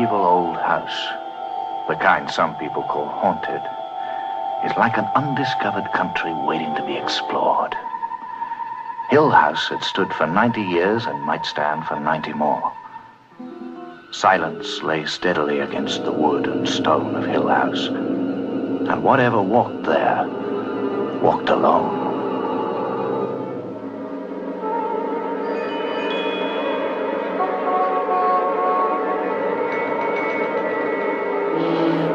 evil old house, the kind some people call haunted, is like an undiscovered country waiting to be explored. Hill House had stood for 90 years and might stand for 90 more. Silence lay steadily against the wood and stone of Hill House, and whatever walked there walked alone.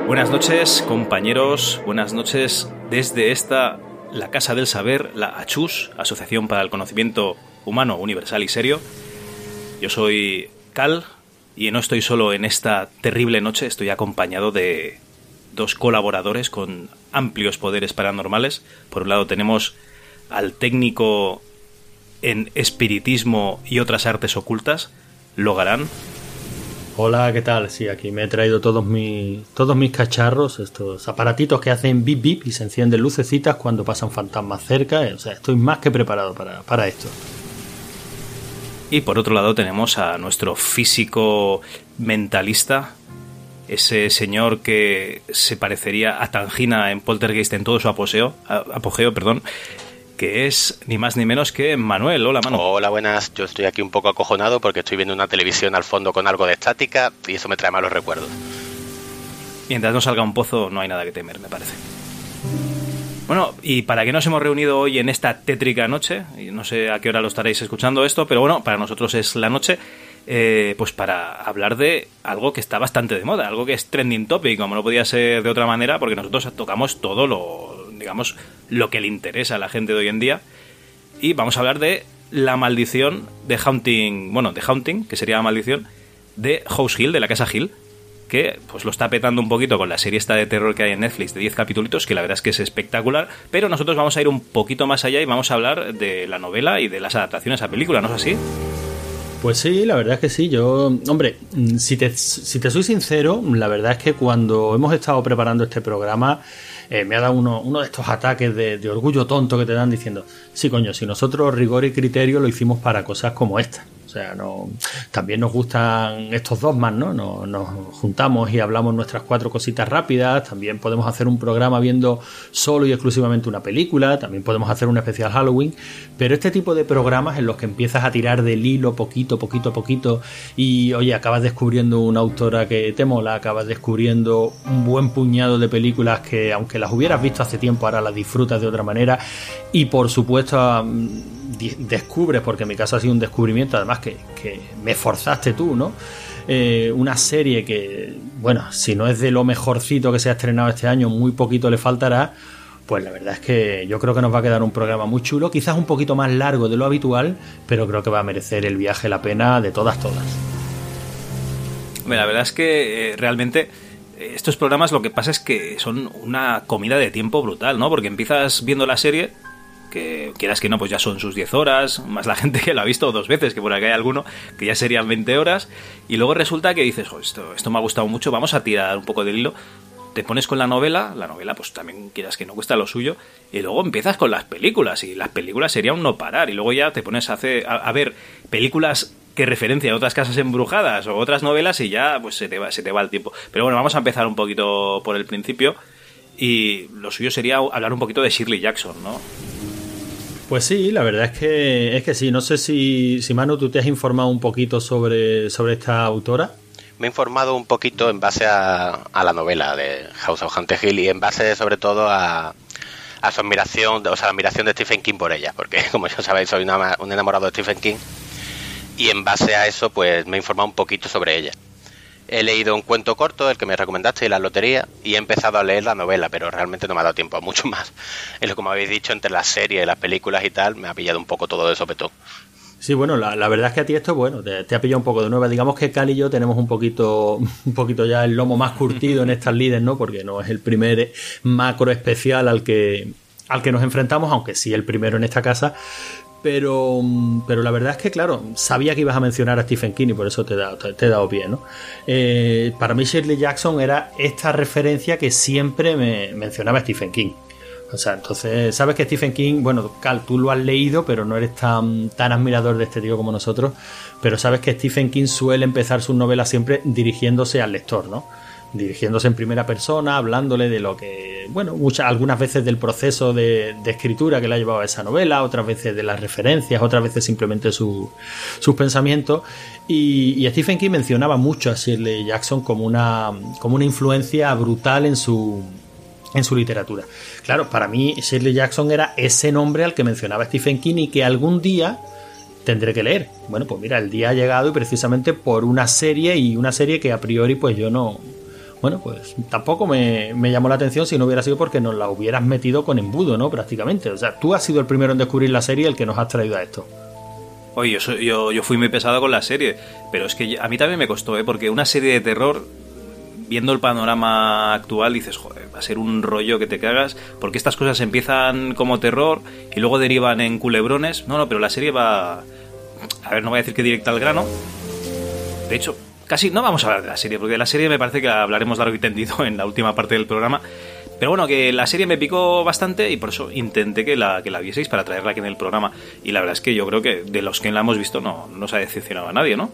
Buenas noches, compañeros. Buenas noches desde esta, la Casa del Saber, la ACHUS, Asociación para el Conocimiento Humano Universal y Serio. Yo soy Cal y no estoy solo en esta terrible noche, estoy acompañado de dos colaboradores con amplios poderes paranormales. Por un lado tenemos al técnico en espiritismo y otras artes ocultas, Logarán. Hola, ¿qué tal? Sí, aquí me he traído todos mis, todos mis cacharros, estos aparatitos que hacen bip bip y se encienden lucecitas cuando pasan fantasmas cerca. O sea, estoy más que preparado para, para esto. Y por otro lado tenemos a nuestro físico mentalista, ese señor que se parecería a Tangina en Poltergeist en todo su apogeo, apogeo perdón, que es ni más ni menos que Manuel. Hola, Manu. Hola, buenas. Yo estoy aquí un poco acojonado porque estoy viendo una televisión al fondo con algo de estática y eso me trae malos recuerdos. Mientras no salga un pozo, no hay nada que temer, me parece. Bueno, ¿y para qué nos hemos reunido hoy en esta tétrica noche? No sé a qué hora lo estaréis escuchando esto, pero bueno, para nosotros es la noche. Eh, pues para hablar de algo que está bastante de moda, algo que es trending topic, como no podía ser de otra manera, porque nosotros tocamos todo lo, digamos, lo que le interesa a la gente de hoy en día. Y vamos a hablar de la maldición de Haunting, bueno, de Haunting, que sería la maldición de House Hill, de la casa Hill, que pues lo está petando un poquito con la serie esta de terror que hay en Netflix de 10 capítulos, que la verdad es que es espectacular, pero nosotros vamos a ir un poquito más allá y vamos a hablar de la novela y de las adaptaciones a película, ¿no es así? Pues sí, la verdad es que sí. Yo, hombre, si te, si te soy sincero, la verdad es que cuando hemos estado preparando este programa, eh, me ha dado uno, uno de estos ataques de, de, orgullo tonto que te dan diciendo, sí, coño, si nosotros rigor y criterio lo hicimos para cosas como esta. Sea, también nos gustan estos dos más, ¿no? Nos, nos, juntamos y hablamos nuestras cuatro cositas rápidas. También podemos hacer un programa viendo solo y exclusivamente una película. También podemos hacer un especial Halloween. Pero este tipo de programas en los que empiezas a tirar del hilo poquito, poquito, poquito y, oye, acabas descubriendo una autora que te mola, acabas descubriendo un buen puñado de películas que, aunque las hubieras visto hace tiempo, ahora las disfrutas de otra manera. Y, por supuesto, descubres, porque en mi caso ha sido un descubrimiento, además que, que me forzaste tú, ¿no? Eh, una serie que, bueno, si no es de lo mejorcito que se ha estrenado este año, muy poquito le faltará. Pues la verdad es que yo creo que nos va a quedar un programa muy chulo, quizás un poquito más largo de lo habitual, pero creo que va a merecer el viaje la pena de todas, todas. La verdad es que eh, realmente estos programas lo que pasa es que son una comida de tiempo brutal, ¿no? Porque empiezas viendo la serie, que quieras que no, pues ya son sus 10 horas, más la gente que lo ha visto dos veces, que por aquí hay alguno que ya serían 20 horas, y luego resulta que dices, esto, esto me ha gustado mucho, vamos a tirar un poco del hilo, te pones con la novela, la novela pues también quieras que no cuesta lo suyo, y luego empiezas con las películas, y las películas sería un no parar, y luego ya te pones a, hacer, a, a ver películas que referencia a otras casas embrujadas o otras novelas y ya pues se te va, se te va el tiempo. Pero bueno, vamos a empezar un poquito por el principio y lo suyo sería hablar un poquito de Shirley Jackson, ¿no? Pues sí, la verdad es que es que sí. No sé si, si Manu, tú te has informado un poquito sobre, sobre esta autora. Me he informado un poquito en base a, a la novela de House of Hunter Hill y en base sobre todo a, a su admiración, o sea, la admiración de Stephen King por ella, porque como ya sabéis soy una, un enamorado de Stephen King y en base a eso pues me he informado un poquito sobre ella. He leído un cuento corto, el que me recomendaste, La Lotería, y he empezado a leer la novela, pero realmente no me ha dado tiempo a mucho más. Es lo como habéis dicho, entre las series, las películas y tal, me ha pillado un poco todo de sopetón. Sí, bueno, la, la, verdad es que a ti esto, bueno, te, te, ha pillado un poco de nueva. Digamos que Cal y yo tenemos un poquito, un poquito ya el lomo más curtido en estas líderes, ¿no? Porque no es el primer macro especial al que, al que nos enfrentamos, aunque sí el primero en esta casa. Pero, pero la verdad es que, claro, sabía que ibas a mencionar a Stephen King y por eso te he dado, te, he dado pie, ¿no? Eh, para mí Shirley Jackson era esta referencia que siempre me mencionaba Stephen King. O sea, entonces, sabes que Stephen King, bueno, Cal, tú lo has leído, pero no eres tan, tan admirador de este tío como nosotros, pero sabes que Stephen King suele empezar sus novelas siempre dirigiéndose al lector, ¿no? Dirigiéndose en primera persona, hablándole de lo que, bueno, muchas, algunas veces del proceso de, escritura que le ha llevado a esa novela, otras veces de las referencias, otras veces simplemente sus pensamientos. Y, Stephen King mencionaba mucho a Shirley Jackson como una, como una influencia brutal en su, en su literatura. Claro, para mí Shirley Jackson era ese nombre al que mencionaba Stephen King y que algún día tendré que leer. Bueno, pues mira, el día ha llegado y precisamente por una serie y una serie que a priori pues yo no, bueno, pues tampoco me, llamó la atención si no hubiera sido porque nos la hubieras metido con embudo, ¿no? Prácticamente. O sea, tú has sido el primero en descubrir la serie el que nos has traído a esto. Oye, yo, yo, fui muy pesado con la serie, pero es que a mí también me costó, ¿eh? Porque una serie de terror, viendo el panorama actual, dices, joder, va a ser un rollo que te cagas, porque estas cosas empiezan como terror y luego derivan en culebrones. No, no, pero la serie va... A ver, no voy a decir que directa al grano. De hecho, casi no vamos a hablar de la serie, porque la serie me parece que hablaremos largo y tendido en la última parte del programa. Pero bueno, que la serie me picó bastante y por eso intenté que la, que la vieseis para traerla aquí en el programa. Y la verdad es que yo creo que de los que la hemos visto no, no se ha decepcionado a nadie, ¿no?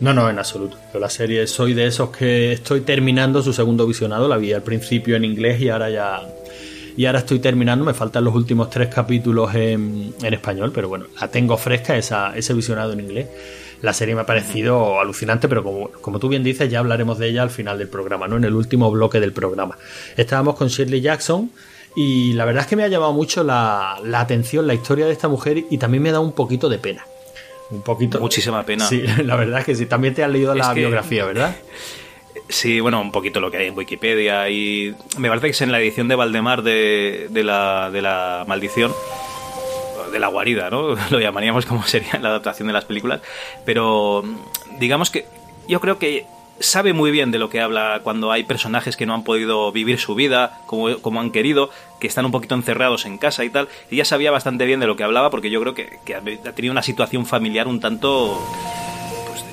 No, no, en absoluto. Yo la serie soy de esos que estoy terminando su segundo visionado. La vi al principio en inglés y ahora ya. Y ahora estoy terminando. Me faltan los últimos tres capítulos en, en español, pero bueno, la tengo fresca esa, ese visionado en inglés la serie me ha parecido alucinante, pero como, como tú bien dices, ya hablaremos de ella al final del programa, ¿no? En el último bloque del programa. Estábamos con Shirley Jackson. Y la verdad es que me ha llamado mucho la, atención la historia de esta mujer y también me ha dado un poquito de pena. Un poquito. Muchísima pena. Sí, la verdad es que sí. También te has leído la biografía, ¿verdad? Sí, bueno, un poquito lo que hay en Wikipedia y me parece que es en la edición de Valdemar de, de, la, de la maldición de la guarida, ¿no? Lo llamaríamos como sería la adaptación de las películas. Pero digamos que yo creo que sabe muy bien de lo que habla cuando hay personajes que no han podido vivir su vida como, como, han querido, que están un poquito encerrados en casa y tal. Y ya sabía bastante bien de lo que hablaba porque yo creo que, ha tenido una situación familiar un tanto... Pues,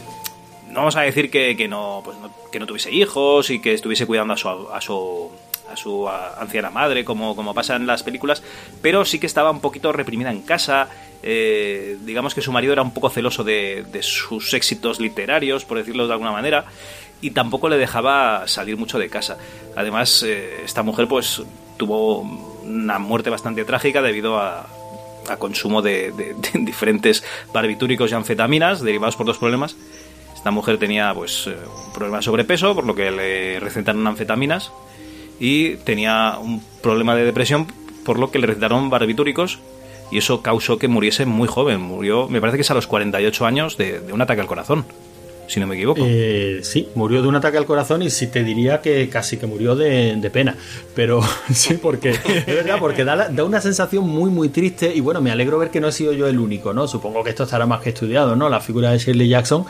no vamos a decir que, que no, pues que no tuviese hijos y que estuviese cuidando a su, a su a su anciana madre, como, como pasa en las películas, pero sí que estaba un poquito reprimida en casa. Eh, digamos que su marido era un poco celoso de, sus éxitos literarios, por decirlo de alguna manera, y tampoco le dejaba salir mucho de casa. Además, eh, esta mujer pues tuvo una muerte bastante trágica debido a, consumo de, de, diferentes barbitúricos y anfetaminas derivados por dos problemas. Esta mujer tenía pues eh, un problema de sobrepeso, por lo que le recetaron anfetaminas y tenía un problema de depresión por lo que le recetaron barbitúricos y eso causó que muriese muy joven. Murió, me parece que es a los 48 años de, de un ataque al corazón si no me equivoco. Eh, sí, murió de un ataque al corazón y sí te diría que casi que murió de, pena. Pero sí, porque es verdad, porque da, da, una sensación muy, muy triste. Y bueno, me alegro ver que no he sido yo el único, ¿no? Supongo que esto estará más que estudiado, ¿no? La figura de Shirley Jackson.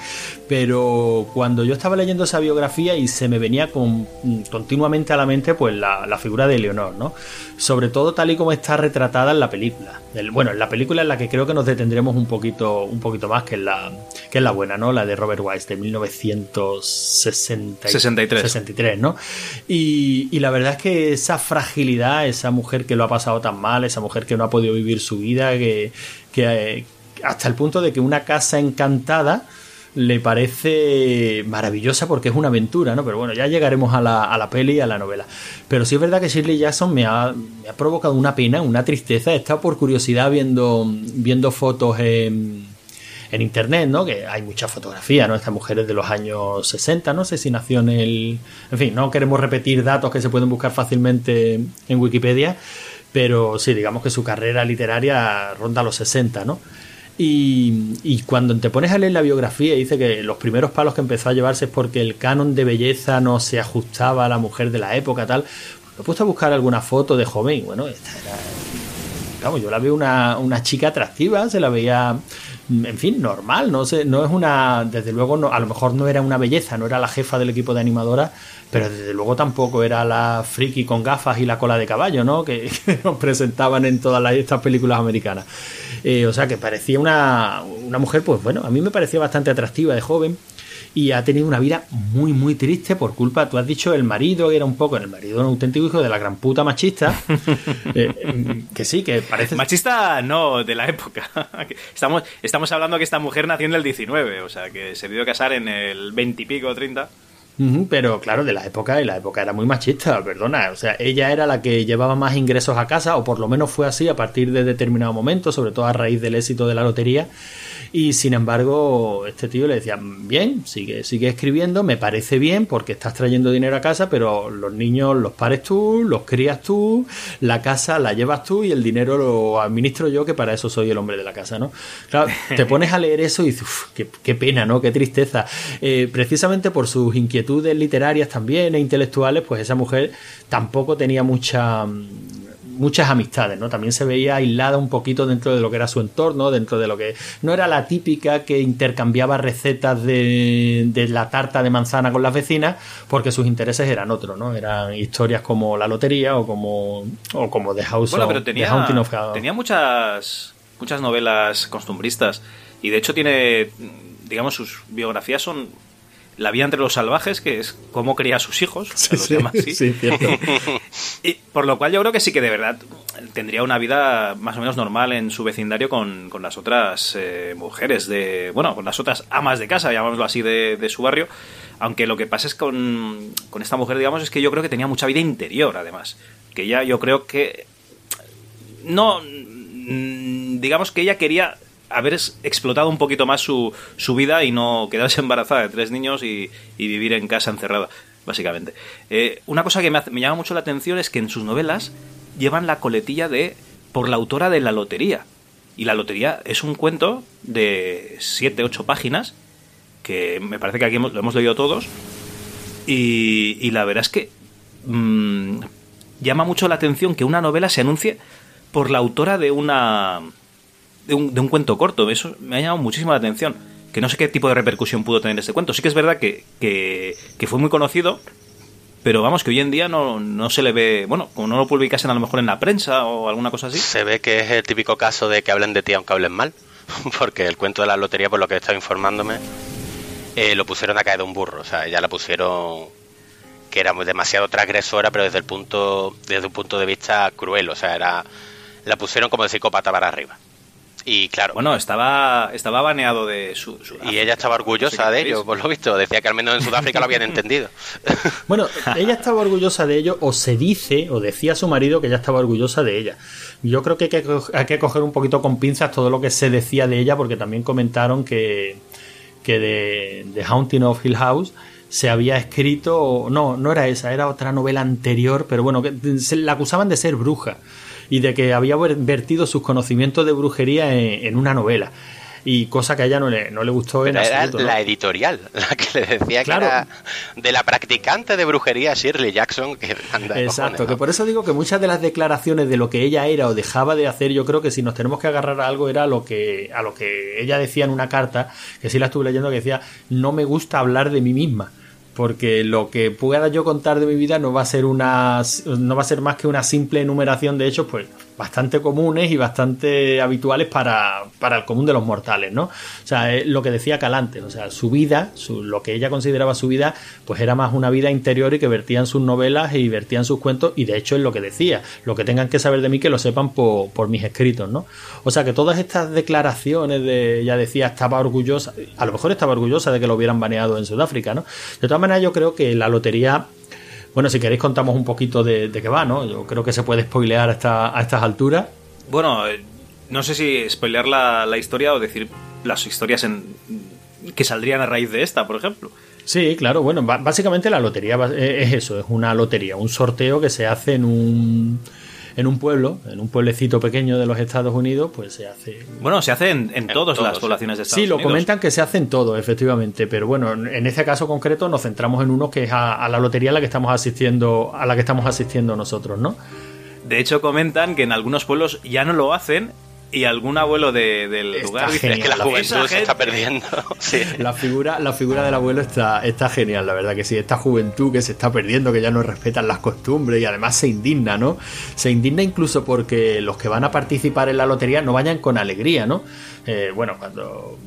Pero cuando yo estaba leyendo esa biografía y se me venía con, continuamente a la mente, pues la, la figura de Leonor, ¿no? Sobre todo tal y como está retratada en la película. bueno, en la película en la que creo que nos detendremos un poquito, un poquito más que en la, que es la buena, ¿no? La de Robert Wise de 1963. 63, ¿no? Y, la verdad es que esa fragilidad, esa mujer que lo ha pasado tan mal, esa mujer que no ha podido vivir su vida, que, que hasta el punto de que una casa encantada le parece maravillosa porque es una aventura, ¿no? Pero bueno, ya llegaremos a la, a la peli y a la novela. Pero sí es verdad que Shirley Jackson me ha, me ha provocado una pena, una tristeza. He estado por curiosidad viendo, viendo fotos en en internet, ¿no? Que hay mucha fotografía, ¿no? Esta mujer es de los años 60, no sé si nació en el... En fin, no queremos repetir datos que se pueden buscar fácilmente en Wikipedia, pero sí, digamos que su carrera literaria ronda los 60, ¿no? Y, y, cuando te pones a leer la biografía dice que los primeros palos que empezó a llevarse es porque el canon de belleza no se ajustaba a la mujer de la época, tal. Me he puesto a buscar alguna foto de joven. Bueno, esta era. Vamos, yo la veo una, una chica atractiva, se la veía en fin, normal, no sé, no es una, desde luego, no, a lo mejor no era una belleza, no era la jefa del equipo de animadora, pero desde luego tampoco era la friki con gafas y la cola de caballo, ¿no? Que, nos presentaban en todas estas películas americanas. Eh, o sea, que parecía una, una mujer, pues bueno, a mí me parecía bastante atractiva de joven. Y ha tenido una vida muy, muy triste por culpa, tú has dicho el marido, que era un poco, el marido un auténtico hijo de la gran puta machista, eh, que sí, que parece... Machista no, de la época. Estamos, estamos hablando que esta mujer nació en el 19, o sea, que se debió casar en el 20 y pico, 30. Pero claro, de la época, y la época era muy machista, perdona. O sea, ella era la que llevaba más ingresos a casa, o por lo menos fue así a partir de determinado momento, sobre todo a raíz del éxito de la lotería. Y sin embargo, este tío le decía, bien, sigue, sigue escribiendo, me parece bien porque estás trayendo dinero a casa, pero los niños los pares tú, los crías tú, la casa la llevas tú y el dinero lo administro yo, que para eso soy el hombre de la casa, ¿no? Claro, te pones a leer eso y dices, qué, pena, ¿no? Qué tristeza. Eh, precisamente por sus inquietudes literarias también e intelectuales, pues esa mujer tampoco tenía mucha muchas amistades, ¿no? También se veía aislada un poquito dentro de lo que era su entorno, dentro de lo que no era la típica que intercambiaba recetas de, de la tarta de manzana con las vecinas, porque sus intereses eran otros, ¿no? Eran historias como la lotería o como o como The House bueno, pero tenía, tenía muchas muchas novelas costumbristas y de hecho tiene digamos sus biografías son la vida entre los salvajes, que es cómo cría a sus hijos, sí, sí, y por lo cual yo creo que sí que de verdad tendría una vida más o menos normal en su vecindario con, las otras eh, mujeres de, bueno, con las otras amas de casa, llamámoslo así, de, su barrio. Aunque lo que pasa es con, con esta mujer, digamos, es que yo creo que tenía mucha vida interior, además. Que ella, yo creo que no, mm, digamos que ella quería haber explotado un poquito más su, su vida y no quedarse embarazada de tres niños y, vivir en casa encerrada, básicamente. Eh, una cosa que me, me, llama mucho la atención es que en sus novelas llevan la coletilla de por la autora de La Lotería. Y La Lotería es un cuento de siete, ocho páginas, que me parece que aquí lo hemos leído todos, y, y la verdad es que mm, llama mucho la atención que una novela se anuncie por la autora de una de un, cuento corto. Eso me ha llamado muchísimo la atención. Que no sé qué tipo de repercusión pudo tener este cuento. Sí que es verdad que, que, fue muy conocido, pero vamos, que hoy en día no, no, se le ve, bueno, como no lo publicasen a lo mejor en la prensa o alguna cosa así. Se ve que es el típico caso de que hablen de ti aunque hablen mal, porque el cuento de la lotería, por lo que he estado informándome, eh, lo pusieron a caer de un burro, o sea, ya la pusieron que era demasiado transgresora, pero desde el punto, desde un punto de vista cruel, o sea, era la pusieron como de psicópata para arriba. Y claro. Bueno, estaba, estaba baneado de su, Y ella estaba orgullosa de ello, por lo visto. Decía que al menos en Sudáfrica lo habían entendido. Bueno, ella estaba orgullosa de ello, o se dice, o decía su marido que ella estaba orgullosa de ella. Yo creo que hay que, hay que coger un poquito con pinzas todo lo que se decía de ella, porque también comentaron que, que de, de Haunting of Hill House se había escrito, no, no era esa, era otra novela anterior, pero bueno, que se la acusaban de ser bruja y de que había vertido sus conocimientos de brujería en, una novela. Y cosa que a ella no le, no le gustó en era la editorial la que le decía que era de la practicante de brujería Shirley Jackson que anda exacto que por eso digo que muchas de las declaraciones de lo que ella era o dejaba de hacer yo creo que si nos tenemos que agarrar a algo era a lo que a lo que ella decía en una carta que sí la estuve leyendo que decía no me gusta hablar de mí misma porque lo que pueda yo contar de mi vida no va a ser una no va a ser más que una simple enumeración de hechos pues bastante comunes y bastante habituales para, el común de los mortales, ¿no? O sea, es lo que decía Calante, o sea, su vida, lo que ella consideraba su vida, pues era más una vida interior y que vertían sus novelas y vertían sus cuentos, y de hecho es lo que decía, lo que tengan que saber de mí que lo sepan por, por mis escritos, ¿no? O sea, que todas estas declaraciones de, ya decía, estaba orgullosa, a lo mejor estaba orgullosa de que lo hubieran baneado en Sudáfrica, ¿no? De todas maneras, yo creo que la lotería bueno, si queréis contamos un poquito de, qué va, ¿no? Yo creo que se puede spoilear a, a estas alturas. Bueno, eh, no sé si spoilear la, historia o decir las historias en, que saldrían a raíz de esta, por ejemplo. Sí, claro, bueno, básicamente la lotería es eso, es una lotería, un sorteo que se hace en un en un pueblo, en un pueblecito pequeño de los Estados Unidos, pues se hace. Bueno, se hace en, todas las poblaciones de Estados Unidos. Sí, lo comentan que se hace en todo, efectivamente, pero bueno, en ese caso concreto nos centramos en uno que es a, la lotería a la que estamos asistiendo, a la que estamos asistiendo nosotros, ¿no? De hecho, comentan que en algunos pueblos ya no lo hacen y algún abuelo del lugar dice que la juventud se está perdiendo. La figura, la figura del abuelo está, está genial, la verdad que sí. Esta juventud que se está perdiendo, que ya no respetan las costumbres y además se indigna, ¿no? Se indigna incluso porque los que van a participar en la lotería no vayan con alegría, ¿no? Eh, bueno, cuando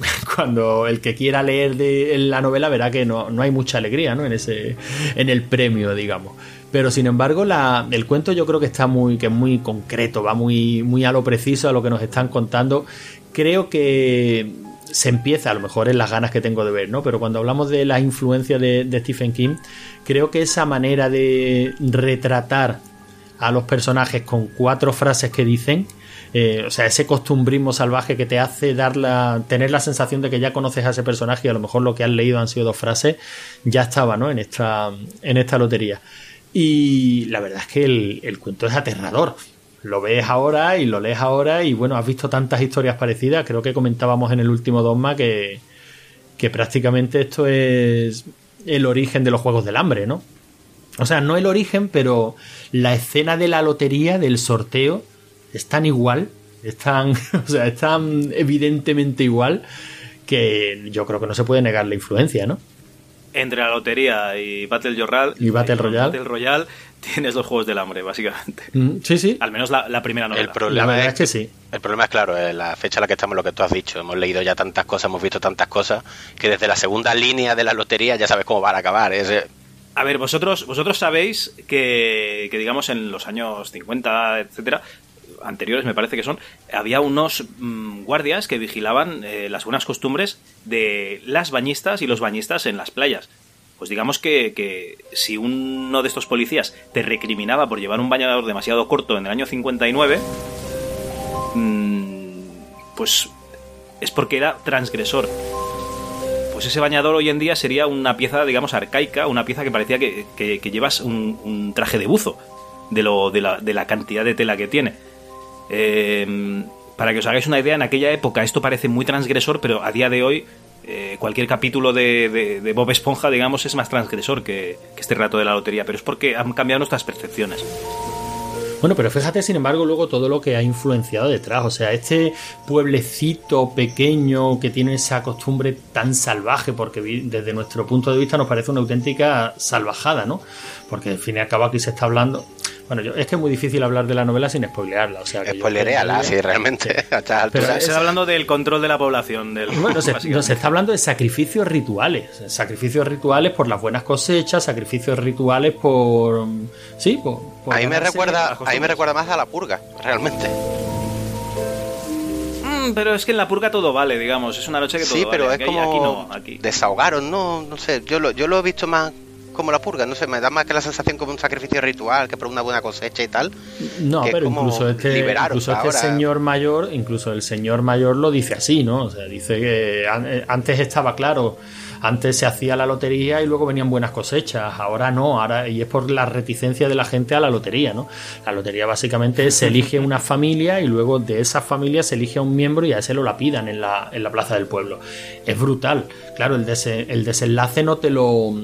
cuando el que quiera leer de la novela verá que no, no hay mucha alegría ¿no? en, ese, en el premio, digamos. Pero sin embargo, el cuento yo creo que está muy, que es muy concreto, va muy, muy a lo preciso, a lo que nos están contando. Creo que se empieza, a lo mejor en las ganas que tengo de ver, ¿no? Pero cuando hablamos de la influencia de, de Stephen King, creo que esa manera de retratar a los personajes con cuatro frases que dicen, eh, o sea, ese costumbrismo salvaje que te hace dar la, tener la sensación de que ya conoces a ese personaje y a lo mejor lo que has leído han sido dos frases, ya estaba, ¿no? En esta, en esta lotería. Y la verdad es que el, cuento es aterrador. Lo ves ahora y lo lees ahora y bueno, has visto tantas historias parecidas. Creo que comentábamos en el último dogma que, que prácticamente esto es el origen de los Juegos del Hambre, ¿no? O sea, no el origen, pero la escena de la lotería, del sorteo, es tan igual, es tan, o sea, es tan evidentemente igual que yo creo que no se puede negar la influencia, ¿no? Entre la lotería y Battle Royale, y Battle Royale, Battle Royale tienes los juegos del hambre, básicamente. Mm, sí, sí. Al menos la, primera novela. El problema la verdad es que sí. El problema es claro, eh, la fecha en la que estamos, lo que tú has dicho. Hemos leído ya tantas cosas, hemos visto tantas cosas, que desde la segunda línea de la lotería ya sabes cómo van a acabar. Es, eh, a ver, vosotros, vosotros sabéis que, que, digamos, en los años 50, etcétera, anteriores me parece que son, había unos mm, guardias que vigilaban eh, las buenas costumbres de las bañistas y los bañistas en las playas. Pues digamos que, que, si uno de estos policías te recriminaba por llevar un bañador demasiado corto en el año 59, mmm, pues es porque era transgresor pues ese bañador hoy en día sería una pieza, digamos, arcaica, una pieza que parecía que, llevas un, traje de buzo de, lo, de, la, cantidad de tela que tiene. Em, para que os hagáis una idea, en aquella época esto parece muy transgresor, pero a día de hoy eh, cualquier capítulo de, Bob Esponja, digamos, es más transgresor que, que este rato de la lotería, pero es porque han cambiado nuestras percepciones. Bueno, pero fíjate, sin embargo, luego todo lo que ha influenciado detrás. O sea, este pueblecito pequeño que tiene esa costumbre tan salvaje, porque desde nuestro punto de vista nos parece una auténtica salvajada, ¿no? Porque al fin y al cabo aquí se está hablando. Bueno, yo, es que es muy difícil hablar de la novela sin spoilearla. O sea, que Spoilereala, sí, realmente. Pero se está hablando del control de la población. Del, bueno, se, se, está hablando de sacrificios rituales. Sacrificios rituales por las buenas cosechas, sacrificios rituales por. Sí, por. por ahí, me recuerda, ahí me recuerda más a la purga, realmente. Mm, pero es que en la purga todo vale, digamos. Es una noche que todo Sí, pero es como. Aquí no, aquí. Desahogaron, ¿no? No sé. Yo lo, yo lo he visto más como la purga, no sé, me da más que la sensación como un sacrificio ritual, que por una buena cosecha y tal. No, pero incluso este, incluso este señor mayor, incluso el señor mayor lo dice así, ¿no? O sea, dice que eh, antes estaba claro, antes se hacía la lotería y luego venían buenas cosechas, ahora no, ahora y es por la reticencia de la gente a la lotería, ¿no? La lotería básicamente se elige una familia y luego de esa familia se elige a un miembro y a ese lo lapidan en la, en la plaza del pueblo. Es brutal. Claro, el, el desenlace no te lo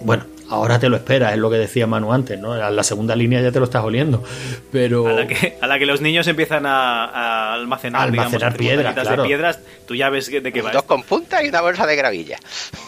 bueno, ahora te lo esperas, es lo que decía Manu antes, ¿no? A la segunda línea ya te lo estás oliendo. Pero. A la que, a la que los niños empiezan a, almacenar, almacenar piedras, de piedras, tú ya ves de qué va. Dos con punta y una bolsa de gravilla.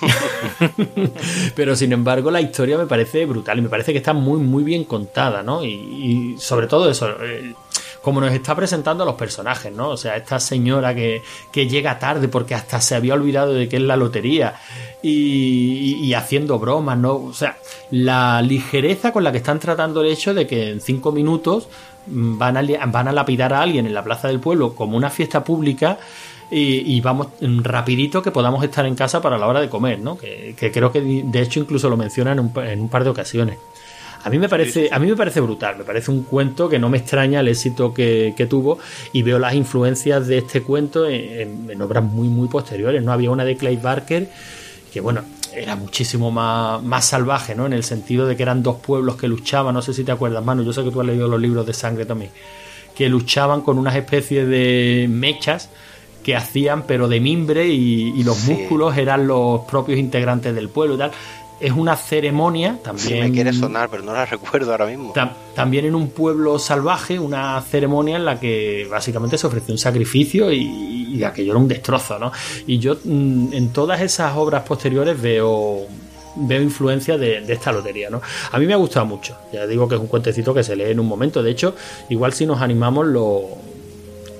pero sin embargo, la historia me parece brutal y me parece que está muy, muy bien contada, ¿no? Y, y sobre todo eso. Eh, como nos está presentando a los personajes, ¿no? O sea, esta señora que, que llega tarde porque hasta se había olvidado de que es la lotería y, haciendo bromas, ¿no? O sea, la ligereza con la que están tratando el hecho de que en cinco minutos van a, van a lapidar a alguien en la plaza del pueblo como una fiesta pública y, vamos rapidito que podamos estar en casa para la hora de comer, ¿no? Que, creo que de hecho incluso lo mencionan en un, en un par de ocasiones. A mí me parece, a mí me parece brutal, me parece un cuento que no me extraña el éxito que, tuvo y veo las influencias de este cuento en, obras muy muy posteriores. No había una de Clay Barker que bueno, era muchísimo más, más salvaje, ¿no? En el sentido de que eran dos pueblos que luchaban, no sé si te acuerdas, Manu, yo sé que tú has leído los libros de sangre también, que luchaban con unas especies de mechas que hacían pero de mimbre y, los músculos eran los propios integrantes del pueblo y tal es una ceremonia también. me quiere sonar, pero no la recuerdo ahora mismo. también en un pueblo salvaje, una ceremonia en la que básicamente se ofreció un sacrificio y, aquello era un destrozo, ¿no? Y yo mm, en todas esas obras posteriores veo veo influencia de, esta lotería, ¿no? A mí me ha gustado mucho. Ya digo que es un cuentecito que se lee en un momento. De hecho, igual si nos animamos lo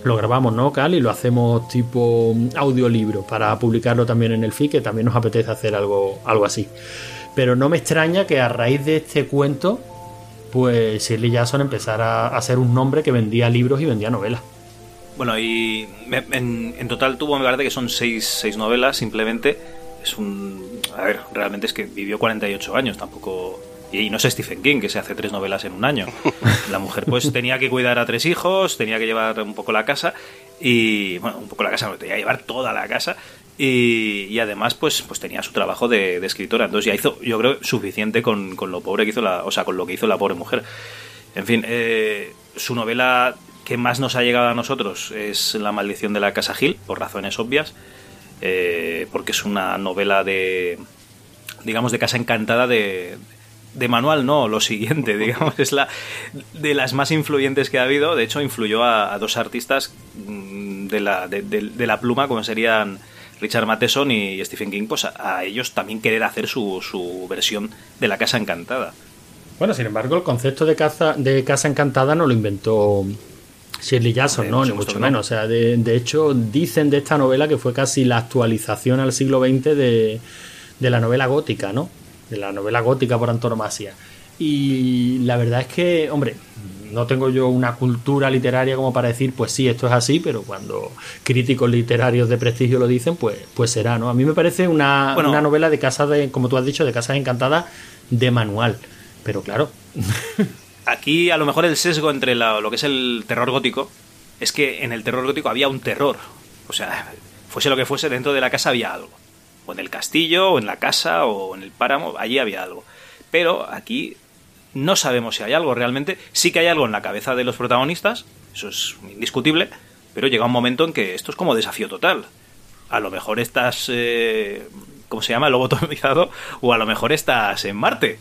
lo grabamos, ¿no, Cal? Y lo hacemos tipo audiolibro para publicarlo también en el feed, que también nos apetece hacer algo, algo así. Pero no me extraña que a raíz de este cuento, pues Shirley Jackson empezara a ser un nombre que vendía libros y vendía novelas. Bueno, y en, total tuvo, me parece que son seis, seis novelas simplemente. Es un... A ver, realmente es que vivió 48 años, tampoco y no sé Stephen King, que se hace tres novelas en un año. La mujer pues tenía que cuidar a tres hijos, tenía que llevar un poco la casa y, bueno, un poco la casa, no, tenía que llevar toda la casa y, además pues, pues tenía su trabajo de, escritora. Entonces ya hizo, yo creo, suficiente con, lo pobre que hizo la, o sea, con lo que hizo la pobre mujer. En fin, eh, su novela que más nos ha llegado a nosotros es La maldición de la casa Gil, por razones obvias, eh, porque es una novela de digamos de casa encantada de, de manual no, lo siguiente, digamos, es la de las más influyentes que ha habido. De hecho, influyó a, dos artistas mm, de la, de, la pluma, como serían Richard Matheson y Stephen King, pues a, ellos también querer hacer su, su, versión de la Casa Encantada. Bueno, sin embargo, el concepto de casa, de casa encantada no lo inventó Shirley Jackson, no, ni mucho menos. O sea, de, de, hecho, dicen de esta novela que fue casi la actualización al siglo XX de, de la novela gótica, ¿no? de la novela gótica por antonomasia. Y la verdad es que, hombre, no tengo yo una cultura literaria como para decir, pues sí, esto es así, pero cuando críticos literarios de prestigio lo dicen, pues, pues será, ¿no? A mí me parece una, una novela de casa de, como tú has dicho, de casas encantadas de manual. Pero claro. Aquí a lo mejor el sesgo entre lo que es el terror gótico es que en el terror gótico había un terror. O sea, fuese lo que fuese, dentro de la casa había algo o en el castillo, o en la casa, o en el páramo, allí había algo. Pero aquí no sabemos si hay algo realmente. Sí que hay algo en la cabeza de los protagonistas, eso es indiscutible, pero llega un momento en que esto es como desafío total. A lo mejor estás, eh, ¿cómo se llama? Lobotomizado, o a lo mejor estás en Marte.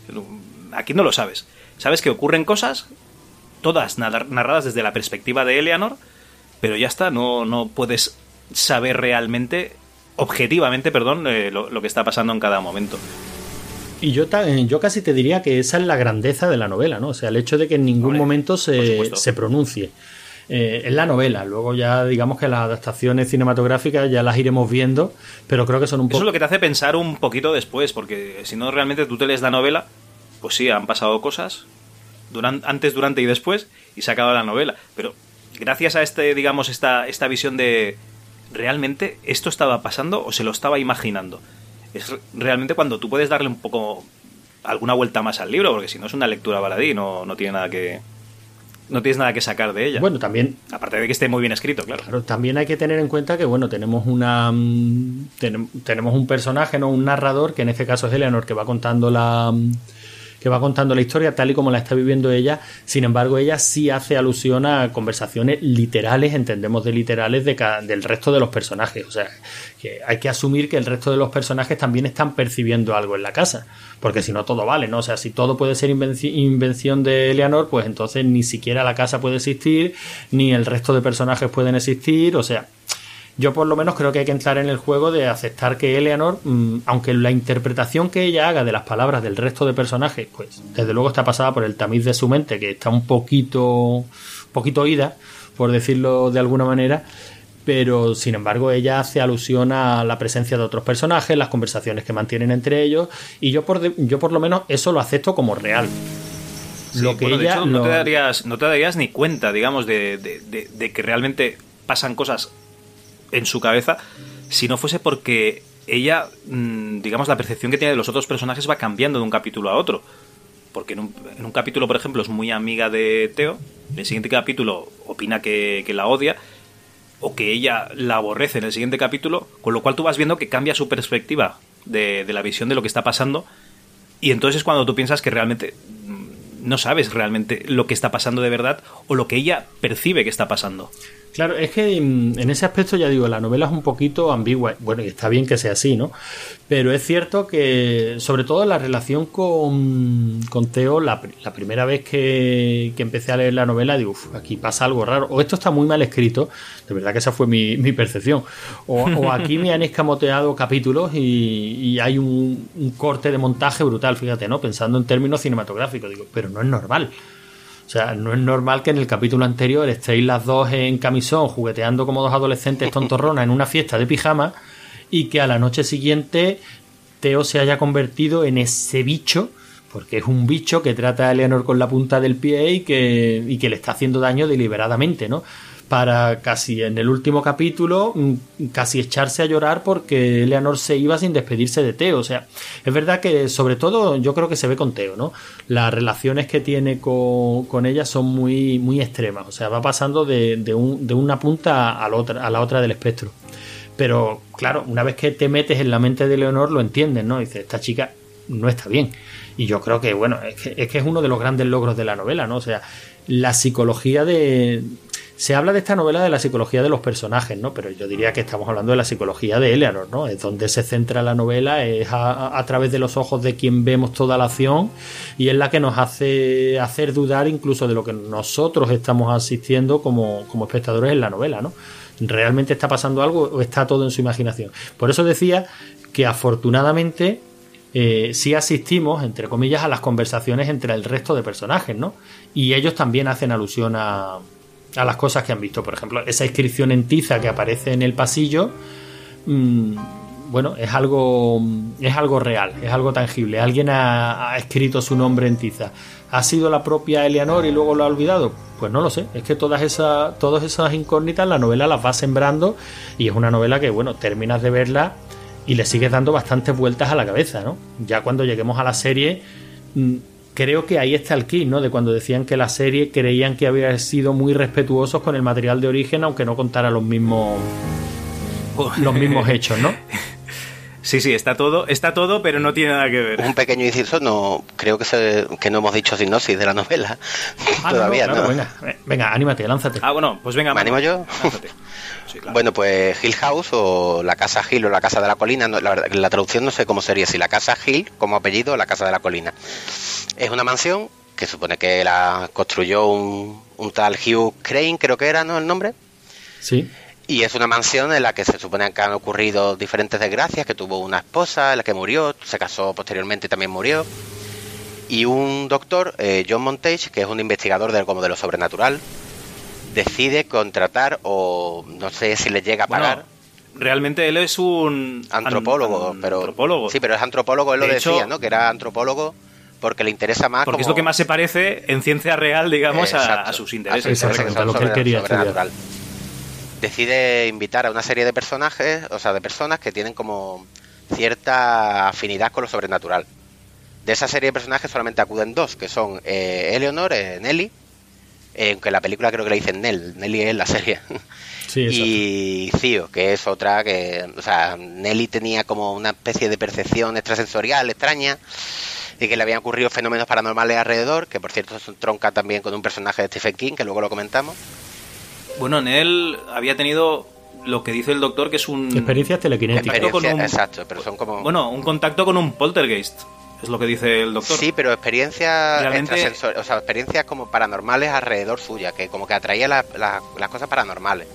Aquí no lo sabes. Sabes que ocurren cosas, todas narradas desde la perspectiva de Eleanor, pero ya está, no, no puedes saber realmente objetivamente, perdón, eh, lo, que está pasando en cada momento. Y yo, eh, yo casi te diría que esa es la grandeza de la novela, ¿no? O sea, el hecho de que en ningún momento se, se pronuncie. Eh, es la novela. Luego ya digamos que las adaptaciones cinematográficas ya las iremos viendo, pero creo que son un poco... Eso es lo que te hace pensar un poquito después, porque si no realmente tú te lees la novela, pues sí, han pasado cosas, durante, antes, durante y después, y se ha acabado la novela. Pero gracias a este, digamos, esta, esta visión de, ¿realmente esto estaba pasando o se lo estaba imaginando? Es realmente cuando tú puedes darle un poco alguna vuelta más al libro, porque si no es una lectura baladí, no, no tiene nada que, no tienes nada que sacar de ella. Bueno, también. Aparte de que esté muy bien escrito, claro. Pero también hay que tener en cuenta que, bueno, tenemos una. Mm, tenemos un personaje, ¿no? Un narrador, que en este caso es Eleanor, que va contando la. Que va contando la historia tal y como la está viviendo ella. Sin embargo, ella sí hace alusión a conversaciones literales, entendemos de literales, de del resto de los personajes. O sea, que hay que asumir que el resto de los personajes también están percibiendo algo en la casa. Porque si no, todo vale, ¿no? O sea, si todo puede ser invención de Eleanor, pues entonces ni siquiera la casa puede existir, ni el resto de personajes pueden existir. O sea, yo por lo menos creo que hay que entrar en el juego de aceptar que Eleanor, mm, aunque la interpretación que ella haga de las palabras del resto de personajes, pues desde luego está pasada por el tamiz de su mente, que está un poquito, poquito oída, por decirlo de alguna manera, pero sin embargo ella hace alusión a la presencia de otros personajes, las conversaciones que mantienen entre ellos, y yo por, yo por lo menos eso lo acepto como real. lo que ella no, te darías, no te darías ni cuenta, digamos, de, de que realmente pasan cosas en su cabeza si no fuese porque ella, mm, digamos, la percepción que tiene de los otros personajes va cambiando de un capítulo a otro. Porque en un, capítulo, por ejemplo, es muy amiga de Teo, en el siguiente capítulo opina que, la odia, o que ella la aborrece en el siguiente capítulo, con lo cual tú vas viendo que cambia su perspectiva de, de la visión de lo que está pasando, y entonces es cuando tú piensas que realmente mm, no sabes realmente lo que está pasando de verdad o lo que ella percibe que está pasando. Claro, es que mm, en ese aspecto ya digo, la novela es un poquito ambigua. Bueno, y está bien que sea así, ¿no? Pero es cierto que, sobre todo la relación con, con Teo, la, la, primera vez que, empecé a leer la novela, digo, Uf, aquí pasa algo raro. O esto está muy mal escrito, de verdad que esa fue mi, percepción. O, aquí me han escamoteado capítulos y, y hay un, un corte de montaje brutal, fíjate, ¿no? Pensando en términos cinematográficos, digo, pero no es normal. Sea, no es normal que en el capítulo anterior estéis las dos en camisón jugueteando como dos adolescentes tontorronas en una fiesta de pijama y que a la noche siguiente Teo se haya convertido en ese bicho, porque es un bicho que trata a Eleanor con la punta del pie y que, y que le está haciendo daño deliberadamente, ¿no? Para casi en el último capítulo mm, casi echarse a llorar porque Eleanor se iba sin despedirse de Teo. O sea, es verdad que sobre todo yo creo que se ve con Teo, ¿no? Las relaciones que tiene con, ella son muy, muy extremas. O sea, va pasando de, de, un, de una punta a la, otra, a la otra del espectro. Pero claro, una vez que te metes en la mente de Leonor lo entiendes, ¿no? Dices, esta chica no está bien. Y yo creo que, bueno, es que, es que es uno de los grandes logros de la novela, ¿no? O sea, la psicología de, se habla de esta novela de la psicología de los personajes, ¿no? Pero yo diría que estamos hablando de la psicología de Eleanor, ¿no? Es donde se centra la novela, es a, través de los ojos de quien vemos toda la acción y es la que nos hace hacer dudar incluso de lo que nosotros estamos asistiendo como, como espectadores en la novela, ¿no? ¿Realmente está pasando algo o está todo en su imaginación? Por eso decía que afortunadamente eh, sí asistimos, entre comillas, a las conversaciones entre el resto de personajes, ¿no? Y ellos también hacen alusión a, a las cosas que han visto. Por ejemplo, esa inscripción en tiza que aparece en el pasillo, mm, bueno, es algo, es algo real, es algo tangible. Alguien ha, escrito su nombre en tiza. ¿Ha sido la propia Eleanor y luego lo ha olvidado? Pues no lo sé. Es que todas esas, todas esas incógnitas la novela las va sembrando y es una novela que, bueno, terminas de verla y le sigues dando bastantes vueltas a la cabeza, ¿no? Ya cuando lleguemos a la serie mm, creo que ahí está el key, ¿no? De cuando decían que la serie creían que había sido muy respetuosos con el material de origen, aunque no contara los mismos los mismos hechos, ¿no? Sí, sí, está todo, está todo, pero no tiene nada que ver. Un pequeño inciso, no, creo que, se, que no hemos dicho sinopsis de la novela. Ah, Todavía, no, Venga, venga, anímate, lánzate. Ah, bueno, pues venga. ¿Me animo yo? Bueno, pues Hill House o la Casa Hill o la Casa de la Colina, la, la traducción no sé cómo sería, si la Casa Hill como apellido o la Casa de la Colina. Es una mansión que supone que la construyó un, un tal Hugh Crane, creo que era, ¿no? El nombre. Sí. Y es una mansión en la que se supone que han ocurrido diferentes desgracias, que tuvo una esposa, en la que murió, se casó posteriormente y también murió. Y un doctor, eh, John Montage, que es un investigador de, como de lo sobrenatural, decide contratar o no sé si le llega a pagar. realmente él es un antropólogo, pero antropólogo. sí, pero es antropólogo, él lo decía, ¿no? Que era antropólogo porque le interesa más porque es lo que más se parece en ciencia real, digamos, a, sus intereses, a, lo que él quería decide invitar a una serie de personajes, o sea, de personas que tienen como cierta afinidad con lo sobrenatural. De esa serie de personajes solamente acuden dos, que son eh, Eleonor, eh, Nelly, eh, aunque en la película creo que le dicen Nell, Nelly es la serie. y Cío, que es otra que, o sea, Nelly tenía como una especie de percepción extrasensorial extraña y que le habían ocurrido fenómenos paranormales alrededor, que por cierto son tronca también con un personaje de Stephen King, que luego lo comentamos. Bueno, en él había tenido lo que dice el doctor que es un experiencias telequinéticas. exacto pero son como bueno un contacto con un poltergeist es lo que dice el doctor. Sí pero experiencias o sea experiencias como paranormales alrededor suya que como que atraía las cosas paranormales.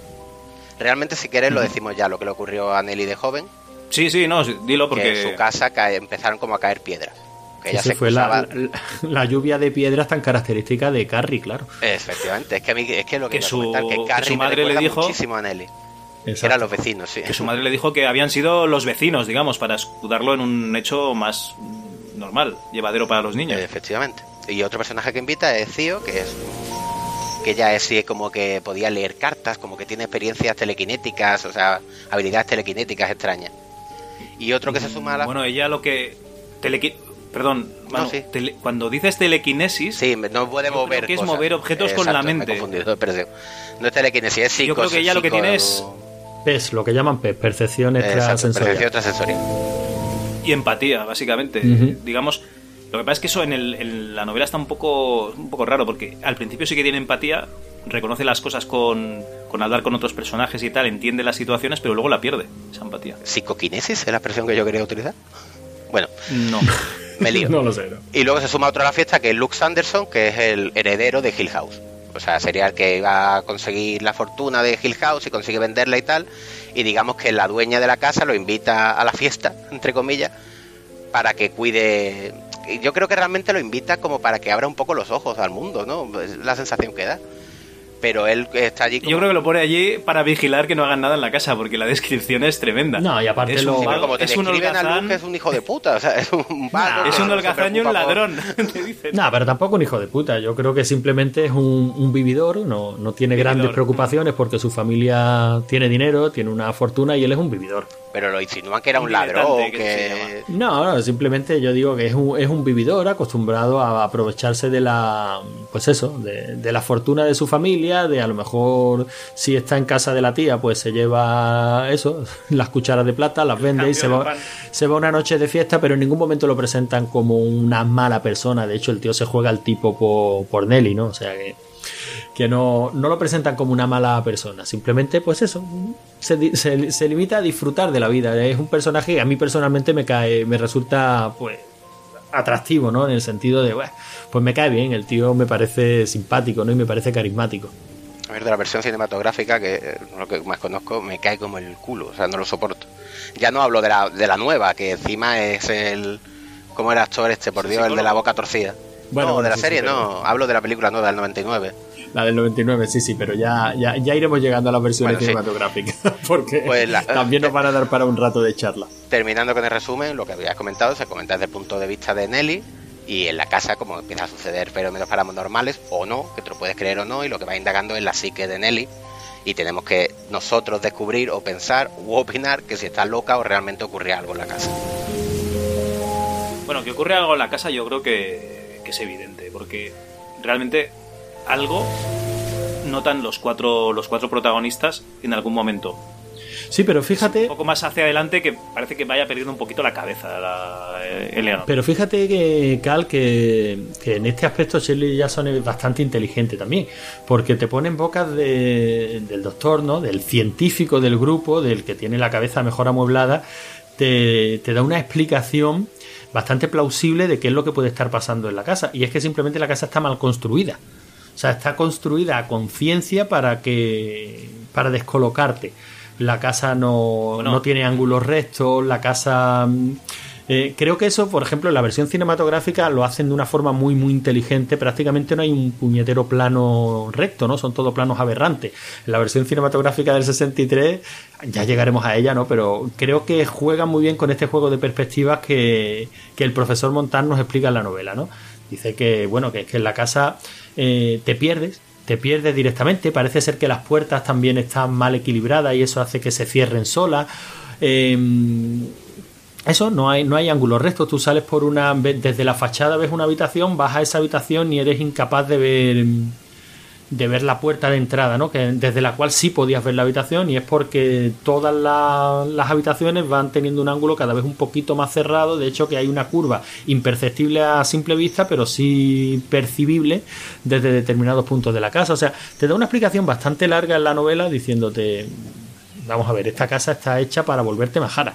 Realmente si quieres lo decimos ya lo que le ocurrió a Nelly de joven. Sí sí no dilo porque que en su casa empezaron como a caer piedras esa fue la, lluvia de piedras tan característica de Carrie, claro. Efectivamente, es que, a mí, es que lo que, que, su, que, Carrie su madre le dijo muchísimo a Nelly. Eran los vecinos, sí. Que su madre le dijo que habían sido los vecinos, digamos, para escudarlo en un hecho más normal, llevadero para los niños. Efectivamente. Y otro personaje que invita es Cío, que es que ya es como que podía leer cartas, como que tiene experiencias telequinéticas, o sea, habilidades telequinéticas extrañas. Y otro que se suma a la... Bueno, ella lo que... Perdón, cuando dices telequinesis. Sí, no puede mover. Que es mover objetos con la mente. no es telequinesis, es psico, Yo creo que ya lo que tienes. es lo que llaman percepción extrasensorial. Y empatía, básicamente. Digamos, lo que pasa es que eso en, la novela está un poco, un poco raro, porque al principio sí que tiene empatía, reconoce las cosas con, con hablar con otros personajes y tal, entiende las situaciones, pero luego la pierde, esa empatía. ¿Psicoquinesis es la expresión que yo quería utilizar? Bueno. No. Me lío. no lo sé. Y luego se suma otro a la fiesta que es Luke Sanderson, que es el heredero de Hill House. O sea, sería el que iba a conseguir la fortuna de Hill House y consigue venderla y tal. Y digamos que la dueña de la casa lo invita a la fiesta, entre comillas, para que cuide yo creo que realmente lo invita como para que abra un poco los ojos al mundo, ¿no? Es la sensación que da pero él está allí. Yo creo que lo pone allí para vigilar que no hagan nada en la casa, porque la descripción es tremenda. No, y aparte es lo... un, como te es un holgazán... es un hijo de puta, o sea, es un vago Es un holgazán y un ladrón, te dicen. No, pero tampoco un hijo de puta. Yo creo que simplemente es un, un vividor, no, no tiene grandes preocupaciones porque su familia tiene dinero, tiene una fortuna y él es un vividor pero lo insinúan que era un, ladrón. Que... No, no, simplemente yo digo que es un, es un vividor acostumbrado a aprovecharse de la, pues eso, de, la fortuna de su familia, de a lo mejor si está en casa de la tía, pues se lleva eso, las cucharas de plata, las vende y se va, se va una noche de fiesta, pero en ningún momento lo presentan como una mala persona. De hecho, el tío se juega al tipo por, por Nelly, ¿no? O sea que que no, no, lo presentan como una mala persona, simplemente pues eso, se, se, limita a disfrutar de la vida, es un personaje que a mí personalmente me cae, me resulta pues atractivo, ¿no? En el sentido de, pues me cae bien, el tío me parece simpático, ¿no? Y me parece carismático. A ver, de la versión cinematográfica, que eh, lo que más conozco, me cae como el culo, o sea, no lo soporto. Ya no hablo de la, de la nueva, que encima es el... ¿Cómo era actor este, por Dios? El de la boca torcida. Bueno, no, de la serie no, hablo de la película nueva del 99. La del 99, sí, sí, pero ya, ya, ya iremos llegando a las versiones cinematográficas, porque pues también nos van a dar para un rato de charla. Terminando con el resumen, lo que habías comentado, se comenta desde el punto de vista de Nelly, y en la casa como empieza a suceder fenómenos paranormales o no, que te lo puedes creer o no, y lo que va indagando es la psique de Nelly, y tenemos que nosotros descubrir o pensar u opinar que si está loca o realmente ocurre algo en la casa. Bueno, que ocurre algo en la casa yo creo que, que es evidente, porque realmente algo notan los cuatro, los cuatro protagonistas en algún momento. Sí, pero fíjate. Un poco más hacia adelante que parece que vaya perdiendo un poquito la cabeza la eh, Pero fíjate que, Cal, que, en este aspecto Shirley Jackson es bastante inteligente también. Porque te pone en bocas del doctor, ¿no? Del científico del grupo, del que tiene la cabeza mejor amueblada. Te, te da una explicación bastante plausible de qué es lo que puede estar pasando en la casa. Y es que simplemente la casa está mal construida. O sea, está construida a conciencia para que. para descolocarte. La casa no, no tiene ángulos rectos, la casa. Mm, eh, creo que eso, por ejemplo, en la versión cinematográfica lo hacen de una forma muy, muy inteligente. Prácticamente no hay un puñetero plano recto, ¿no? Son todos planos aberrantes. En la versión cinematográfica del 63, ya llegaremos a ella, ¿no? Pero creo que juega muy bien con este juego de perspectivas que, que el profesor Montan nos explica en la novela, ¿no? Dice que, bueno, que, que en la casa eh, te pierdes, te pierdes directamente. Parece ser que las puertas también están mal equilibradas y eso hace que se cierren solas. Em, eso, no hay, no hay ángulos rectos. Tú sales por una. Desde la fachada ves una habitación, vas a esa habitación y eres incapaz de ver de ver la puerta de entrada, ¿no? Que desde la cual sí podías ver la habitación y es porque todas las habitaciones van teniendo un ángulo cada vez un poquito más cerrado, de hecho que hay una curva imperceptible a simple vista, pero sí percibible desde determinados puntos de la casa, o sea, te da una explicación bastante larga en la novela diciéndote, vamos a ver, esta casa está hecha para volverte majara.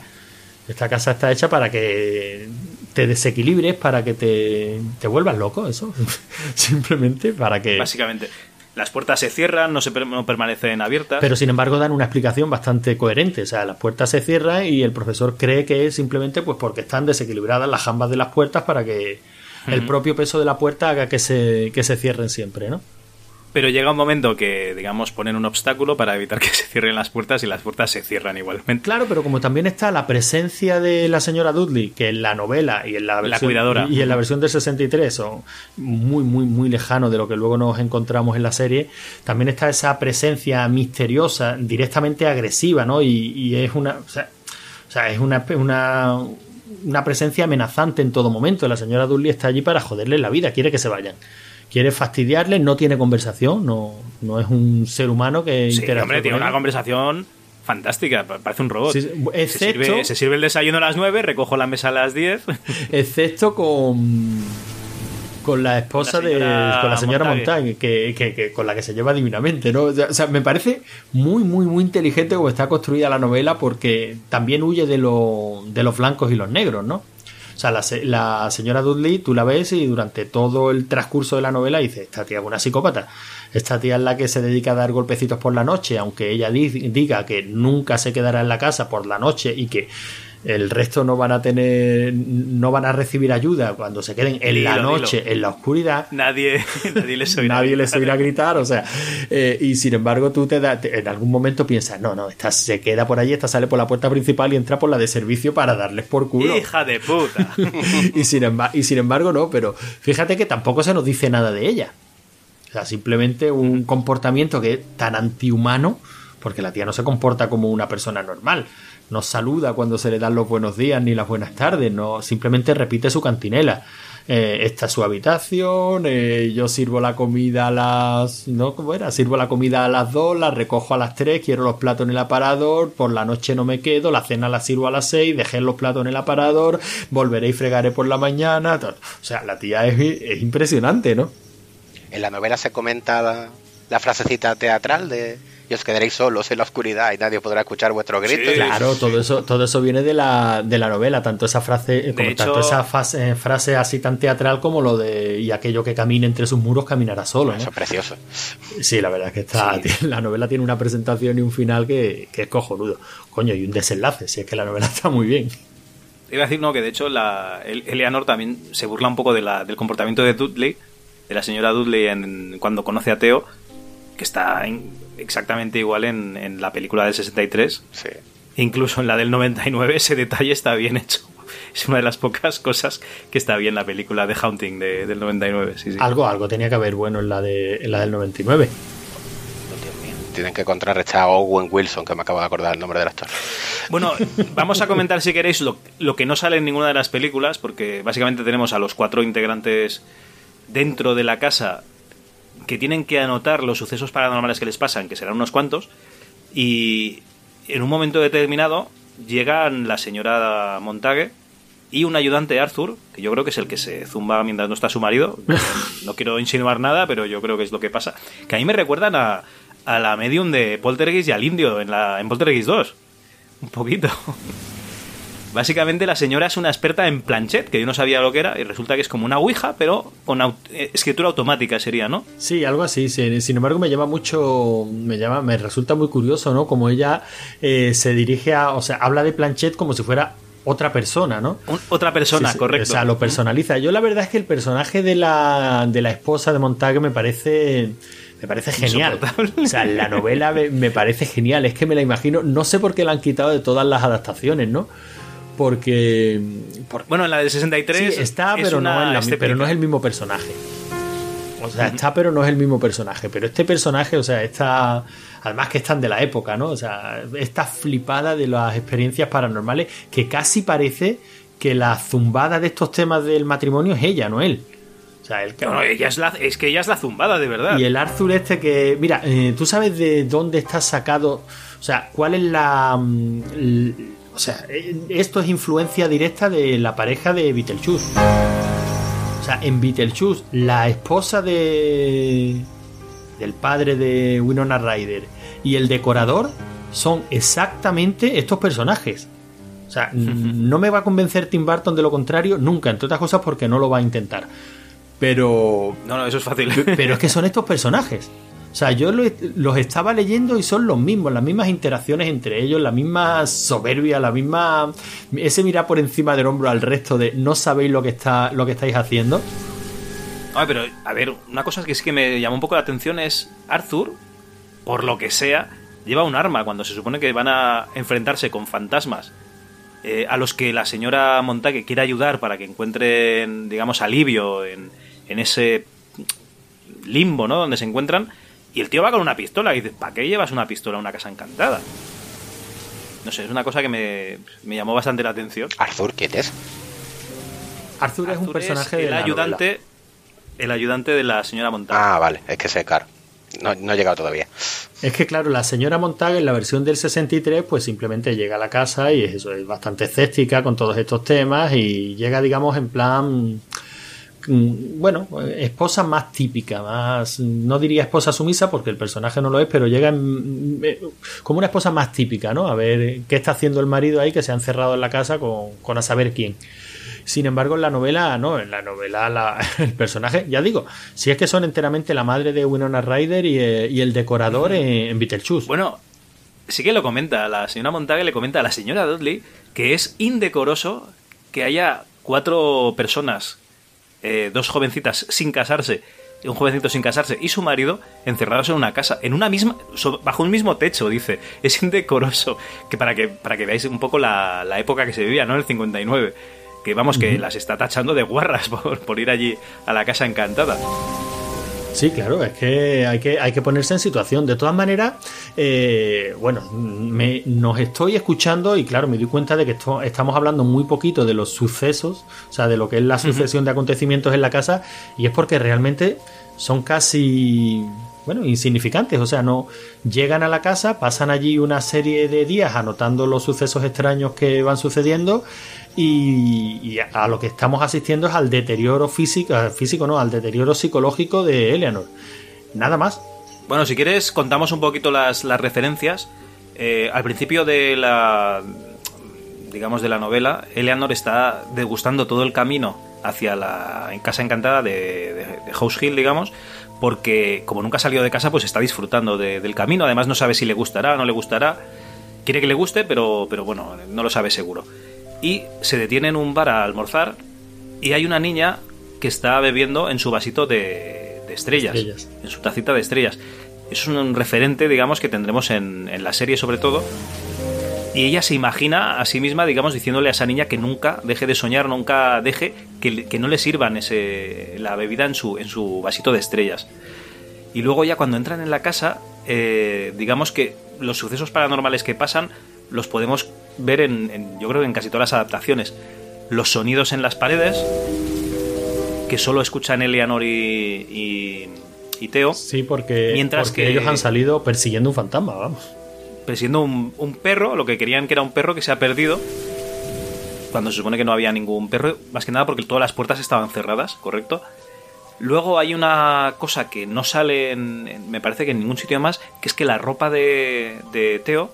Esta casa está hecha para que te desequilibres, para que te, te vuelvas loco, eso. Simplemente para que. Básicamente. Las puertas se cierran, no, se, no permanecen abiertas. Pero sin embargo dan una explicación bastante coherente. O sea, las puertas se cierran y el profesor cree que es simplemente pues porque están desequilibradas las jambas de las puertas para que el propio peso de la puerta haga que se, que se cierren siempre, ¿no? Pero llega un momento que, digamos, ponen un obstáculo para evitar que se cierren las puertas y las puertas se cierran igualmente. Claro, pero como también está la presencia de la señora Dudley, que en la novela y en la, versión, cuidadora. y en la versión del 63 son muy, muy, muy lejano de lo que luego nos encontramos en la serie, también está esa presencia misteriosa, directamente agresiva, ¿no? Y, es una... O sea, es una, una, una presencia amenazante en todo momento. La señora Dudley está allí para joderle la vida, quiere que se vayan quiere fastidiarle, no tiene conversación, no, no es un ser humano que sí, hombre, tiene una conversación fantástica, parece un robot. excepto, se, sirve, el desayuno a las 9, recojo la mesa a las 10. Excepto con con la esposa de con la señora Montagne, que, que, con la que se lleva divinamente, ¿no? O sea, me parece muy, muy, muy inteligente como está construida la novela porque también huye de, lo, de los blancos y los negros, ¿no? Sea, la, señora Dudley, tú la ves y durante todo el transcurso de la novela dice, esta tía es una psicópata. Esta tía es la que se dedica a dar golpecitos por la noche, aunque ella diga que nunca se quedará en la casa por la noche y que el resto no van a tener, no van a recibir ayuda cuando se queden en la noche, en la oscuridad. Nadie, nadie les oirá, nadie les oirá gritar, o sea, eh, y sin embargo tú te, da, en algún momento piensas, no, no, esta se queda por allí, esta sale por la puerta principal y entra por la de servicio para darles por culo. Hija de puta. y, sin embargo, y sin embargo no, pero fíjate que tampoco se nos dice nada de ella. O sea, simplemente un comportamiento que es tan antihumano, porque la tía no se comporta como una persona normal no saluda cuando se le dan los buenos días ni las buenas tardes, no simplemente repite su cantinela. Eh, esta es su habitación, eh, yo sirvo la comida a las... ¿no? ¿Cómo era? Sirvo la comida a las dos, la recojo a las tres, quiero los platos en el aparador, por la noche no me quedo, la cena la sirvo a las seis, dejé los platos en el aparador, volveré y fregaré por la mañana. O sea, la tía es, es impresionante, ¿no? En la novela se comenta la frasecita teatral de y os quedaréis solos en la oscuridad y nadie podrá escuchar vuestros gritos. claro, todo eso, todo eso viene de la, de la novela, tanto esa frase, como tanto esa eh, frase así tan teatral como lo de y aquello que camine entre sus muros caminará solo. Eso es precioso. Sí, la verdad es que está, la novela tiene una presentación y un final que, que es cojonudo. Coño, y un desenlace, si es que la novela está muy bien. Iba a decir, no, que de hecho la, Eleanor también se burla un poco de la, del comportamiento de Dudley, de la señora Dudley en, cuando conoce a Theo, que está exactamente igual en, en, la película del 63. Sí. Incluso en la del 99 ese detalle está bien hecho. Es una de las pocas cosas que está bien la película de Haunting de, del 99. Sí, sí. Algo, algo tenía que haber bueno en la, de, en la del 99. Tienen que contrarrestar a Owen Wilson, que me acabo de acordar el nombre del actor. Bueno, vamos a comentar si queréis lo, lo que no sale en ninguna de las películas, porque básicamente tenemos a los cuatro integrantes dentro de la casa que tienen que anotar los sucesos paranormales que les pasan, que serán unos cuantos, y en un momento determinado llegan la señora Montague y un ayudante Arthur, que yo creo que es el que se zumba mientras no está su marido. No quiero insinuar nada, pero yo creo que es lo que pasa. Que a mí me recuerdan a, a la medium de Poltergeist y al indio en, la, en Poltergeist 2. Un poquito. Básicamente la señora es una experta en planchet, que yo no sabía lo que era, y resulta que es como una Ouija, pero con eh, escritura automática sería, ¿no? Sí, algo así. Sin embargo, me llama mucho, me llama, me resulta muy curioso, ¿no? Como ella eh, se dirige a, o sea, habla de planchet como si fuera otra persona, ¿no? otra persona, correcto. O sea, lo personaliza. Yo la verdad es que el personaje de la, de la esposa de Montague me parece me parece genial. O sea, la novela me, parece genial. Es que me la imagino. No sé por qué la han quitado de todas las adaptaciones, ¿no? Porque... bueno, en la del 63 está, pero, no pero no es el mismo personaje. O sea, está, pero no es el mismo personaje. Pero este personaje, o sea, está. Además que están de la época, ¿no? O sea, está flipada de las experiencias paranormales que casi parece que la zumbada de estos temas del matrimonio es ella, no él. O sea, el no, ella es, la, es que ella es la zumbada, de verdad. Y el Arthur este que... Mira, eh, ¿tú sabes de dónde está sacado? O sea, ¿cuál es la... O sea, esto es influencia directa de la pareja de Beetlejuice. O sea, en Beetlejuice, la esposa de del padre de Winona Ryder y el decorador son exactamente estos personajes. O sea, no me va a convencer Tim Burton de lo contrario nunca, entre otras cosas porque no lo va a intentar. Pero. No, no, eso es fácil. Pero es que son estos personajes. O sea, yo los estaba leyendo y son los mismos, las mismas interacciones entre ellos, la misma soberbia, la misma. ese mirar por encima del hombro al resto de no sabéis lo que, está, lo que estáis haciendo. A pero, a ver, una cosa que sí que me llamó un poco la atención es Arthur, por lo que sea, lleva un arma cuando se supone que van a enfrentarse con fantasmas eh, a los que la señora Montague quiere ayudar para que encuentren, digamos, alivio en, en ese limbo, ¿no? Donde se encuentran. Y el tío va con una pistola y dice, ¿para qué llevas una pistola a una casa encantada? No sé, es una cosa que me, llamó bastante la atención. ¿Arthur quién es? Arthur, es un personaje el ayudante el ayudante de la señora Montague. Ah, vale, es que sé, claro. No, no, he llegado todavía. Es que, claro, la señora Montague en la versión del 63, pues simplemente llega a la casa y es eso, es bastante escéptica con todos estos temas y llega, digamos, en plan bueno, esposa más típica, más, no diría esposa sumisa porque el personaje no lo es, pero llega como una esposa más típica, ¿no? A ver qué está haciendo el marido ahí que se ha encerrado en la casa con, a saber quién. Sin embargo, en la novela, no, en la novela el personaje, ya digo, si es que son enteramente la madre de Winona Ryder y, eh, el decorador en, en Beetlejuice. Bueno, sí que lo comenta, la señora Montague le comenta a la señora Dudley que es indecoroso que haya cuatro personas, eh, dos jovencitas sin casarse, un jovencito sin casarse y su marido encerrados en una casa, en una misma, bajo un mismo techo, dice. Es indecoroso. Que para que, para que veáis un poco la, la época que se vivía, ¿no? El 59. Que vamos, que las está tachando de guarras por, por ir allí a la casa encantada. Sí, claro, es que hay que, hay que ponerse en situación. De todas maneras, eh, bueno, me, nos estoy escuchando y claro, me doy cuenta de que esto, estamos hablando muy poquito de los sucesos, o sea, de lo que es la sucesión de acontecimientos en la casa, y es porque realmente son casi bueno, insignificantes, o sea, no llegan a la casa, pasan allí una serie de días anotando los sucesos extraños que van sucediendo y, a lo que estamos asistiendo es al deterioro físico, físico no, al deterioro psicológico de Eleanor. Nada más. Bueno, si quieres contamos un poquito las, las referencias. Eh, al principio de la digamos de la novela, Eleanor está degustando todo el camino hacia la casa encantada de, House Hill, digamos, porque como nunca ha salido de casa, pues está disfrutando del camino. Además no sabe si le gustará o no le gustará. Quiere que le guste, pero, pero bueno, no lo sabe seguro y se detiene en un bar a almorzar y hay una niña que está bebiendo en su vasito de, estrellas, en su tacita de estrellas. Es un referente, digamos, que tendremos en, la serie sobre todo. Y ella se imagina a sí misma, digamos, diciéndole a esa niña que nunca deje de soñar, nunca deje que, no le sirvan ese, la bebida en su, en su vasito de estrellas. Y luego ya cuando entran en la casa, eh, digamos que los sucesos paranormales que pasan los podemos ver en, yo creo en casi todas las adaptaciones. Los sonidos en las paredes, que solo escuchan Eleanor y, y, Teo. Sí, porque, mientras que ellos han salido persiguiendo un fantasma, vamos. Persiguiendo un, un perro, lo que querían que era un perro que se ha perdido cuando se supone que no había ningún perro, más que nada porque todas las puertas estaban cerradas, ¿correcto? Luego hay una cosa que no sale, en, me parece que en ningún sitio más, que es que la ropa de, de Teo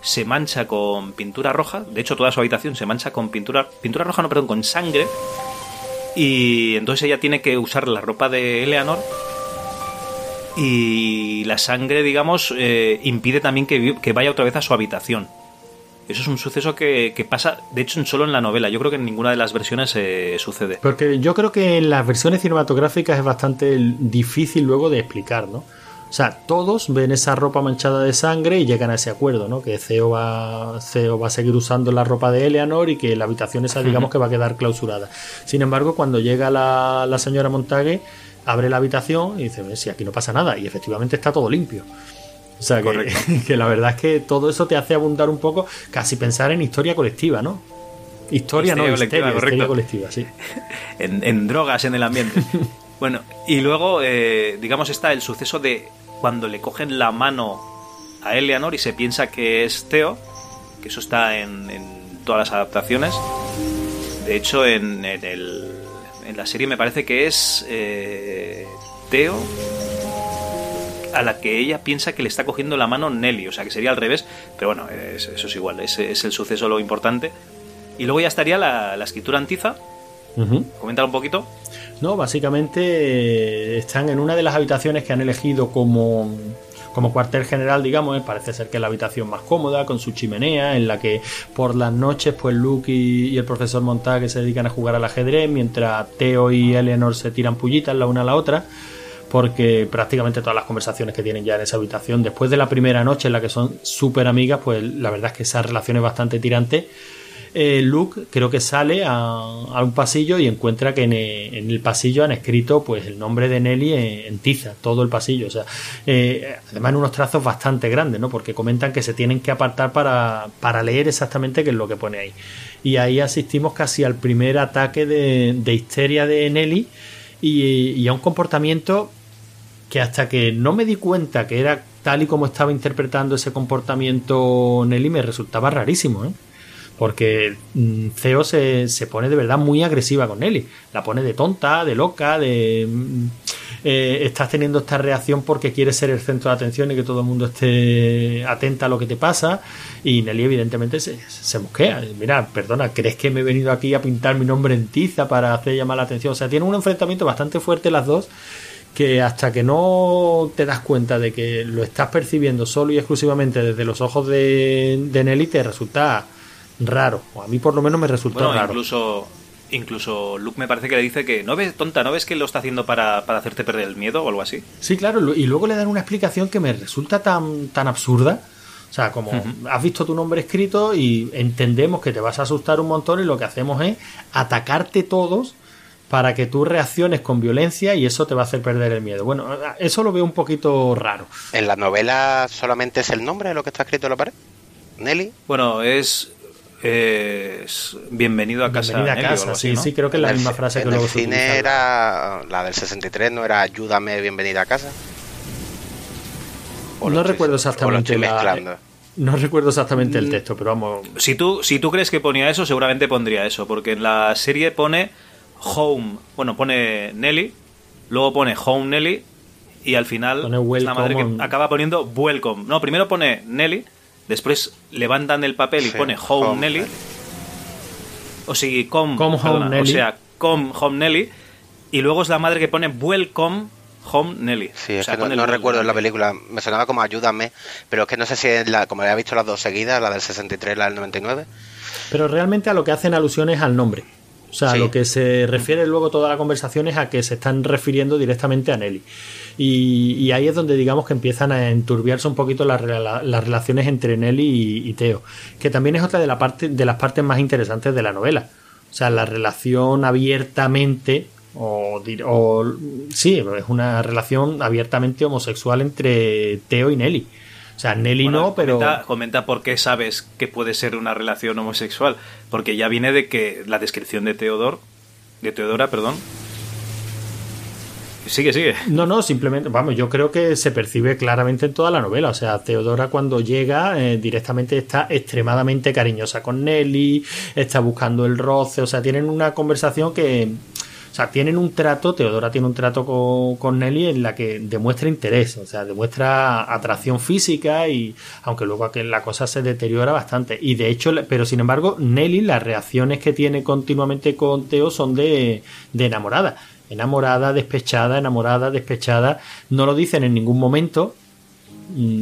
se mancha con pintura roja, de hecho toda su habitación se mancha con pintura, pintura roja, no, perdón, con sangre, y entonces ella tiene que usar la ropa de Eleanor y la sangre, digamos, eh, impide también que, vaya otra vez a su habitación. Eso es un suceso que, pasa, de hecho, solo en la novela. Yo creo que en ninguna de las versiones eh, sucede. Porque yo creo que en las versiones cinematográficas es bastante difícil luego de explicar, ¿no? O sea, todos ven esa ropa manchada de sangre y llegan a ese acuerdo, ¿no? Que Ceo va, va a seguir usando la ropa de Eleanor y que la habitación esa, digamos, que va a quedar clausurada. Sin embargo, cuando llega la, señora Montague, abre la habitación y dice, si aquí no pasa nada. Y efectivamente está todo limpio. O sea, que, la verdad es que todo eso te hace abundar un poco, casi pensar en historia colectiva, ¿no? Historia, no, colectiva, historia colectiva, sí. en, drogas en el ambiente. bueno, y luego, eh, digamos, está el suceso de cuando le cogen la mano a Eleanor y se piensa que es Theo, que eso está en, todas las adaptaciones. De hecho, en, el, en la serie me parece que es eh, Theo a la que ella piensa que le está cogiendo la mano Nelly, o sea que sería al revés, pero bueno, eso es igual, es, es el suceso lo importante. Y luego ya estaría la, escritura antiza. Uh un poquito. No, básicamente eh, están en una de las habitaciones que han elegido como, como cuartel general, digamos, eh, parece ser que es la habitación más cómoda, con su chimenea, en la que por las noches, pues Luke y, el profesor Montague se dedican a jugar al ajedrez, mientras Theo y Eleanor se tiran pullitas la una a la otra, porque prácticamente todas las conversaciones que tienen ya en esa habitación, después de la primera noche en la que son súper amigas, pues la verdad es que esa relación es bastante tirante eh, Luke creo que sale a, un pasillo y encuentra que en, el pasillo han escrito pues el nombre de Nelly en, tiza, todo el pasillo. O sea, eh, además en unos trazos bastante grandes, ¿no? Porque comentan que se tienen que apartar para, para leer exactamente qué es lo que pone ahí. Y ahí asistimos casi al primer ataque de, histeria de Nelly y, a un comportamiento que hasta que no me di cuenta que era tal y como estaba interpretando ese comportamiento Nelly me resultaba rarísimo, ¿eh? Porque Ceo mm, se, se, pone de verdad muy agresiva con Nelly. La pone de tonta, de loca, de... Mm, eh, estás teniendo esta reacción porque quieres ser el centro de atención y que todo el mundo esté atenta a lo que te pasa. Y Nelly evidentemente se, se mosquea. Mira, perdona, ¿crees que me he venido aquí a pintar mi nombre en tiza para hacer llamar la atención? O sea, tiene un enfrentamiento bastante fuerte las dos que hasta que no te das cuenta de que lo estás percibiendo solo y exclusivamente desde los ojos de, de Nelly te resulta raro. O a mí por lo menos me resulta Bueno, raro. incluso, incluso Luke me parece que le dice que no ves, tonta, ¿no ves que lo está haciendo para, para hacerte perder el miedo o algo así? Sí, claro, y luego le dan una explicación que me resulta tan, tan absurda. O sea, como has visto tu nombre escrito y entendemos que te vas a asustar un montón y lo que hacemos es atacarte todos para que tú reacciones con violencia y eso te va a hacer perder el miedo. Bueno, eso lo veo un poquito raro. En la novela solamente es el nombre de lo que está escrito en la pared. Nelly. Bueno, es, es bienvenido a casa. Bienvenida a Nelly o casa, algo así, sí, ¿no? sí, creo que es la el misma frase que en luego el se cine era la del 63 no era ayúdame bienvenida a casa O No estoy- recuerdo o lo exactamente la- mezclando. No recuerdo exactamente Mm. el texto, pero vamos. Si tú, si tú crees que ponía eso, seguramente pondría eso, porque en la serie pone Home, bueno, pone Nelly, luego pone Home Nelly y al final la madre que acaba poniendo Welcome. No, primero pone Nelly, después levantan el papel y Sí, pone Home, Home Nelly. Nelly. O come, Come home Nelly. O sea, Come Home Nelly. Y luego es la madre que pone Welcome Home Nelly. Sí, O es sea, que no, recuerdo en la película. Me sonaba como ayúdame, pero es que no sé si es la, como había visto las dos seguidas, la del 63 y la del 99. Pero realmente a lo que hacen alusiones al nombre. O sea, Sí. lo que se refiere luego toda la conversación es a que se están refiriendo directamente a Nelly. Y, y ahí es donde digamos que empiezan a enturbiarse un poquito las, rela- las relaciones entre Nelly y, y Teo. Que también es otra de, la parte, de las partes más interesantes de la novela. O sea, la relación abiertamente, o sí, es una relación abiertamente homosexual entre Teo y Nelly. O sea, Nelly Bueno, no, pero... Comenta, comenta por qué sabes que puede ser una relación homosexual. Porque ya viene de que la descripción de Teodor. De Teodora, perdón. Sigue, sigue. No, no, simplemente, vamos, yo creo que se percibe claramente en toda la novela. O sea, Teodora cuando llega eh, directamente está extremadamente cariñosa con Nelly, está buscando el roce, o sea, tienen una conversación que... O sea, tienen un trato, Teodora tiene un trato con, con Nelly en la que demuestra interés, o sea, demuestra atracción física y aunque luego la cosa se deteriora bastante. Y de hecho, pero sin embargo, Nelly, las reacciones que tiene continuamente con Teo son de, de enamorada enamorada, despechada, enamorada, despechada. No lo dicen en ningún momento,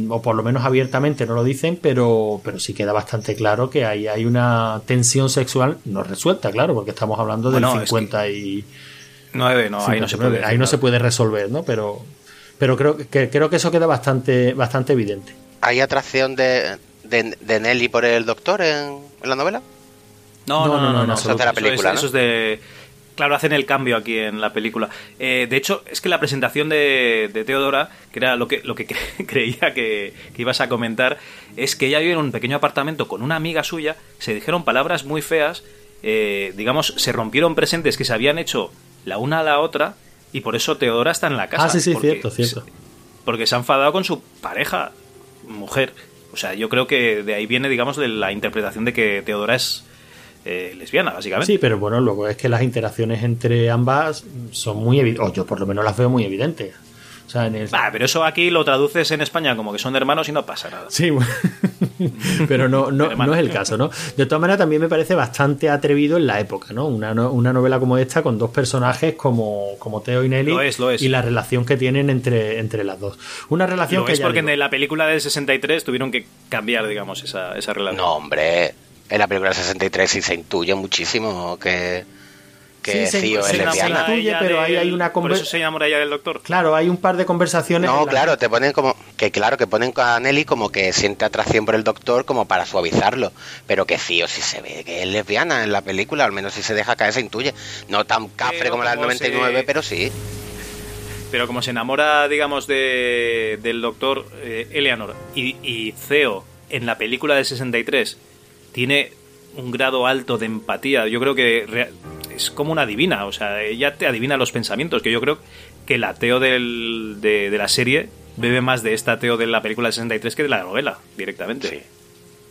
o por lo menos abiertamente no lo dicen, pero, pero sí queda bastante claro que ahí hay una tensión sexual no resuelta, claro, porque estamos hablando del Bueno, es 50 y Nueve, no, ahí no se 59. puede. ahí no se puede resolver, ¿no? Pero, pero creo que creo que eso queda bastante, bastante evidente. ¿Hay atracción de, de, de Nelly por el doctor en, en la novela? No, no, no, no, no, Eso es de la película, Eso es, ¿no? eso es de. Claro, hacen el cambio aquí en la película. Eh, de hecho, es que la presentación de, de Teodora, que era lo que, lo que cre- creía que, que ibas a comentar, es que ella vive en un pequeño apartamento con una amiga suya, se dijeron palabras muy feas, eh, digamos, se rompieron presentes que se habían hecho la una a la otra, y por eso Teodora está en la casa. ah, sí, sí, cierto, cierto. se- Porque se ha enfadado con su pareja, mujer. O sea, yo creo que de ahí viene, digamos, de la interpretación de que Teodora es eh, lesbiana, básicamente. Sí, pero bueno, luego es que las interacciones entre ambas son muy evidentes, o yo por lo menos las veo muy evidentes. O sea, en el... Bah, pero eso aquí lo traduces en España como que son hermanos y no pasa nada. Sí, bueno, pero no, no, no es el caso, ¿no? De todas maneras, también me parece bastante atrevido en la época, ¿no? Una, no- una novela como esta con dos personajes como, como Teo y Nelly Lo es, lo es. y la relación que tienen entre, entre las dos. Una relación Lo que es ya porque digo, en la película del 63 tuvieron que cambiar, digamos, esa, esa relación. No, hombre. En la película del 63 sí se intuye muchísimo que, que Sí, se- Cío se es enamora lesbiana. intuye, ella pero ahí hay una Por eso se enamora ella del doctor. Claro, hay un par de conversaciones. No, claro, te ponen como que claro que ponen a Nelly como que siente atracción por el doctor como para suavizarlo, pero que Cío sí se ve que es lesbiana en la película, al menos si se deja caer se intuye, no tan cafre Pero como la del como 99, se- pero sí. Pero como se enamora, digamos, de, del doctor eh, Eleanor y, y Theo en la película del 63 tiene un grado alto de empatía, yo creo que es como una divina, o sea, ella te adivina los pensamientos, que yo creo que la Theo del, de, de la serie bebe más de esta Theo de la película del 63 que de la novela, directamente. Sí.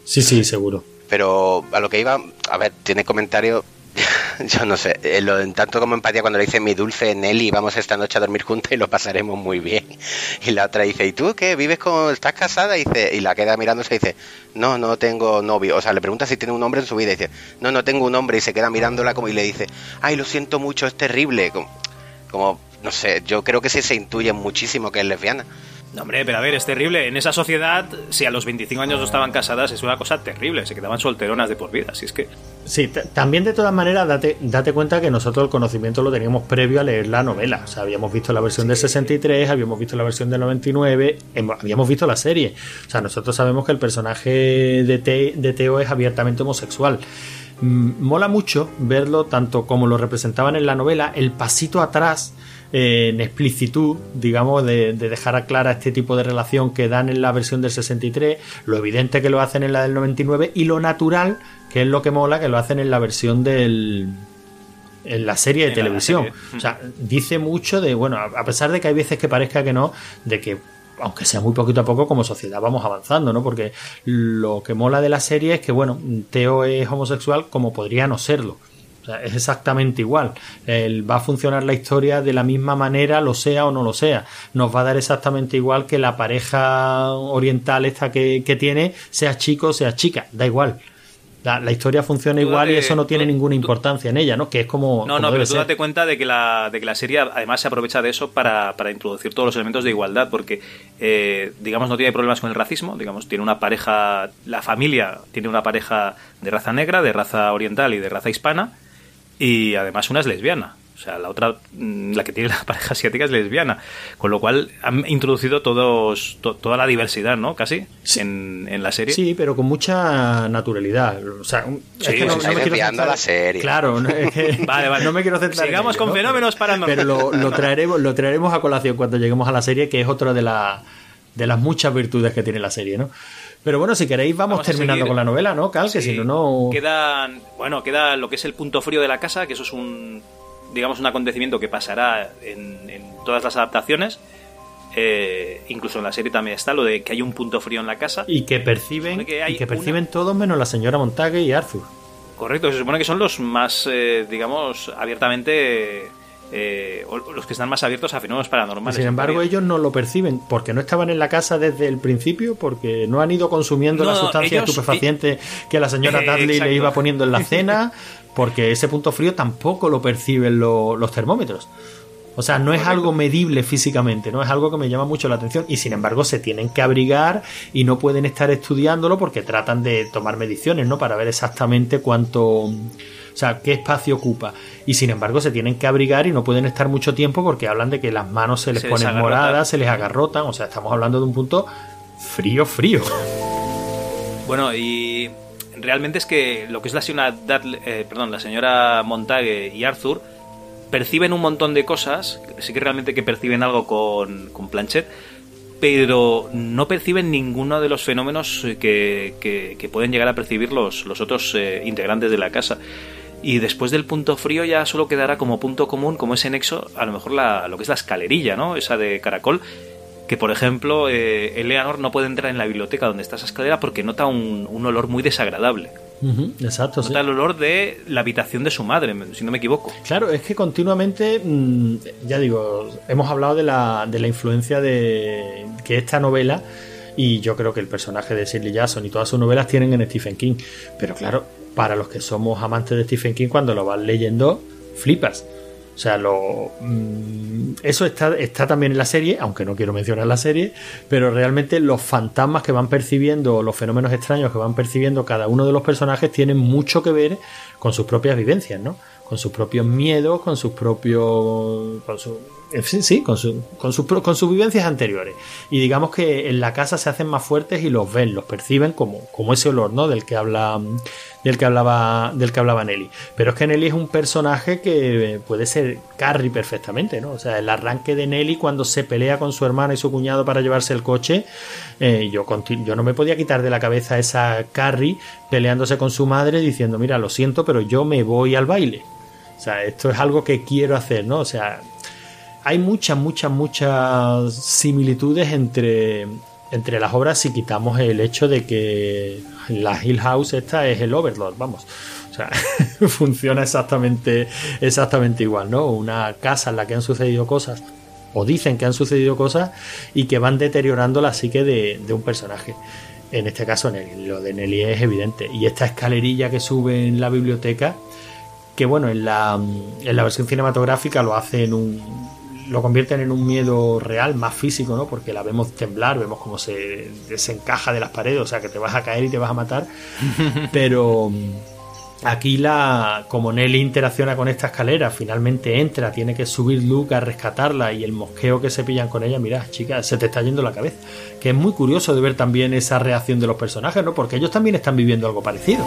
Sí, sí, seguro. Pero a lo que iba, a ver, tiene comentario, yo no sé, eh, lo, en tanto como empatía cuando le dice mi dulce Nelly, vamos esta noche a dormir juntas y lo pasaremos muy bien. Y la otra dice, ¿y tú qué? ¿Vives con, estás casada? Y, dice, y la queda mirándose y dice, no, no tengo novio. O sea, le pregunta si tiene un hombre en su vida y dice, no, no tengo un hombre. Y se queda mirándola como y le dice, ay, lo siento mucho, es terrible. Como, como no sé, yo creo que sí se intuye muchísimo que es lesbiana. No, hombre, pero a ver, es terrible. En esa sociedad, si a los 25 años no estaban casadas, es una cosa terrible. Se quedaban solteronas de por vida. Así es que. Sí, también de todas maneras, date, date cuenta que nosotros el conocimiento lo teníamos previo a leer la novela. O sea, habíamos visto la versión del 63, habíamos visto la versión del 99, habíamos visto la serie. O sea, nosotros sabemos que el personaje de, de Teo es abiertamente homosexual. Mm, mola mucho verlo tanto como lo representaban en la novela, el pasito atrás en explicitud, digamos, de, dejar clara este tipo de relación que dan en la versión del 63, lo evidente que lo hacen en la del 99 y lo natural, que es lo que mola, que lo hacen en la versión del en la serie de televisión. O sea, dice mucho de, bueno, a pesar de que hay veces que parezca que no, de que aunque sea muy poquito a poco, como sociedad vamos avanzando, ¿no? Porque lo que mola de la serie es que, bueno, Teo es homosexual como podría no serlo es exactamente igual. va a funcionar la historia de la misma manera, lo sea o no lo sea. Nos va a dar exactamente igual que la pareja oriental esta que, tiene, sea chico o sea chica, da igual. La, historia funciona igual y eso no tiene ninguna importancia en ella, ¿no? Que es como. No, no, pero tú date cuenta de que, la, de que la serie además se aprovecha de eso para, introducir todos los elementos de igualdad, porque, eh, digamos, no tiene problemas con el racismo, digamos, tiene una pareja, la familia tiene una pareja de raza negra, de raza oriental y de raza hispana, y además una es lesbiana. O sea, la otra, mm, la que tiene la pareja asiática es lesbiana. Con lo cual han introducido todos, toda la diversidad, ¿no? Casi en, la serie. Sí, pero con mucha naturalidad. O sea, es que no, me quiero la serie. Claro, no, vale, vale. no me quiero centrar. Sigamos con fenómenos paranormales. Pero lo, traeremos, lo traeremos a colación cuando lleguemos a la serie, que es otra de, la, de las muchas virtudes que tiene la serie, ¿no? Pero bueno, si queréis vamos, terminando con la novela, ¿no, Cal? Que si no, no... Quedan, bueno, queda lo que es el punto frío de la casa, que eso es un, digamos, un acontecimiento que pasará en, todas las adaptaciones. Eh, incluso en la serie también está lo de que hay un punto frío en la casa. Y que perciben, y que perciben todos menos la señora Montague y Arthur. Correcto, se supone que son los más, eh, digamos, abiertamente eh, los que están más abiertos a fenómenos paranormales. Sin embargo, ellos no lo perciben porque no estaban en la casa desde el principio, porque no han ido consumiendo la sustancia estupefaciente que la señora Dudley le iba poniendo en la cena, porque ese punto frío tampoco lo perciben los termómetros. O sea, no es algo medible físicamente, no es algo que me llama mucho la atención y sin embargo se tienen que abrigar y no pueden estar estudiándolo porque tratan de tomar mediciones, ¿no? Para ver exactamente cuánto o sea, qué espacio ocupa. Y sin embargo se tienen que abrigar y no pueden estar mucho tiempo porque hablan de que las manos se les ponen moradas, se les agarrotan. O sea, estamos hablando de un punto frío, frío. Bueno, y realmente es que lo que es la señora, eh, perdón, la señora Montague y Arthur perciben un montón de cosas, sí que realmente que perciben algo con, con Planchet, pero no perciben ninguno de los fenómenos que, que, pueden llegar a percibir los, los otros eh, integrantes de la casa y después del punto frío ya solo quedará como punto común, como ese nexo, a lo mejor la, lo que es la escalerilla, ¿no? Esa de caracol, que por ejemplo eh, Eleanor no puede entrar en la biblioteca donde está esa escalera porque nota un, un olor muy desagradable. exacto. Nota el olor de la habitación de su madre, si no me equivoco. Claro, es que continuamente, mm, ya digo, hemos hablado de la, de la influencia de que esta novela y yo creo que el personaje de Shirley Jackson y todas sus novelas tienen en Stephen King. Pero claro, para los que somos amantes de Stephen King, cuando lo vas leyendo, flipas. O sea, lo, mm, eso está, está también en la serie, aunque no quiero mencionar la serie, pero realmente los fantasmas que van percibiendo, los fenómenos extraños que van percibiendo cada uno de los personajes tienen mucho que ver con sus propias vivencias, ¿no? Con sus propios miedos, con sus propios... Con su, sí, con, su, con, sus, con sus vivencias anteriores. Y digamos que en la casa se hacen más fuertes y los ven, los perciben como, como ese olor, ¿no? Del que habla, del que hablaba, del que hablaba Nelly. Pero es que Nelly es un personaje que puede ser Carrie perfectamente, ¿no? O sea, el arranque de Nelly cuando se pelea con su hermana y su cuñado para llevarse el coche, eh, yo, yo no me podía quitar de la cabeza esa Carrie peleándose con su madre diciendo, mira, lo siento, pero yo me voy al baile. O sea, esto es algo que quiero hacer, ¿no? O sea, hay muchas, muchas, muchas similitudes entre, entre las obras si quitamos el hecho de que la Hill House esta es el Overlord, vamos. O sea, funciona exactamente, exactamente igual, ¿no? Una casa en la que han sucedido cosas, o dicen que han sucedido cosas, y que van deteriorando la psique de, un personaje. En este caso, Nelly. Lo de Nelly es evidente. Y esta escalerilla que sube en la biblioteca, que bueno, en la, en la versión cinematográfica lo hace en un lo convierten en un miedo real, más físico, ¿no? Porque la vemos temblar, vemos cómo se desencaja de las paredes, o sea que te vas a caer y te vas a matar. Pero Aquí la, como Nelly interacciona con esta escalera, finalmente entra, tiene que subir Luke a rescatarla y el mosqueo que se pillan con ella, mira, chica, se te está yendo la cabeza. Que es muy curioso de ver también esa reacción de los personajes, ¿no? Porque ellos también están viviendo algo parecido.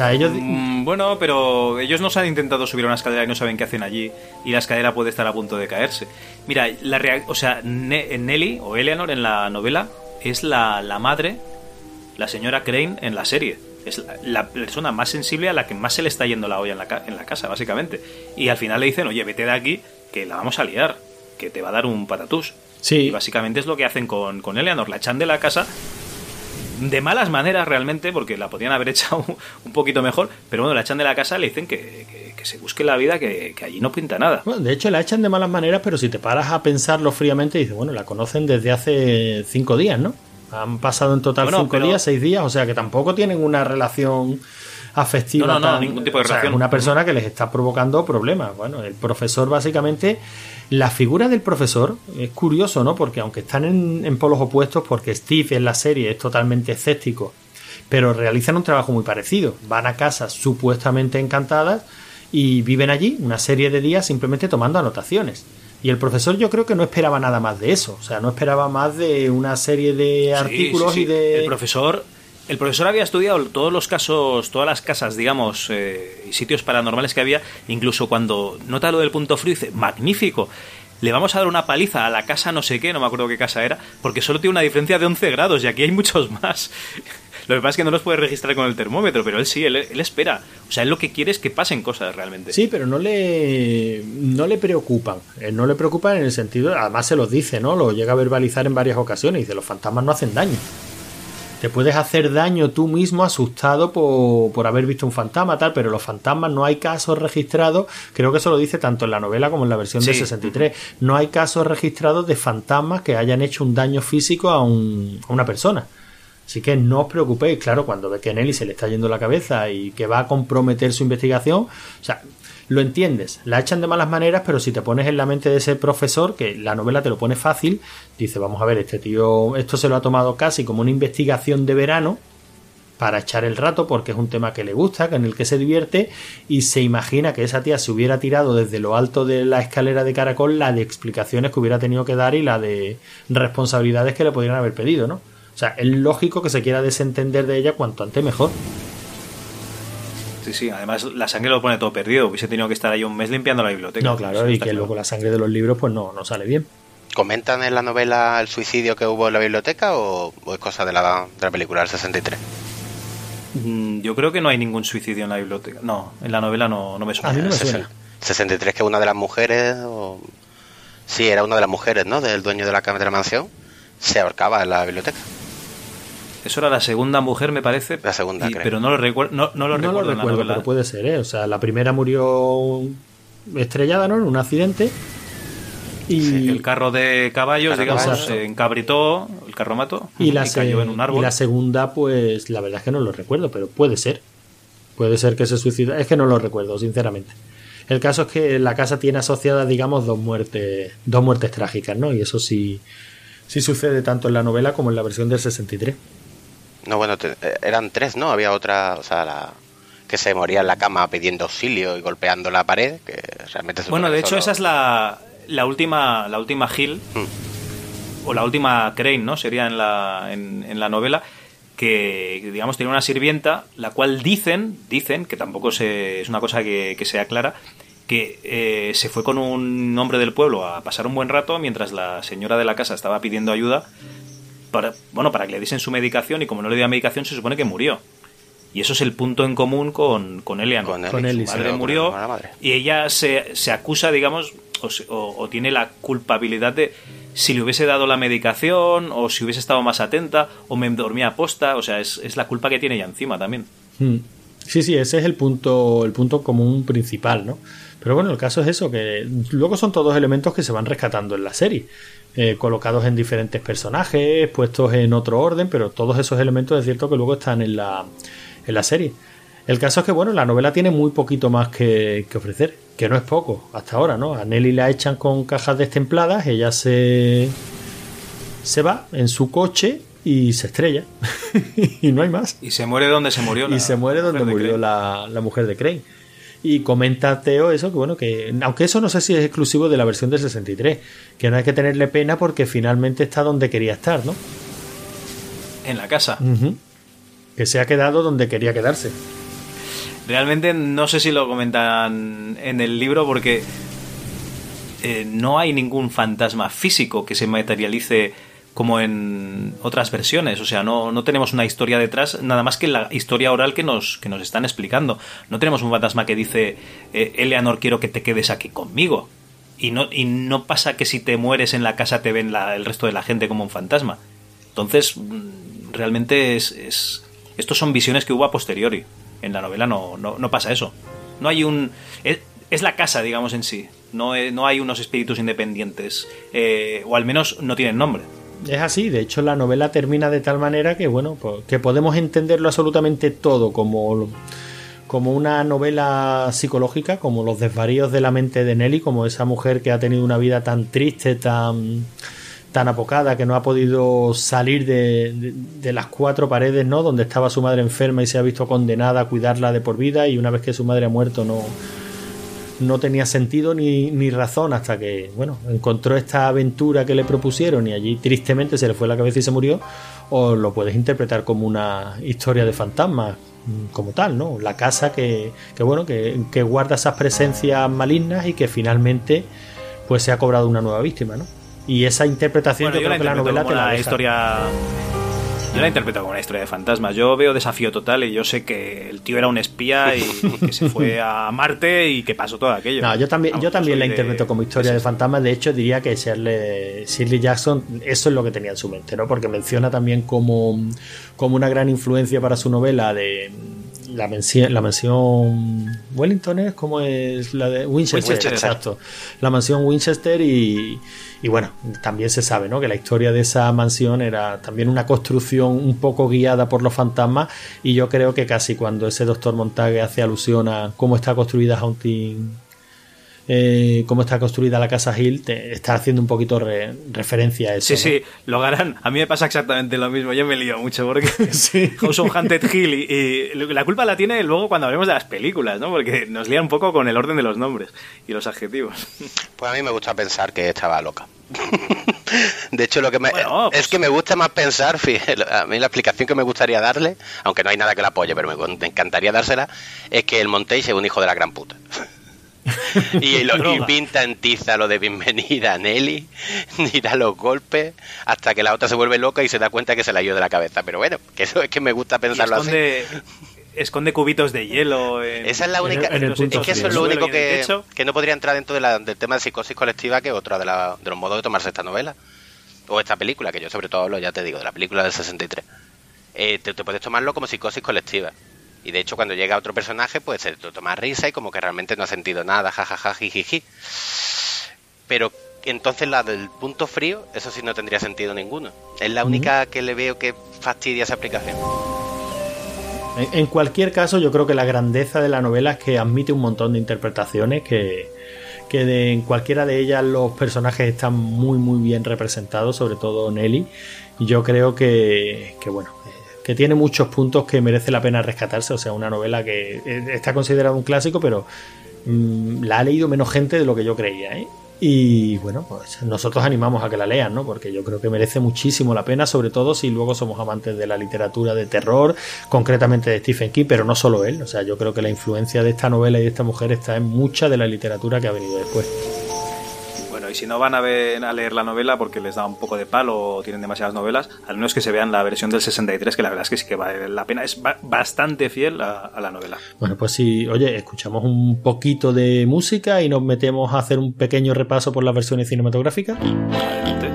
O sea, ellos... Mm, bueno, pero ellos no se han intentado subir a una escalera y no saben qué hacen allí y la escalera puede estar a punto de caerse. Mira, la o sea, Nelly o Eleanor en la novela es la, la madre, la señora Crane en la serie es la, persona más sensible a la que más se le está yendo la olla en la, en la casa, básicamente. Y al final le dicen, oye, vete de aquí, que la vamos a liar, que te va a dar un patatús. Sí. Y básicamente es lo que hacen con, con Eleanor, la echan de la casa de malas maneras realmente, porque la podían haber echado un poquito mejor, pero bueno, la echan de la casa, le dicen que, que, se busque la vida, que, que, allí no pinta nada. Bueno, de hecho la echan de malas maneras, pero si te paras a pensarlo fríamente, dices, bueno, la conocen desde hace cinco días, ¿no? Han pasado en total cinco días, seis días, o sea que tampoco tienen una relación afectiva. No, no, no ningún tipo de relación. una persona que les está provocando problemas. Bueno, el profesor básicamente, la figura del profesor es curioso, ¿no? Porque aunque están en, en polos opuestos, porque Steve en la serie es totalmente escéptico, pero realizan un trabajo muy parecido. Van a casas supuestamente encantadas y viven allí una serie de días simplemente tomando anotaciones. Y el profesor yo creo que no esperaba nada más de eso, o sea, no esperaba más de una serie de artículos y de... El profesor, el profesor había estudiado todos los casos, todas las casas, digamos, eh, y sitios paranormales que había, incluso cuando nota lo del punto frío, dice, magnífico, le vamos a dar una paliza a la casa no sé qué, no me acuerdo qué casa era, porque solo tiene una diferencia de 11 grados y aquí hay muchos más. Lo que pasa es que no los puede registrar con el termómetro, pero él sí, él, espera. O sea, él lo que quiere es que pasen cosas realmente. Sí, pero no le, no le preocupan. Él no le preocupan en el sentido, además se los dice, ¿no? Lo llega a verbalizar en varias ocasiones. Dice, los fantasmas no hacen daño. Te puedes hacer daño tú mismo asustado por, por, haber visto un fantasma, tal, pero los fantasmas no hay casos registrados, creo que eso lo dice tanto en la novela como en la versión de 63, no hay casos registrados de fantasmas que hayan hecho un daño físico a, un, a una persona. Así que no os preocupéis, claro, cuando ve que Nelly se le está yendo la cabeza y que va a comprometer su investigación, o sea, lo entiendes, la echan de malas maneras, pero si te pones en la mente de ese profesor, que la novela te lo pone fácil, dice, vamos a ver, este tío, esto se lo ha tomado casi como una investigación de verano, para echar el rato porque es un tema que le gusta, en el que se divierte y se imagina que esa tía se hubiera tirado desde lo alto de la escalera de caracol la de explicaciones que hubiera tenido que dar y la de responsabilidades que le podrían haber pedido, ¿no? O sea, es lógico que se quiera desentender de ella cuanto antes mejor. Sí, sí, además la sangre lo pone todo perdido. Hubiese tenido que estar ahí un mes limpiando la biblioteca. No, claro, y que luego la sangre de los libros pues no, no sale bien. ¿Comentan en la novela el suicidio que hubo en la biblioteca o, es cosa de la, de la película del 63? Mm, yo creo que no hay ningún suicidio en la biblioteca. No, en la novela no, no me suena. A mí no me suena. 63 que una de las mujeres... O... Sí, era una de las mujeres, ¿no? Del dueño de la, de la mansión. Se ahorcaba en la biblioteca. Eso era la segunda mujer, me parece. La segunda, creo. Pero no lo, recuerdo no, no lo recuerdo, lo pero puede ser, ¿eh? O sea, la primera murió estrellada, ¿no? En un accidente. Y el carro de caballos, digamos, se encabritó, el carro mató y, la cayó en un árbol. Y la segunda, pues la verdad es que no lo recuerdo, pero puede ser. Puede ser que se suicida. Es que no lo recuerdo, sinceramente. El caso es que la casa tiene asociadas, digamos, dos muertes, dos muertes trágicas, ¿no? Y eso sí, sí sucede tanto en la novela como en la versión del 63. No, bueno, eh, eran tres, ¿no? Había otra, o sea, la, que se moría en la cama pidiendo auxilio y golpeando la pared, que realmente Bueno, de hecho esa es la, la última la última Hill hmm. o la última Crane, ¿no? Sería en la en, la novela que digamos tiene una sirvienta la cual dicen dicen que tampoco se, es una cosa que, que sea clara que eh, se fue con un hombre del pueblo a pasar un buen rato mientras la señora de la casa estaba pidiendo ayuda para, bueno, para que le diesen su medicación y como no le dio medicación se supone que murió. Y eso es el punto en común con, con Elian. Con, él, su madre murió y ella se, se acusa, digamos, o, tiene la culpabilidad de si le hubiese dado la medicación o si hubiese estado más atenta o me dormía a posta. O sea, es, es la culpa que tiene ella encima también. Hmm. Sí, sí, ese es el punto, el punto común principal, ¿no? Pero bueno, el caso es eso, que luego son todos elementos que se van rescatando en la serie. Eh, colocados en diferentes personajes, puestos en otro orden, pero todos esos elementos es cierto que luego están en la, en la serie. El caso es que, bueno, la novela tiene muy poquito más que, ofrecer, que no es poco hasta ahora, ¿no? A Nelly la echan con cajas destempladas, ella se, se va en su coche y se estrella. y no hay más. Y se muere donde se murió. La y se muere donde murió la, la, mujer de Crane. Y comenta Teo eso, que bueno, que aunque eso no sé si es exclusivo de la versión del 63, que no hay que tenerle pena porque finalmente está donde quería estar, ¿no? En la casa. Que se ha quedado donde quería quedarse. Realmente no sé si lo comentan en el libro porque eh, no hay ningún fantasma físico que se materialice como en otras versiones. O sea, no, no, tenemos una historia detrás, nada más que la historia oral que nos, que nos están explicando. No tenemos un fantasma que dice, eh, Eleanor, quiero que te quedes aquí conmigo. Y no, y no pasa que si te mueres en la casa te ven el resto de la gente como un fantasma. Entonces, mm, realmente es, es, estos son visiones que hubo a posteriori. En la novela no, no, pasa eso. No hay un... Es, la casa, digamos, en sí. No, no hay unos espíritus independientes. Eh, o al menos no tienen nombre. Es así, de hecho la novela termina de tal manera que, bueno, pues, que podemos entenderlo absolutamente todo como, como una novela psicológica, como los desvaríos de la mente de Nelly, como esa mujer que ha tenido una vida tan triste, tan tan apocada que no ha podido salir de, de, las cuatro paredes, ¿no? Donde estaba su madre enferma y se ha visto condenada a cuidarla de por vida y una vez que su madre ha muerto no, no tenía sentido ni, ni razón hasta que, bueno, encontró esta aventura que le propusieron y allí tristemente se le fue la cabeza y se murió, o lo puedes interpretar como una historia de fantasmas mm, como tal, ¿no? La casa que, que bueno, que, que guarda esas presencias malignas y que finalmente pues se ha cobrado una nueva víctima, ¿no? Y esa interpretación yo, creo que la novela te la historia yo la interpreto como una historia de fantasmas. Yo veo desafío total y yo sé que el tío era un espía y, que se fue a Marte y que pasó todo aquello. No, yo también, yo también la interpreto como historia de, fantasmas. De hecho, diría que Shirley, Shirley, Jackson, eso es lo que tenía en su mente, ¿no? Porque menciona también como, como una gran influencia para su novela de la mansión, la mansión Wellington es como es la de Winchester, exacto. La mansión Winchester y, y, bueno, también se sabe, ¿no? Que la historia de esa mansión era también una construcción un poco guiada por los fantasmas y yo creo que casi cuando ese doctor Montague hace alusión a cómo está construida Haunting eh, cómo está construida la casa Hill, te está haciendo un poquito referencia a eso. Sí, sí, lo harán. A mí me pasa exactamente lo mismo. Yo me lío mucho porque sí. House of Haunted Hill y, la culpa la tiene luego cuando hablemos de las películas, ¿no? Porque nos lía un poco con el orden de los nombres y los adjetivos. Pues a mí me gusta pensar que estaba loca. De hecho, lo que me, es pues que me gusta más pensar, a mí la explicación que me gustaría darle, aunque no hay nada que la apoye, pero me, encantaría dársela, es que el Montage es un hijo de la gran puta. y, lo, pinta en tiza lo de bienvenida a Nelly, ni da los golpes, hasta que la otra se vuelve loca y se da cuenta que se la ha ido de la cabeza. Pero bueno, que eso es que me gusta pensarlo esconde, así. Esconde cubitos de hielo. Esa es la única. es que eso es lo único que, que no podría entrar dentro del tema de psicosis colectiva, que es otro de, los modos de tomarse esta novela. O esta película, que yo sobre todo hablo, ya te digo, de la película del 63. Eh, te puedes tomarlo como psicosis colectiva. Y de hecho, cuando llega otro personaje, pues se toma risa y como que realmente no ha sentido nada, jajaja, jijiji. Pero entonces la del punto frío, eso sí no tendría sentido ninguno. Es la única que le veo que fastidia esa aplicación. En cualquier caso, yo creo que la grandeza de la novela es que admite un montón de interpretaciones que, que en cualquiera de ellas los personajes están muy muy bien representados, sobre todo Nelly. Y yo creo que, que bueno, que tiene muchos puntos que merece la pena rescatarse. O sea, una novela que eh, está considerada un clásico, pero mm, la ha leído menos gente de lo que yo creía. ¿eh? Y bueno, pues nosotros animamos a que la lean, ¿no? Porque yo creo que merece muchísimo la pena, sobre todo si luego somos amantes de la literatura de terror, concretamente de Stephen King, pero no solo él. O sea, yo creo que la influencia de esta novela y de esta mujer está en mucha de la literatura que ha venido después y si no van a, ver, a leer la novela porque les da un poco de palo o tienen demasiadas novelas, al menos que se vean la versión del 63, que la verdad es que sí que vale la pena, es bastante fiel a, la novela. Bueno, pues sí, oye, escuchamos un poquito de música y nos metemos a hacer un pequeño repaso por las versiones cinematográficas. demons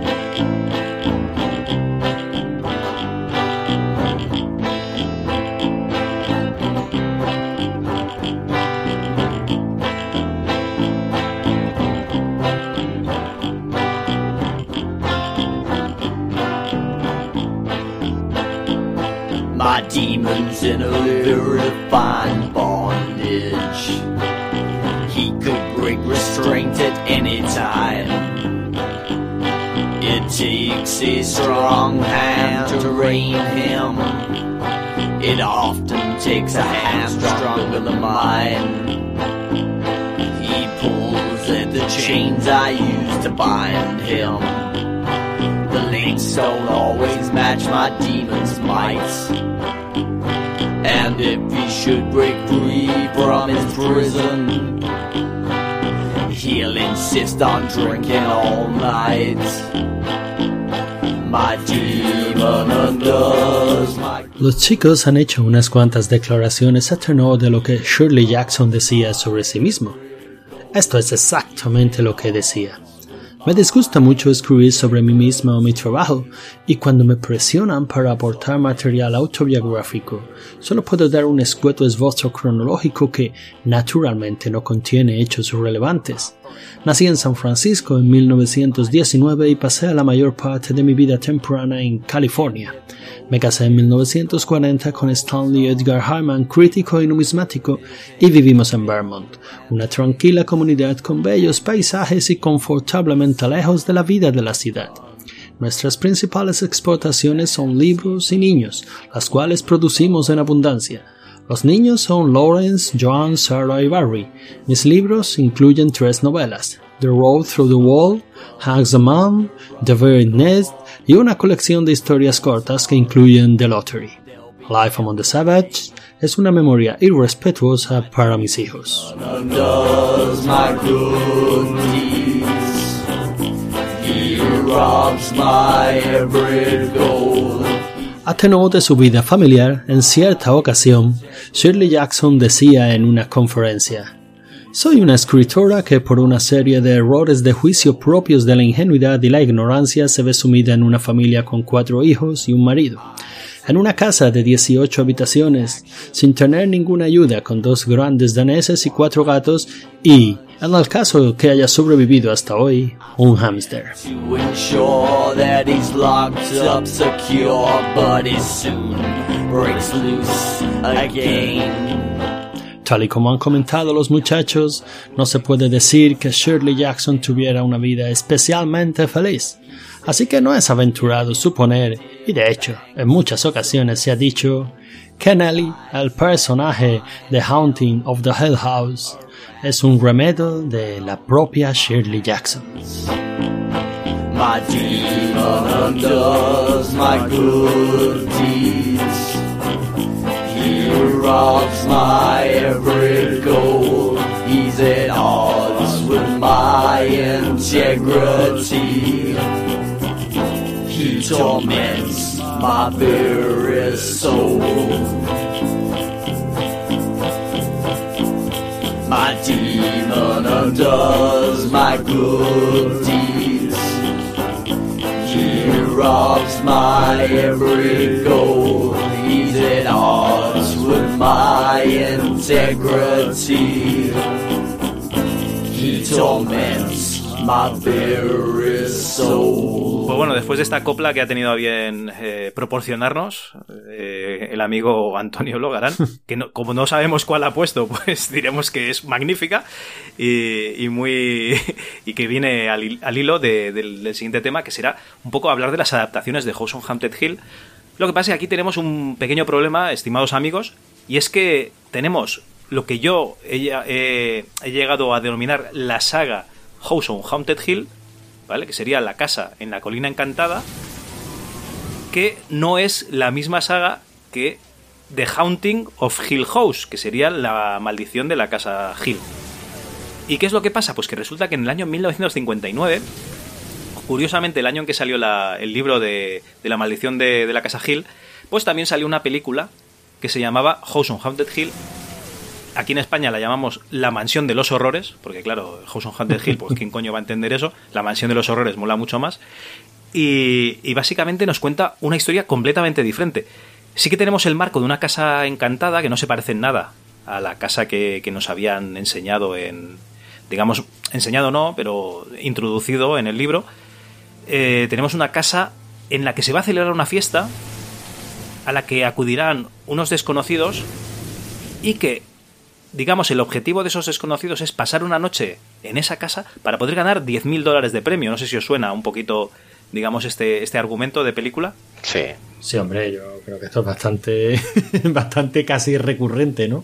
a strong hand to rein him. It often takes a hand stronger than mine. He pulls at the chains I use to bind him. The links don't always match my demon's might. And if he should break free from his prison, he'll insist on drinking all night. Los chicos han hecho unas cuantas declaraciones a tenor de lo que Shirley Jackson decía sobre sí mismo. Esto es exactamente lo que decía. Me disgusta mucho escribir sobre mí misma o mi trabajo, y cuando me presionan para aportar material autobiográfico, solo puedo dar un escueto esbozo cronológico que, naturalmente, no contiene hechos relevantes. Nací en San Francisco en 1919 y pasé la mayor parte de mi vida temprana en California. Me casé en 1940 con Stanley Edgar Harman, crítico y numismático, y vivimos en Vermont, una tranquila comunidad con bellos paisajes y confortablemente lejos de la vida de la ciudad. Nuestras principales exportaciones son libros y niños, las cuales producimos en abundancia. Los niños son Lawrence, Joan, Sarah y Barry. Mis libros incluyen tres novelas, The Road Through the Wall, Hanks the Man, The Very Nest y una colección de historias cortas que incluyen The Lottery. Life Among the Savage es una memoria irrespetuosa para mis hijos. Robs my tenor de su vida familiar, en cierta ocasión, Shirley Jackson decía en una conferencia, Soy una escritora que por una serie de errores de juicio propios de la ingenuidad y la ignorancia se ve sumida en una familia con cuatro hijos y un marido, en una casa de 18 habitaciones, sin tener ninguna ayuda, con dos grandes daneses y cuatro gatos, y, en el caso que haya sobrevivido hasta hoy, un hámster. Tal y como han comentado los muchachos, no se puede decir que Shirley Jackson tuviera una vida especialmente feliz. Así que no es aventurado suponer, y de hecho, en muchas ocasiones se ha dicho, Nelly, el personaje de *The Haunting of the Hill House, es un remedio de la propia Shirley Jackson. My my good deeds. He robs my every goal. He's at odds with my integrity. He torments my very soul. My demon undoes my good deeds. He robs my every goal. He's at odds with my integrity. He torments. Pues bueno, después de esta copla que ha tenido a bien eh, proporcionarnos eh, el amigo Antonio Logarán, que no- como no sabemos cuál ha puesto, pues diremos que es magnífica y, y muy y que viene al, hil- al hilo de- del, del siguiente tema, que será un poco hablar de las adaptaciones de House on Haunted Hill. Lo que pasa es que aquí tenemos un pequeño problema, estimados amigos, y es que tenemos lo que yo he, he- he llegado a denominar la saga House on Haunted Hill, ¿vale? Que sería la casa en la colina encantada, que no es la misma saga que The Haunting of Hill House, que sería la maldición de la casa Hill. ¿Y qué es lo que pasa? Pues que resulta que en el año 1959, curiosamente el año en que salió el libro de, de la maldición de, de la casa Hill, pues también salió una película que se llamaba House on Haunted Hill. Aquí en España la llamamos La Mansión de los Horrores, porque claro, House on Haunted Hill, pues quién coño va a entender eso. La Mansión de los Horrores mola mucho más. Y, básicamente nos cuenta una historia completamente diferente. Sí que tenemos el marco de una casa encantada que no se parece en nada a la casa que, que nos habían enseñado en, digamos, enseñado no, pero introducido en el libro. Eh, tenemos una casa en la que se va a celebrar una fiesta a la que acudirán unos desconocidos y que, digamos, el objetivo de esos desconocidos es pasar una noche en esa casa para poder ganar 10.000 dólares de premio. No sé si os suena un poquito, digamos, este, este argumento de película. Sí. Sí, hombre, yo creo que esto es bastante, bastante casi recurrente, ¿no?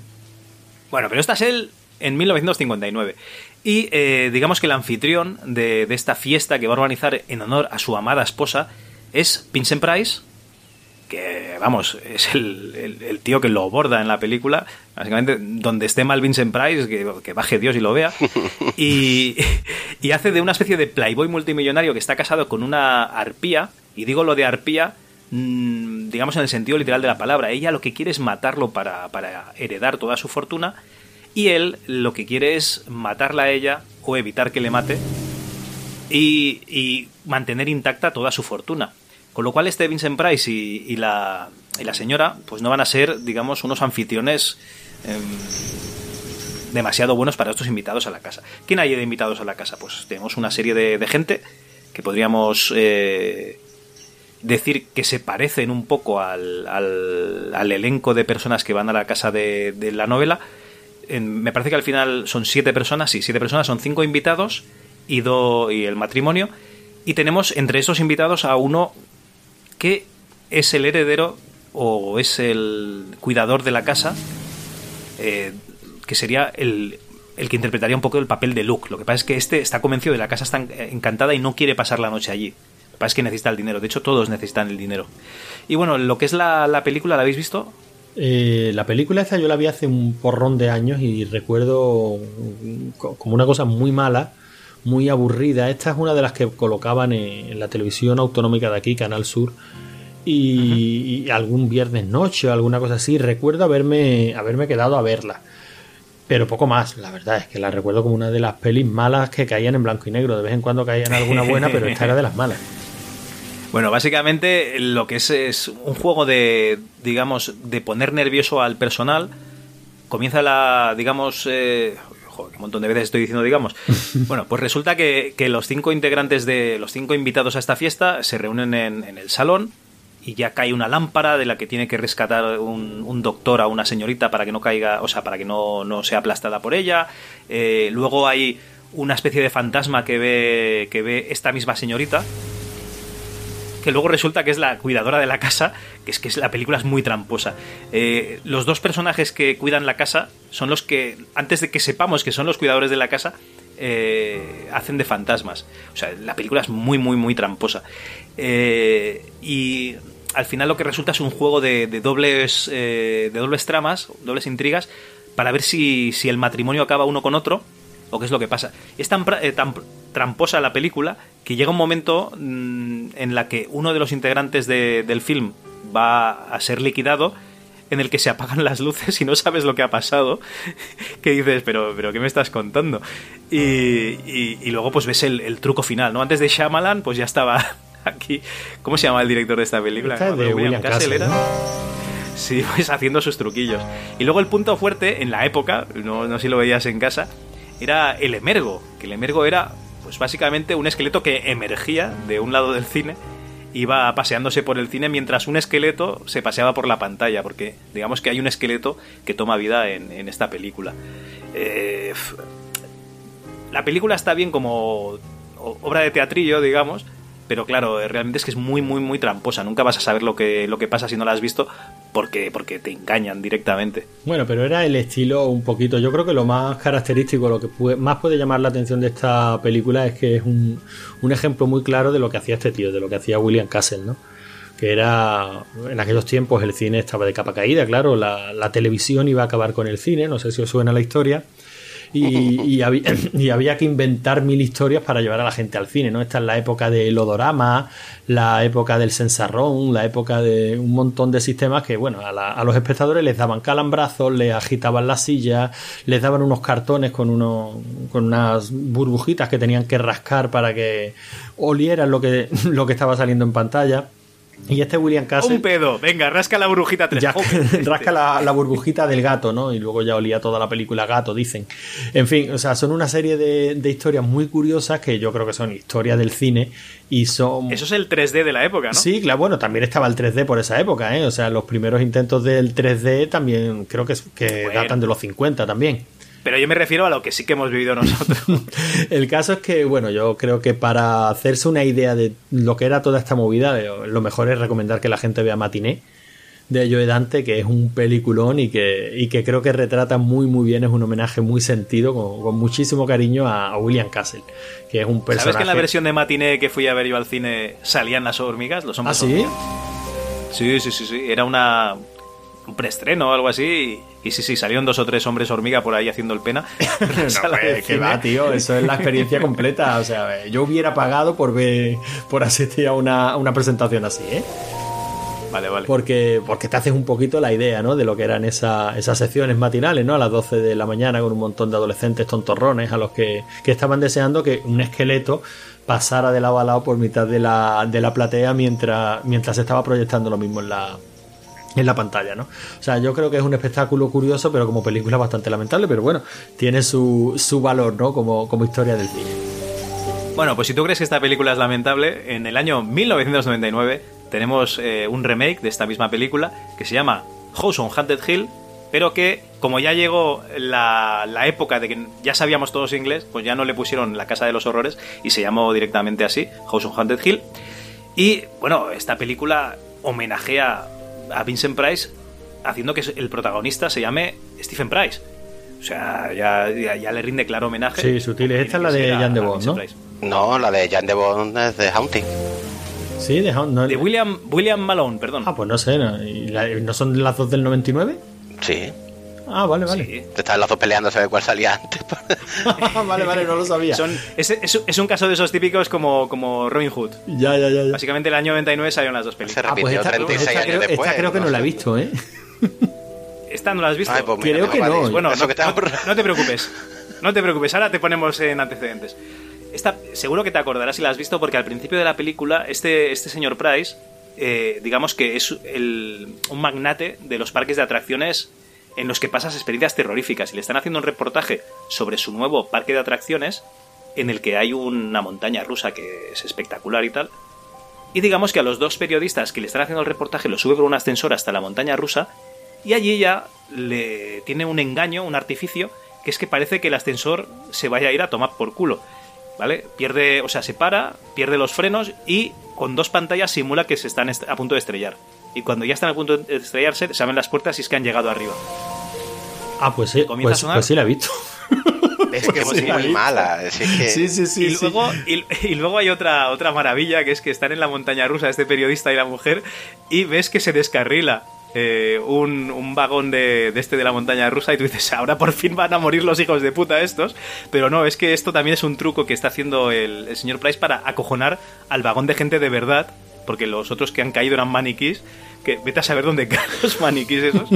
Bueno, pero esta es él en 1959. Y eh, digamos que el anfitrión de, de esta fiesta que va a organizar en honor a su amada esposa es Vincent Price, que vamos, es el, el- tío que lo borda en la película. Básicamente, donde esté mal Vincent Price, que, que baje Dios y lo vea. Y, y hace de una especie de playboy multimillonario que está casado con una arpía. Y digo lo de arpía, mm, digamos en el sentido literal de la palabra. Ella lo que quiere es matarlo para, para heredar toda su fortuna. Y él lo que quiere es matarla a ella o evitar que le mate y, y mantener intacta toda su fortuna. Con lo cual este Vincent Price y, y la, y la señora pues no van a ser, digamos, unos anfitriones em, demasiado buenos para estos invitados a la casa. ¿Quién hay de invitados a la casa? Pues tenemos una serie de, de gente que podríamos eh, decir que se parecen un poco al, al- al elenco de personas que van a la casa de, de la novela. Me parece que al final son siete personas, sí, siete personas, son cinco invitados y, do- y el matrimonio. Y tenemos entre esos invitados a uno que es el heredero o es el cuidador de la casa, eh, que sería el, el que interpretaría un poco el papel de Luke. Lo que pasa es que este está convencido de la casa está en- encantada y no quiere pasar la noche allí. Lo que pasa es que necesita el dinero. De hecho, todos necesitan el dinero. Y bueno, lo que es la, la película, ¿la habéis visto? Eh, la película esta yo la vi hace un porrón de años y recuerdo co- como una cosa muy mala, muy aburrida. Esta es una de las que colocaban en, la televisión autonómica de aquí, Canal Sur, y, y algún viernes noche o alguna cosa así. Recuerdo haberme, haberme quedado a verla. Pero poco más, la verdad es que la recuerdo como una de las pelis malas que caían en blanco y negro. De vez en cuando caían alguna buena, pero esta era de las malas. Bueno, básicamente lo que es es un juego de, digamos, de poner nervioso al personal. Comienza la, digamos, eh, joder, un montón de veces estoy diciendo, digamos. Bueno, pues resulta que, que los cinco integrantes de los cinco invitados a esta fiesta se reúnen en, en el salón y ya cae una lámpara de la que tiene que rescatar un, un doctor a una señorita para que no caiga, o sea, para que no, no sea aplastada por ella. Eh, luego hay una especie de fantasma que ve, que ve esta misma señorita que luego resulta que es la cuidadora de la casa, que es que la película es muy tramposa. Eh, los dos personajes que cuidan la casa son los que, antes de que sepamos que son los cuidadores de la casa, eh, hacen de fantasmas. O sea, la película es muy, muy, muy tramposa. Eh, y al final lo que resulta es un juego de, de dobles, eh, de dobles tramas, dobles intrigas, para ver si, si el matrimonio acaba uno con otro o qué es lo que pasa. Es tan, eh, tan tramposa la película que llega un momento mm, en la que uno de los integrantes de- del film va a ser liquidado en el que se apagan las luces y no sabes lo que ha pasado que dices pero pero qué me estás contando y, y- y luego pues ves el, el truco final no antes de Shyamalan pues ya estaba aquí cómo se llama el director de esta película Esta es de William Castle, era ¿no? Sí, pues haciendo sus truquillos. Y luego el punto fuerte, en la época, no, no sé si lo veías en casa, era el emergo. Que el emergo era, pues básicamente un esqueleto que emergía de un lado del cine, iba paseándose por el cine mientras un esqueleto se paseaba por la pantalla, porque digamos que hay un esqueleto que toma vida en, en esta película. Eh, la película está bien como obra de teatrillo, digamos, pero claro, eh, realmente es que es muy, muy, muy tramposa. Nunca vas a saber lo que, lo que pasa si no la has visto porque, porque te engañan directamente. Bueno, pero era el estilo un poquito. Yo creo que lo más característico, lo que pu- más puede llamar la atención de esta película es que es un, un ejemplo muy claro de lo que hacía este tío, de lo que hacía William Castle, ¿no? Que era, en aquellos tiempos el cine estaba de capa caída, claro, la, la televisión iba a acabar con el cine, no sé si os suena la historia. Y, y había, y había que inventar mil historias para llevar a la gente al cine, ¿no? Esta es la época del odorama, la época del sensarrón, la época de un montón de sistemas que, bueno, a, la- a los espectadores les daban calambrazos, les agitaban las sillas, les daban unos cartones con, unos, con unas burbujitas que tenían que rascar para que olieran lo que, lo que estaba saliendo en pantalla. Y este William Castle. Un pedo, venga, rasca la burbujita tres. Ya, Joder, rasca la, la burbujita del gato, ¿no? Y luego ya olía toda la película gato, dicen. En fin, o sea, son una serie de, de historias muy curiosas que yo creo que son historias del cine y son... Eso es el 3D de la época, ¿no? Sí, claro, bueno, también estaba el 3D por esa época, ¿eh? O sea, los primeros intentos del 3D también creo que, que Bueno. datan de los 50 también. Pero yo me refiero a lo que sí que hemos vivido nosotros. El caso es que, bueno, yo creo que para hacerse una idea de lo que era toda esta movida, lo mejor es recomendar que la gente vea Matiné de Joe Dante, que es un peliculón y que, y que creo que retrata muy muy bien, es un homenaje muy sentido, con, con muchísimo cariño a, a William Castle, que es un personaje... ¿Sabes que en la versión de matiné que fui a ver yo al cine salían las hormigas? Los ¿Ah, hombres sí? hormigas? Sí, sí, sí, sí. Era una un preestreno o algo así. Y, sí, sí, salieron dos o tres hombres hormiga por ahí haciendo el pena. No, pues, que va, tío, eso es la experiencia completa. O sea, yo hubiera pagado por ver, por asistir a una, a una presentación así, ¿eh? Vale, vale. Porque, porque te haces un poquito la idea, ¿no? De lo que eran esa- esas secciones matinales, ¿no? A las 12 de la mañana con un montón de adolescentes tontorrones a los que, que estaban deseando que un esqueleto pasara de lado a lado por mitad de la, de la platea mientras, mientras se estaba proyectando lo mismo en la, en la pantalla, ¿no? O sea, yo creo que es un espectáculo curioso, pero como película bastante lamentable, pero bueno, tiene su, su valor, ¿no? Como, como historia del cine. Bueno, pues si tú crees que esta película es lamentable, en el año 1999 tenemos eh, un remake de esta misma película que se llama House on Haunted Hill, pero que como ya llegó la, la época de que ya sabíamos todos inglés, pues ya no le pusieron La Casa de los Horrores y se llamó directamente así, House on Haunted Hill. Y bueno, esta película homenajea a Vincent Price haciendo que el protagonista se llame Stephen Price. O sea, ya, ya, ya le rinde claro homenaje. Sí, sutil. Esta es la de Jan de Bond, ¿no? Price. No, la de Jan de Bond es de Haunting. Sí, de, no, De William, William Malone, perdón. Ah, pues no sé, ¿no? ¿Y la- ¿no son las dos del 99? Sí. Ah, vale, vale. Sí. Estaban los dos peleándose de cuál salía antes. vale, vale, no lo sabía. Son, es, es- es un caso de esos típicos como, como Robin Hood. Ya, ya, ya. ya. Básicamente el año 99 salieron las dos Se películas. Ah, pues repitió esta, 36 esta años creo, después. esta creo que no, la he visto, ¿eh? ¿Esta no la has visto? Ay, pues mira, Creo que no. vale. Bueno, no, que te no- no te preocupes. No te preocupes, ahora te ponemos en antecedentes. Esta, seguro que te acordarás si la has visto porque al principio de la película este, este señor Price, eh, digamos que es el- un magnate de los parques de atracciones en los que pasas experiencias terroríficas y le están haciendo un reportaje sobre su nuevo parque de atracciones en el que hay una montaña rusa que es espectacular y tal. Y digamos que a los dos periodistas que le están haciendo el reportaje lo sube por un ascensor hasta la montaña rusa y allí ya le tiene un engaño, un artificio, que es que parece que el ascensor se vaya a ir a tomar por culo. ¿Vale? Pierde, o sea, se para, pierde los frenos y con dos pantallas simula que se están est- a punto de estrellar. Y cuando ya están a punto de estrellarse, se abren las puertas y es que han llegado arriba. Ah, pues sí, Comienza a pues, sonar. pues sí la he visto. Es que es Sí, la muy mala. es que- Sí, sí, sí. y, sí. luego, y, y luego hay otra, otra maravilla, que es que están en la montaña rusa este periodista y la mujer, y ves que se descarrila eh, un, un vagón de, de este de la montaña rusa, y tú dices, ahora por fin van a morir los hijos de puta estos. Pero no, es que esto también es un truco que está haciendo el, el señor Price para acojonar al vagón de gente de verdad, porque los otros que han caído eran maniquís. Que vete a saber dónde caen los maniquís esos.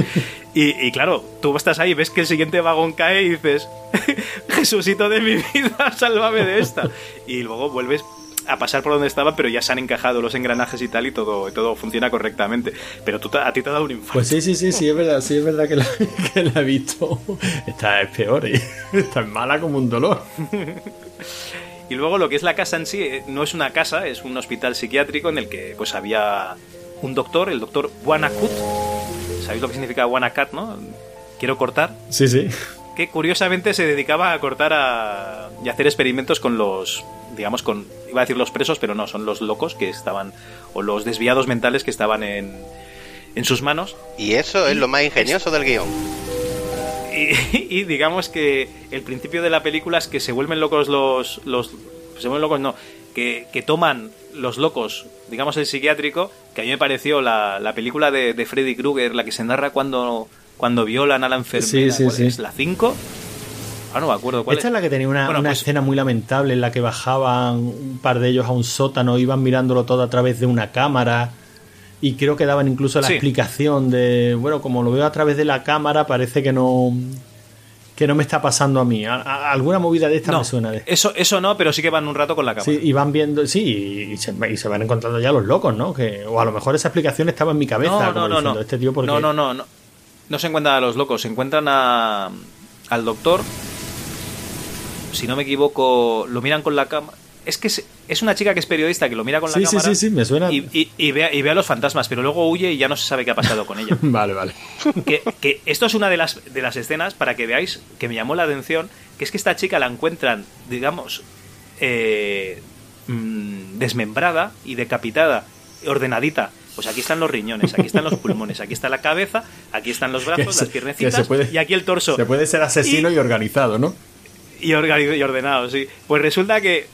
Y, y claro, tú estás ahí, ves que el siguiente vagón cae y dices, Jesucito de mi vida, sálvame de esta. Y luego vuelves a pasar por donde estaba, pero ya se han encajado los engranajes y tal, y todo, todo funciona correctamente. Pero tú, a ti te ha dado un infarto. Pues sí, sí, sí, sí, es verdad, sí, es verdad que la, que la he visto. Esta es peor, ¿eh? Esta es mala como un dolor. Y luego lo que es la casa en sí, eh, no es una casa, es un hospital psiquiátrico en el que pues había un doctor, el doctor Wanakut. ¿Sabéis lo que significa Wanakat, no? Quiero cortar. Sí, sí. que curiosamente se dedicaba a cortar a, y a hacer experimentos con los, digamos, con, iba a decir los presos, pero no, son los locos que estaban, o los desviados mentales que estaban en, en sus manos. Y eso es lo más ingenioso del guion. Y, y digamos que el principio de la película es que se vuelven locos los, los se vuelven locos, no, que, que toman los locos, digamos el psiquiátrico, que a mí me pareció la, la película de, de Freddy Krueger, la que se narra cuando, cuando violan a la enfermera, Sí, sí, ¿cuál sí. es? ¿La 5? Ah, no me acuerdo cuál Esta es la que tenía una, Bueno, una pues- escena muy lamentable en la que bajaban un par de ellos a un sótano, iban mirándolo todo a través de una cámara y creo que daban incluso la Sí. explicación de, bueno, como lo veo a través de la cámara, parece que no que no me está pasando a mí. A- a- alguna movida de esta No, me suena de. eso, eso no, pero sí que van un rato con la cámara. Sí, y van viendo, sí, y se, y se van encontrando ya los locos, ¿no? Que, o a lo mejor esa explicación estaba en mi cabeza. no, como no, no, diciendo, no. Este tío, porque no, no, no, no. No se encuentran a los locos, se encuentran a, al doctor. Si no me equivoco, lo miran con la cámara. Es que es, es una chica que es periodista que lo mira con la Sí, sí, cámara. sí, sí, me suena. Y, y- y ve, a- y ve a los fantasmas, pero luego huye y ya no se sabe qué ha pasado con ella. Vale, vale. que, que esto es una de las, de las escenas para que veáis que me llamó la atención, que es que esta chica la encuentran, digamos, eh, mm, desmembrada y decapitada, ordenadita. Pues aquí están los riñones, aquí están los pulmones, aquí está la cabeza, aquí están los brazos, se- las piernecitas puede- y aquí el torso. Se puede ser asesino Y- organizado, ¿no? Y ordenado, sí. Pues resulta que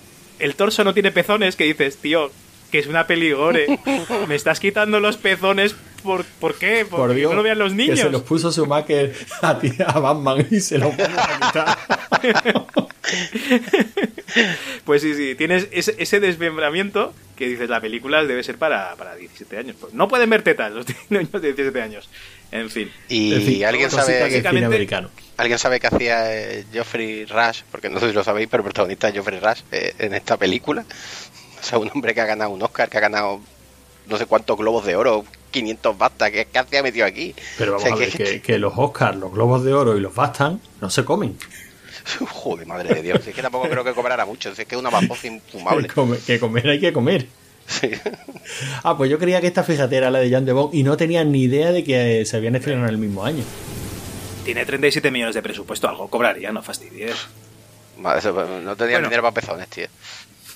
el torso no tiene pezones, que dices, tío, que es una peligore. Me estás quitando los pezones, ¿por, ¿por qué? ¿Por, Por que Dios. no lo vean los niños. Que se los puso Schumacher a, ti- a Batman y se los puso a quitar. Pues sí, sí, tienes ese, ese desmembramiento que dices, la película debe ser para, para 17 años. Pues no pueden ver tetas los niños de 17 años. En fin. Y En fin, alguien sabe que es cine básicamente- americano. ¿Alguien sabe qué hacía eh, Geoffrey Rush? Porque no sé si lo sabéis, pero el protagonista es Geoffrey Rush eh, en esta película. O sea, un hombre que ha ganado un Oscar, que ha ganado no sé cuántos globos de oro, 500 bastas. ¿Qué, qué hacía metido aquí? Pero O vamos sea, a ver, que, que los Oscars, los Globos de Oro y los Bastan no se comen. Joder, madre de Dios. Es que tampoco creo que cobrara mucho. Si es que es una babosa infumable. Que comer hay que comer. Sí. Ah, pues yo creía que esta, fíjate, era la de Jan de Bond y no tenía ni idea de que se habían estrenado en el mismo año. Tiene 37 millones de presupuesto, algo cobraría, no fastidies. Madre, eso, No tenía Bueno. dinero para pezones, tío.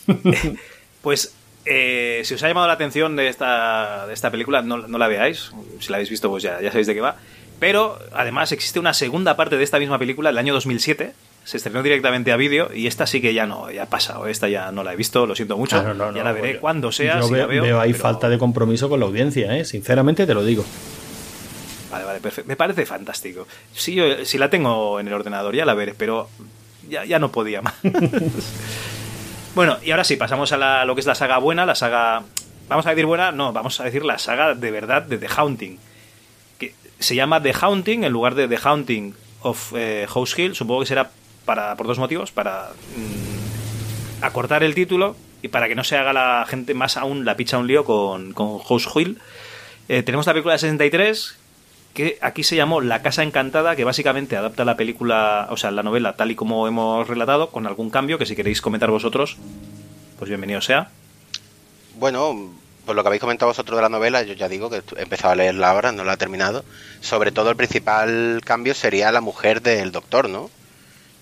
Pues eh, si os ha llamado la atención de esta, de esta película, no, no la veáis. Si la habéis visto, pues ya, ya sabéis de qué va. Pero además existe una segunda parte de esta misma película del año 2007. Se estrenó directamente a vídeo y esta sí que ya no, ya ha pasado. Esta ya no la he visto, lo siento mucho. Ah, no, no, ya la veré yo- cuando sea. Yo si veo, veo, veo ahí pero- falta de compromiso con la audiencia, ¿eh? Sinceramente te lo digo. Vale, vale, perfecto. Me parece fantástico. Si, yo, si la tengo en el ordenador, ya la veré, pero ya, ya no podía más. bueno, y ahora sí, pasamos a la- lo que es la saga buena, la saga... Vamos a decir buena, no, vamos a decir la saga de verdad de The Haunting. Que se llama The Haunting en lugar de The Haunting of eh, House Hill. Supongo que será para, por dos motivos. Para mm, acortar el título y para que no se haga la gente más aún la picha un lío con, con House Hill. Eh, tenemos la película de 63 que aquí se llamó La Casa Encantada, que básicamente adapta la película, o sea, la novela tal y como hemos relatado, con algún cambio que si queréis comentar vosotros, pues bienvenido sea. Bueno, por lo que habéis comentado vosotros de la novela, yo ya digo que he empezado a leerla ahora, no la he terminado. Sobre todo el principal cambio sería la mujer del doctor, ¿no?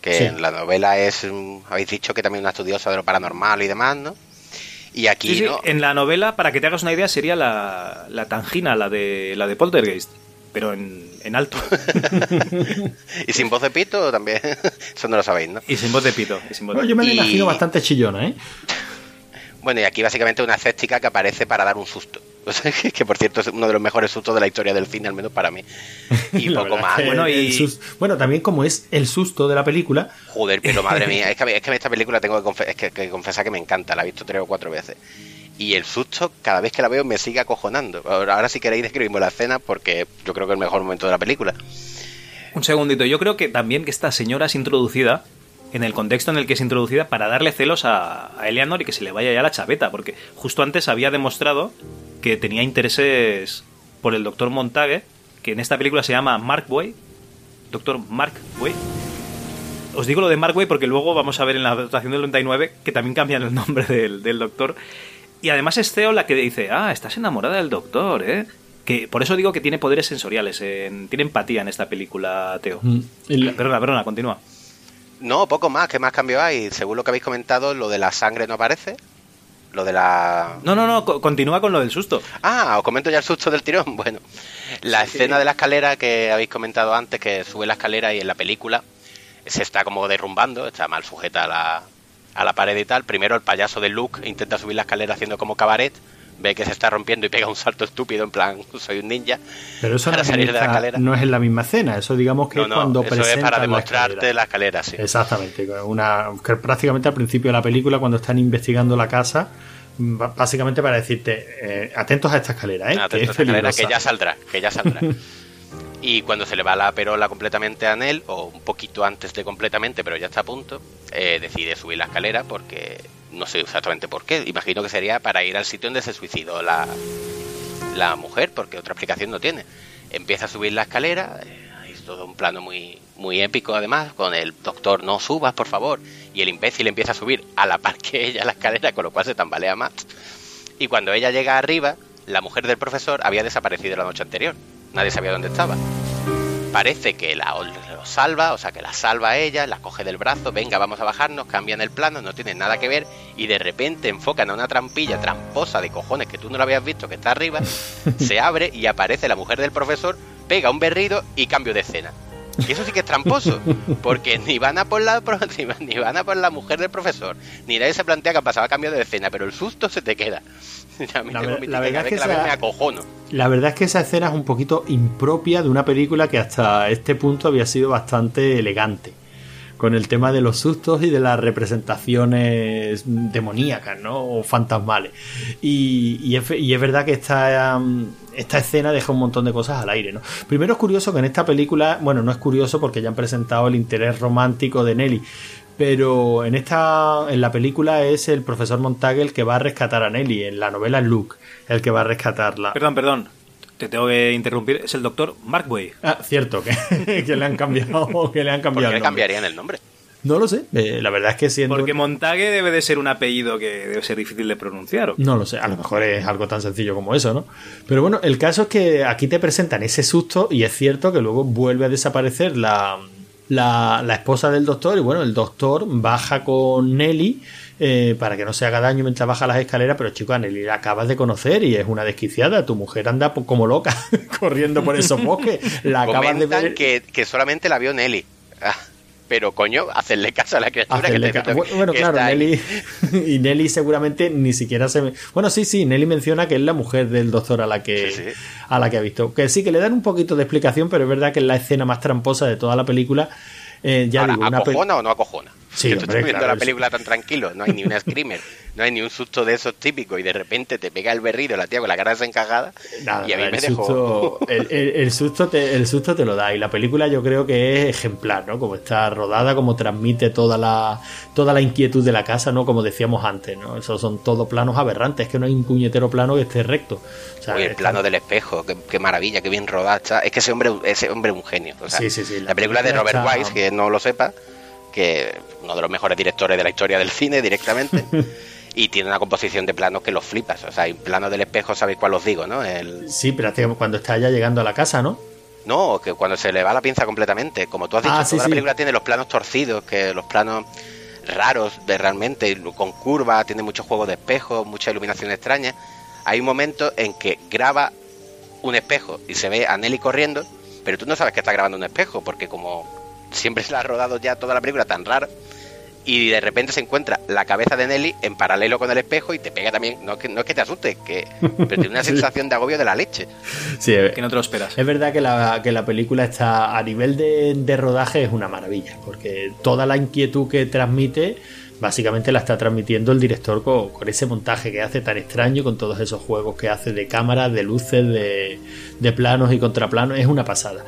Que Sí. en la novela es, habéis dicho que también una estudiosa de lo paranormal y demás, ¿no? Y aquí Sí, sí, no. en la novela, para que te hagas una idea, sería la, la tangina, la de, la de Poltergeist, pero en, en alto. y sin voz de pito también, eso no lo sabéis, ¿no? y sin voz de pito. y sin voz de Bueno, yo me la Y- imagino bastante chillona, ¿eh? Bueno, y aquí básicamente una escéptica que aparece para dar un susto. Que, por cierto es uno de los mejores sustos de la historia del cine, al menos para mí. Y poco más. Bueno, y- también como es el susto de la película, Joder, pero madre mía, es que, es que esta película tengo que, confe- es que- que confesar que me encanta, la he visto tres o cuatro veces. Y el susto, cada vez que la veo, me sigue acojonando. Ahora, ahora si queréis describimos la escena porque yo creo que es el mejor momento de la película. Un segundito, yo creo que también que esta señora es introducida en el contexto en el que es introducida para darle celos a, a Eleanor y que se le vaya ya la chaveta, porque justo antes había demostrado que tenía intereses por el doctor Montague, que en esta película se llama Mark Way, doctor Mark Way. Os digo lo de Mark Way porque luego vamos a ver en la adaptación del 99 que también cambian el nombre del, del doctor. Y además es Theo la que dice, ah, estás enamorada del doctor, ¿eh? Que por eso digo que tiene poderes sensoriales, en- tiene empatía en esta película, Teo. mm, el- Perdona, perdona, continúa. No, poco más, ¿qué más cambio hay? Según lo que habéis comentado, lo de la sangre no aparece. Lo de la... No, no, no, co- continúa con lo del susto. Ah, os comento ya el susto del tirón. Bueno, la escena de la escalera que habéis comentado antes, que sube la escalera y en la película se está como derrumbando, está mal sujeta a la, a la pared y tal. Primero el payaso de Luke intenta subir la escalera haciendo como cabaret, ve que se está rompiendo y pega un salto estúpido en plan, soy un ninja. pero eso no para es, en salir de la esta- escalera. no es en la misma escena, eso digamos que No, es no, cuando eso es para la demostrarte escalera. la escalera, sí. Exactamente, una, que prácticamente al principio de la película, cuando están investigando la casa, mm, básicamente para decirte, eh, atentos a esta escalera, ¿eh? Atento que a es esa escalera, que ya saldrá, que ya saldrá. Y cuando se le va la perola completamente a Nell, o un poquito antes de completamente, pero ya está a punto, eh, decide subir la escalera porque no sé exactamente por qué. Imagino que sería para ir al sitio donde se suicidó la, la mujer, porque otra explicación no tiene. Empieza a subir la escalera, eh, es todo un plano muy, muy épico además, con el doctor no subas por favor, y el imbécil empieza a subir a la par que ella la escalera, con lo cual se tambalea más. Y cuando ella llega arriba, la mujer del profesor había desaparecido la noche anterior, nadie sabía dónde estaba. Parece que la lo salva, o sea que la salva a ella, la coge del brazo, venga, vamos a bajarnos, cambian el plano, no tienen nada que ver, y de repente enfocan a una trampilla tramposa de cojones que tú no lo habías visto, que está arriba, se abre y aparece la mujer del profesor, pega un berrido y cambio de escena. Y eso sí que es tramposo, porque ni van a por la ni van- ni van a por la mujer del profesor, ni nadie se plantea que han pasado a cambio de escena, pero el susto se te queda. La verdad es que veo esa- me. La verdad es que esa escena es un poquito impropia de una película que hasta este punto había sido bastante elegante. Con el tema de los sustos y de las representaciones demoníacas, ¿no? O fantasmales. Y, y es, y es verdad que esta, esta escena deja un montón de cosas al aire, ¿no? Primero es curioso que en esta película, bueno, no es curioso porque ya han presentado el interés romántico de Nelly. Pero en esta, en la película es el profesor Montague el que va a rescatar a Nelly. En la novela es Luke el que va a rescatarla. Perdón, perdón. Te tengo que interrumpir. Es el doctor Mark Way. Ah, cierto, que, que le han cambiado, que le han ¿Por cambiado. qué el le cambiarían el nombre? No lo sé. eh, la verdad es que siendo. Porque Montague debe de ser un apellido que debe ser difícil de pronunciar. ¿o? No lo sé, a lo mejor es algo tan sencillo como eso, ¿no? Pero bueno, el caso es que aquí te presentan ese susto y es cierto que luego vuelve a desaparecer la, la, la esposa del doctor y bueno, el doctor baja con Nelly eh, para que no se haga daño mientras baja las escaleras, pero chico, a Nelly la acabas de conocer y es una desquiciada, tu mujer anda como loca corriendo por esos bosques, la acabas de ver... que, que solamente la vio Nelly. Pero coño, hacerle caso a la criatura Hacerle que, te- bueno, que claro. Nelly y Nelly seguramente ni siquiera se me- bueno sí sí Nelly menciona que es la mujer del doctor a la que Sí, sí. a la que ha visto que sí que le dan un poquito de explicación pero es verdad que es la escena más tramposa de toda la película Eh, ya Ahora, digo una pe- ¿acojona o no acojona? Sí, hombre, estoy viendo claro, la película tan tranquilo, no hay ni una screamer, no hay ni un susto de esos típicos y de repente te pega el berrido la tía con la cara desencajada Nada, y a mí el me dejó... susto, el, el- el susto te, el susto te lo da y la película yo creo que es ejemplar, ¿no? Como está rodada, como transmite toda la toda la inquietud de la casa, ¿no? Como decíamos antes, ¿no? Esos son todos planos aberrantes, es que no hay un puñetero plano que esté recto. O sea, el está- plano del espejo, qué, qué maravilla, qué bien rodada está. Es que ese hombre, ese hombre es un genio. o sea, Sí, sí, sí, La, la película de Robert está- Wise, que no lo sepa, que uno de los mejores directores de la historia del cine directamente, y tiene una composición de planos que los flipas. O sea, hay planos del espejo, sabéis cuál os digo, ¿no? El, Sí, prácticamente cuando está ya llegando a la casa, ¿no? no, que cuando se le va la pinza completamente, como tú has dicho, Ah, sí, toda la sí. película tiene los planos torcidos, que los planos raros de realmente, con curvas, tiene muchos juegos de espejos, mucha iluminación extraña. Hay un momento en que graba un espejo y se ve a Nelly corriendo, pero tú no sabes que está grabando un espejo, porque como siempre se la ha rodado ya toda la película tan rara, y de repente se encuentra la cabeza de Nelly en paralelo con el espejo y te pega también, no es que, no es que te asustes, que, pero tiene una sensación de agobio de la leche. Sí, Que no te lo esperas. Es verdad que la, que la película está a nivel de, de rodaje es una maravilla, porque toda la inquietud que transmite, básicamente la está transmitiendo el director con, con ese montaje que hace tan extraño, con todos esos juegos que hace de cámaras, de luces, de, de planos y contraplanos, es una pasada.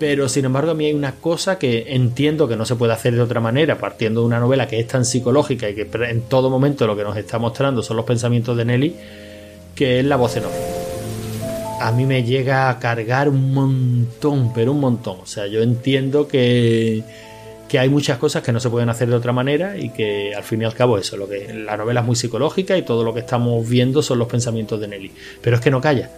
Pero sin embargo a mí hay una cosa que entiendo que no se puede hacer de otra manera, partiendo de una novela que es tan psicológica y que en todo momento lo que nos está mostrando son los pensamientos de Nelly, que es la voz en a mí me llega a cargar un montón, pero un montón. O sea, yo entiendo que, que hay muchas cosas que no se pueden hacer de otra manera y que al fin y al cabo eso, lo que la novela es muy psicológica y todo lo que estamos viendo son los pensamientos de Nelly. Pero es que no calla.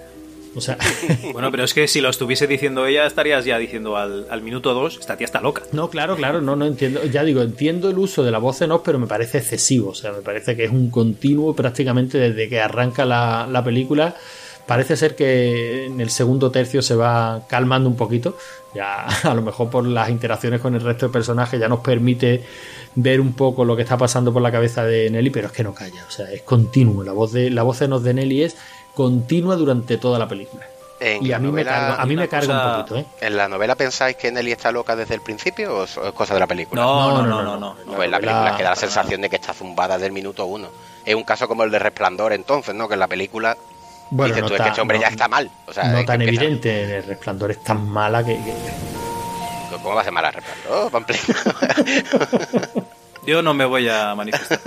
O sea, Bueno, pero es que si lo estuviese diciendo ella, estarías ya diciendo al, al minuto dos, esta tía está loca. no, claro, claro, no, no entiendo. Ya digo, entiendo el uso de la voz en off, pero me parece excesivo. O sea, me parece que es un continuo prácticamente desde que arranca la, la película. Parece ser que en el segundo tercio se va calmando un poquito. Ya a lo mejor por las interacciones con el resto de personajes ya nos permite ver un poco lo que está pasando por la cabeza de Nelly, pero es que no calla. O sea, es continuo. La voz de la voz en off de Nelly es continua durante toda la película. En Y a mí me novela- carga, a mí me carga cosa- un poquito, ¿eh? ¿En la novela pensáis que Nelly está loca desde el principio o es cosa de la película? No, no, no, no. no. Pues la película que da la sensación de que está zumbada desde el minuto uno. Es un caso como el de Resplandor entonces, ¿no? Que en la película Bueno, dices no tú, es que ta- este hombre no- ya está mal. O sea, no es que tan empieza- evidente, en el resplandor es tan mala que, que- ¿Cómo va a ser mala resplandor, Pamplina? Yo no me voy a manifestar.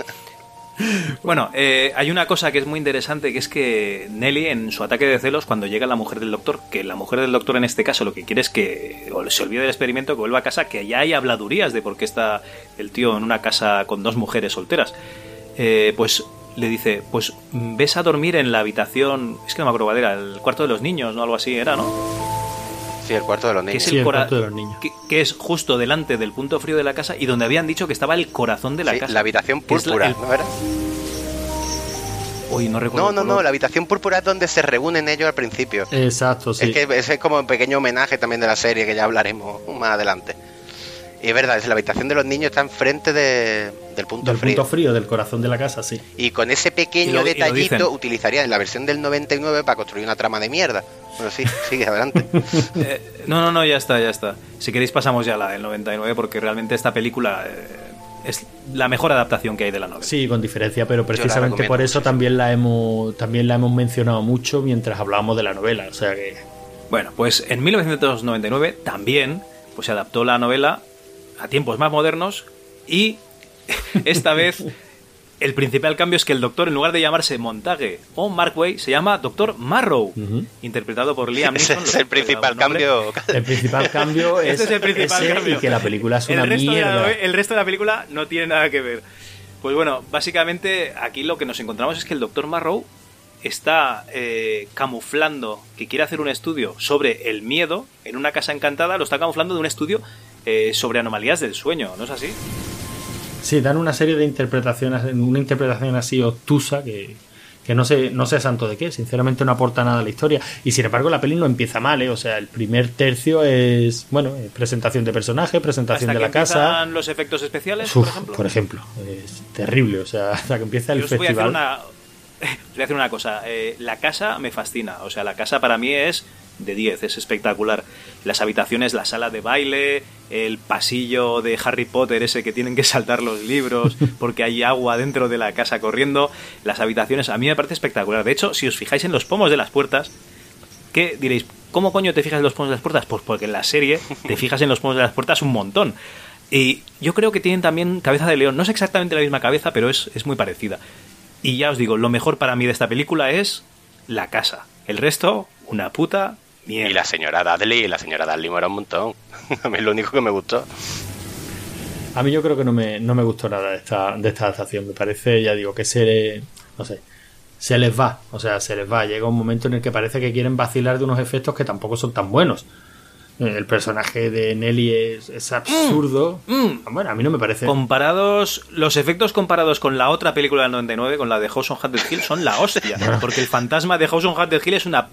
Bueno, eh, hay una cosa que es muy interesante, que es que Nelly, en su ataque de celos, cuando llega la mujer del doctor, que la mujer del doctor en este caso lo que quiere es que se olvide del experimento, que vuelva a casa, que ya hay habladurías de por qué está el tío en una casa con dos mujeres solteras. Eh, pues le dice, pues ves a dormir en la habitación, es que no me acuerdo era, el cuarto de los niños, ¿no? Algo así era, ¿no? Sí, el cuarto de los que niños. es Sí, el, el cora- cuarto de los niños. Que, que es justo delante del punto frío de la casa y donde habían dicho que estaba el corazón de la Sí, casa. la habitación la- púrpura, el- ¿no era? Uy, no recuerdo. No, la habitación púrpura es donde se reúnen ellos al principio. Exacto, sí. Es que ese es como un pequeño homenaje también de la serie que ya hablaremos más adelante. Y es verdad, es la habitación de los niños está enfrente de- del punto del frío. punto frío del corazón de la casa, sí. Y con ese pequeño lo- detallito utilizarían la versión del 99 para construir una trama de mierda. Bueno, sí, sigue adelante. Eh, no, no, no, ya está, ya está. Si queréis pasamos ya a la del 99 porque realmente esta película eh, es la mejor adaptación que hay de la novela. Sí, con diferencia, pero precisamente por eso muchísimo. también la hemos también la hemos mencionado mucho mientras hablábamos de la novela, o sea que Bueno, pues en 1999 también pues, se adaptó la novela a tiempos más modernos y esta vez el principal cambio es que el doctor, en lugar de llamarse Montague o Markway, se llama Doctor Marrow, interpretado por Liam Ese Neeson. es lo el principal cambio. el principal cambio es, Este es el principal ese cambio. y que la película es una el resto, de la, mierda. el resto de la película no tiene nada que ver. Pues bueno, básicamente aquí lo que nos encontramos es que el Dr. Marrow está eh, camuflando que quiere hacer un estudio sobre el miedo en una casa encantada, lo está camuflando de un estudio eh, sobre anomalías del sueño, ¿no es así? Sí, dan una serie de interpretaciones, una interpretación así obtusa que, que no sé, no sé santo de qué, sinceramente no aporta nada a la historia. Y sin embargo la peli no empieza mal, ¿eh? o sea, el primer tercio es, bueno, eh, presentación de personaje, presentación Hasta de que la casa. los efectos especiales, Uf, por ejemplo. es terrible, o sea, hasta que empieza el Yo os voy a hacer festival. una, os voy a hacer una cosa. eh, la casa me fascina. O sea, la casa para mí es de 10, es espectacular. Las habitaciones, la sala de baile, el pasillo de Harry Potter, ese que tienen que saltar los libros porque hay agua dentro de la casa corriendo. Las habitaciones, a mí me parece espectacular. De hecho, si os fijáis en los pomos de las puertas, ¿qué diréis? ¿Cómo coño te fijas en los pomos de las puertas? Pues porque en la serie te fijas en los pomos de las puertas un montón. Y yo creo que tienen también cabeza de león. No es exactamente la misma cabeza, pero es, es muy parecida. Y ya os digo, lo mejor para mí de esta película es la casa. El resto, una puta mierda. Y la señora Dudley, la señora Dudley mola un montón. A mí es lo único que me gustó. A mí yo creo que no me, no me gustó nada de esta, de esta adaptación. Me parece, ya digo, que se, no sé, se les va. O sea, se les va. Llega un momento en el que parece que quieren vacilar de unos efectos que tampoco son tan buenos. Eh, El personaje de Nelly es, es absurdo. Mm. Bueno, a mí no me parece. Comparados, los efectos comparados con la otra película del 99, con la de House on Haunted Hill, son la hostia. Porque el fantasma de House on Haunted Hill es una.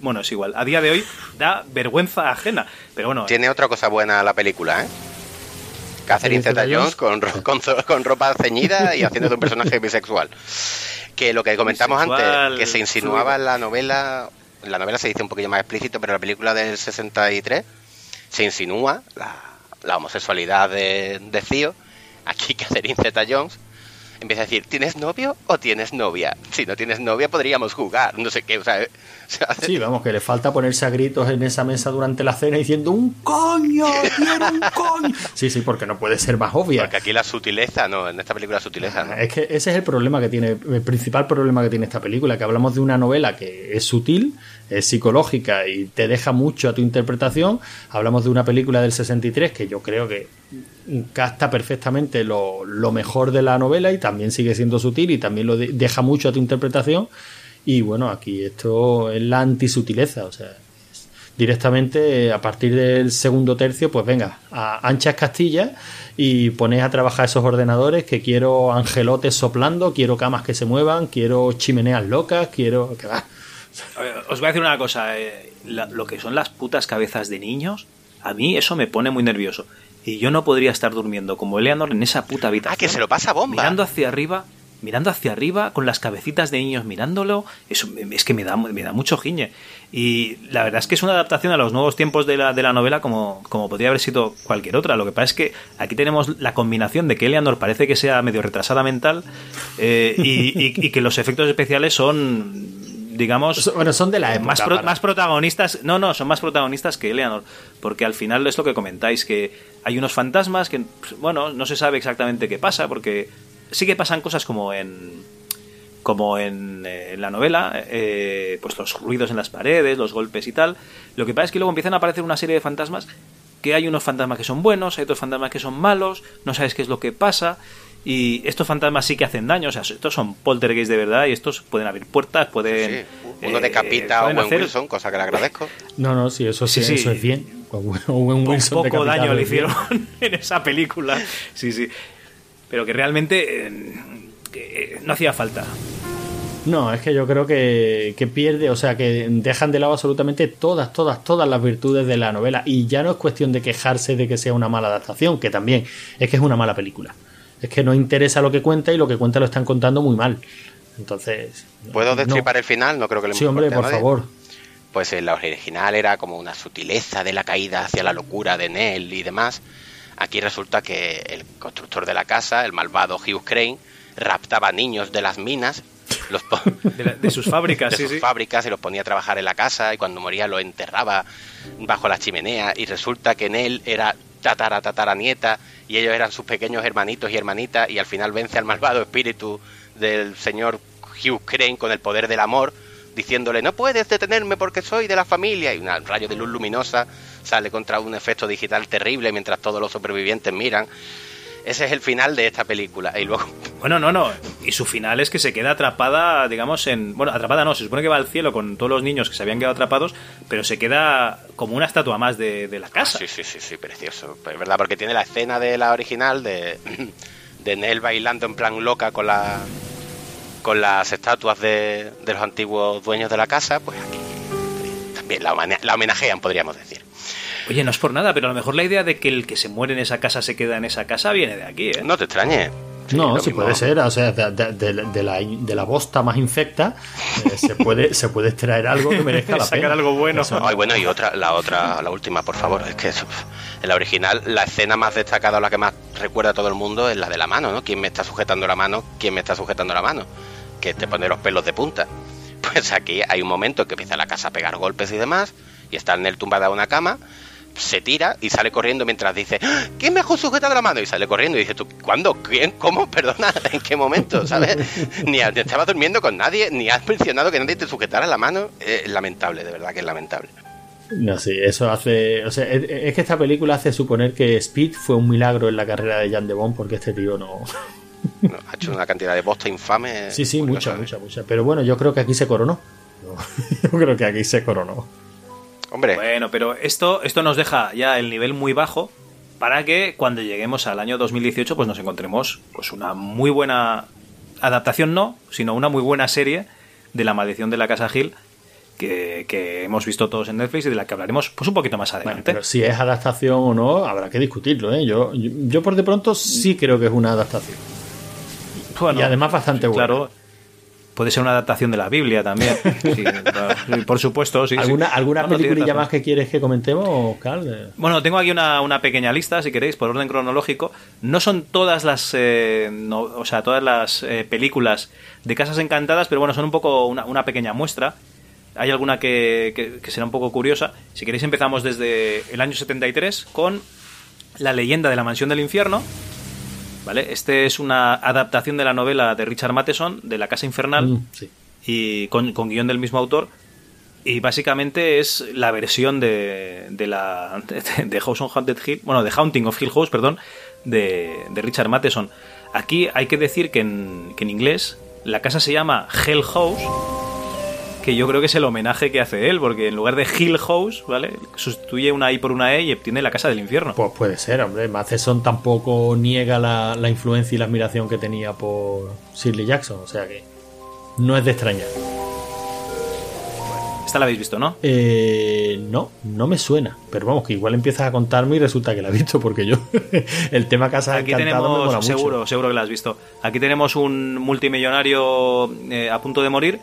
Bueno, es igual. A día de hoy da vergüenza ajena. Pero bueno, Tiene otra cosa buena la película, ¿eh? Catherine Catherine Zeta-Jones con, ro- con, ropa ceñida y haciendo de un personaje bisexual. Que lo que comentamos Bisexual, antes, que se insinuaba en la novela, en la novela se dice un poquillo más explícito, pero en la película del 63 se insinúa la, la homosexualidad de, de Theo. Aquí Catherine Zeta-Jones empieza a decir, ¿tienes novio o tienes novia? Si no tienes novia podríamos jugar, no sé qué, o sea... Sí, vamos, que le falta ponerse a gritos en esa mesa durante la cena diciendo ¡Un coño! ¡Quiero un coño! Sí, sí, porque no puede ser más obvia. Porque aquí la sutileza, no, en esta película la sutileza, ¿no? Es que ese es el problema que tiene, el principal problema que tiene esta película, que hablamos de una novela que es sutil, es psicológica y te deja mucho a tu interpretación. Hablamos de una película del 63 que yo creo que capta perfectamente lo, lo mejor de la novela y también sigue siendo sutil y también lo de- deja mucho a tu interpretación. Y bueno, aquí esto es la antisutileza, o sea, directamente eh, a partir del segundo tercio, pues venga, a anchas castillas y pones a trabajar esos ordenadores que quiero angelotes soplando, quiero camas que se muevan, quiero chimeneas locas, quiero... que va. Os voy a decir una cosa, eh, la- lo que son las putas cabezas de niños, a mí eso me pone muy nervioso. Y yo no podría estar durmiendo como Eleanor en esa puta habitación. Ah, que se lo pasa bomba. Mirando hacia arriba, mirando hacia arriba, con las cabecitas de niños mirándolo, eso es que me da, me da mucho giñe. Y la verdad es que es una adaptación a los nuevos tiempos de la, de la novela como, como podría haber sido cualquier otra. Lo que pasa es que aquí tenemos la combinación de que Eleanor parece que sea medio retrasada mental eh, y, y- y que los efectos especiales son digamos, Bueno, son de la época. más, pro- más protagonistas. No, no, son más protagonistas que Eleanor. Porque al final es lo que comentáis, que hay unos fantasmas que, bueno, no se sabe exactamente qué pasa, porque sí que pasan cosas como en. Como en, eh, en la novela, eh, pues los ruidos en las paredes, los golpes y tal. Lo que pasa es que luego empiezan a aparecer una serie de fantasmas que hay unos fantasmas que son buenos, hay otros fantasmas que son malos, no sabes qué es lo que pasa. Y estos fantasmas sí que hacen daño, o sea, estos son poltergeist de verdad y estos pueden abrir puertas, pueden... Sí, uno eh, decapita a pueden Owen hacer Wilson, cosa que le agradezco. No, no, sí, eso sí, Sí, sí. eso es bien. Owen Wilson poco daño le hicieron en esa película. Sí, sí. Pero que realmente eh, que, eh, no hacía falta. No, es que yo creo que, que pierde, o sea, que dejan de lado absolutamente todas, todas, todas las virtudes de la novela. Y ya no es cuestión de quejarse de que sea una mala adaptación, que también es que es una mala película. Es que no interesa lo que cuenta y lo que cuenta lo están contando muy mal. Entonces. ¿Puedo no. destripar el final? No creo que le Sí, hombre, por favor. Pues en la original era como una sutileza de la caída hacia la locura de Nell y demás. Aquí resulta que el constructor de la casa, el malvado Hugh Crane, raptaba niños de las minas, los De, la- de sus fábricas, de sí, sus sí. fábricas y los ponía a trabajar en la casa y cuando moría lo enterraba bajo la chimenea y resulta que Nell era tatara tatara nieta y ellos eran sus pequeños hermanitos y hermanitas y al final vence al malvado espíritu del señor Hugh Crane con el poder del amor diciéndole no puedes detenerme porque soy de la familia y un rayo de luz luminosa sale contra un efecto digital terrible mientras todos los supervivientes miran ese es el final de esta película y luego Bueno, no, no. Y su final es que se queda atrapada, digamos, en. Bueno, atrapada no, se supone que va al cielo con todos los niños que se habían quedado atrapados, pero se queda como una estatua más de, de la casa. Sí, sí, sí, sí, precioso. Pues, ¿verdad? Porque tiene la escena de la original de, de Nell bailando en plan loca con la con las estatuas de, de los antiguos dueños de la casa, pues aquí también la, la homenajean, podríamos decir. Oye, no es por nada, pero a lo mejor la idea de que el que se muere en esa casa se queda en esa casa viene de aquí, ¿eh? No te extrañe. Sí, no, sí mismo. puede ser, o sea, de, de- de- de la, de la bosta más infecta eh, se, puede, se puede extraer algo que merezca la Sacar pena. algo bueno. Eso. Ay, bueno, y otra, la otra, la última, por favor. Es que en la original, la escena más destacada o la que más recuerda a todo el mundo es la de la mano, ¿no? ¿Quién me está sujetando la mano? ¿Quién me está sujetando la mano? Que te pone los pelos de punta. Pues aquí hay un momento en que empieza la casa a pegar golpes y demás, y está Nell tumbada en una cama, se tira y sale corriendo mientras dice, "¡Ah! ¿quién me ha sujetado la mano? Y sale corriendo y dice, ¿tú cuándo? ¿Quién? ¿Cómo? Perdona, ¿en qué momento? ¿Sabes? Ni, estabas durmiendo con nadie, ni has mencionado que nadie te sujetara la mano. Es lamentable, de verdad que es lamentable. No, sí, eso hace. O sea, es, es que esta película hace suponer que Speed fue un milagro en la carrera de Jan de Bond porque este tío no. No, ha hecho una cantidad de bosta infame. Sí, sí, mucha, sabe. mucha, mucha. Pero bueno, yo creo que aquí se coronó. No, Yo creo que aquí se coronó. Hombre, Bueno, pero esto, esto nos deja ya el nivel muy bajo para que cuando lleguemos al año 2018 pues nos encontremos pues una muy buena adaptación no, sino una muy buena serie de la maldición de la casa Hill que, que hemos visto todos en Netflix y de la que hablaremos pues un poquito más Bueno, adelante. pero si es adaptación o no, habrá que discutirlo. ¿eh? Yo, yo, yo por de pronto sí creo que es una adaptación. Bueno, y además bastante buena. Claro, puede ser una adaptación de la Biblia también. Sí, por supuesto, sí. sí. ¿Alguna, no, razón. más que quieres que comentemos, Carl? Eh, Bueno, tengo aquí una, una pequeña lista, si queréis, por orden cronológico. No son todas las, eh, no- o sea, todas las eh, películas de Casas Encantadas, pero bueno, son un poco una, una pequeña muestra. Hay alguna que, que- que será un poco curiosa. Si queréis empezamos desde el año 73 con La leyenda de la mansión del infierno. ¿Vale? Este es una adaptación de la novela de Richard Matheson, de La Casa Infernal mm, sí. y con, con guion del mismo autor. Y básicamente es la versión de, de la de, de House on Haunted Hill, bueno, de Haunting of Hill House, perdón, de, de Richard Matheson. Aquí hay que decir que en, que en inglés la casa se llama Hell House, que yo creo que es el homenaje que hace él, porque en lugar de Hill House, ¿vale? Sustituye una I por una E y obtiene la casa del infierno. Pues puede ser, hombre. Matheson tampoco niega la, la influencia y la admiración que tenía por Shirley Jackson, o sea que no es de extrañar. Esta la habéis visto, ¿no? Eh, no, no me suena. Pero vamos, que igual empiezas a contarme y resulta que la he visto, porque yo el tema Casa Aquí me tenemos, mucho. seguro, seguro que la has visto. Aquí tenemos un multimillonario eh, a punto de morir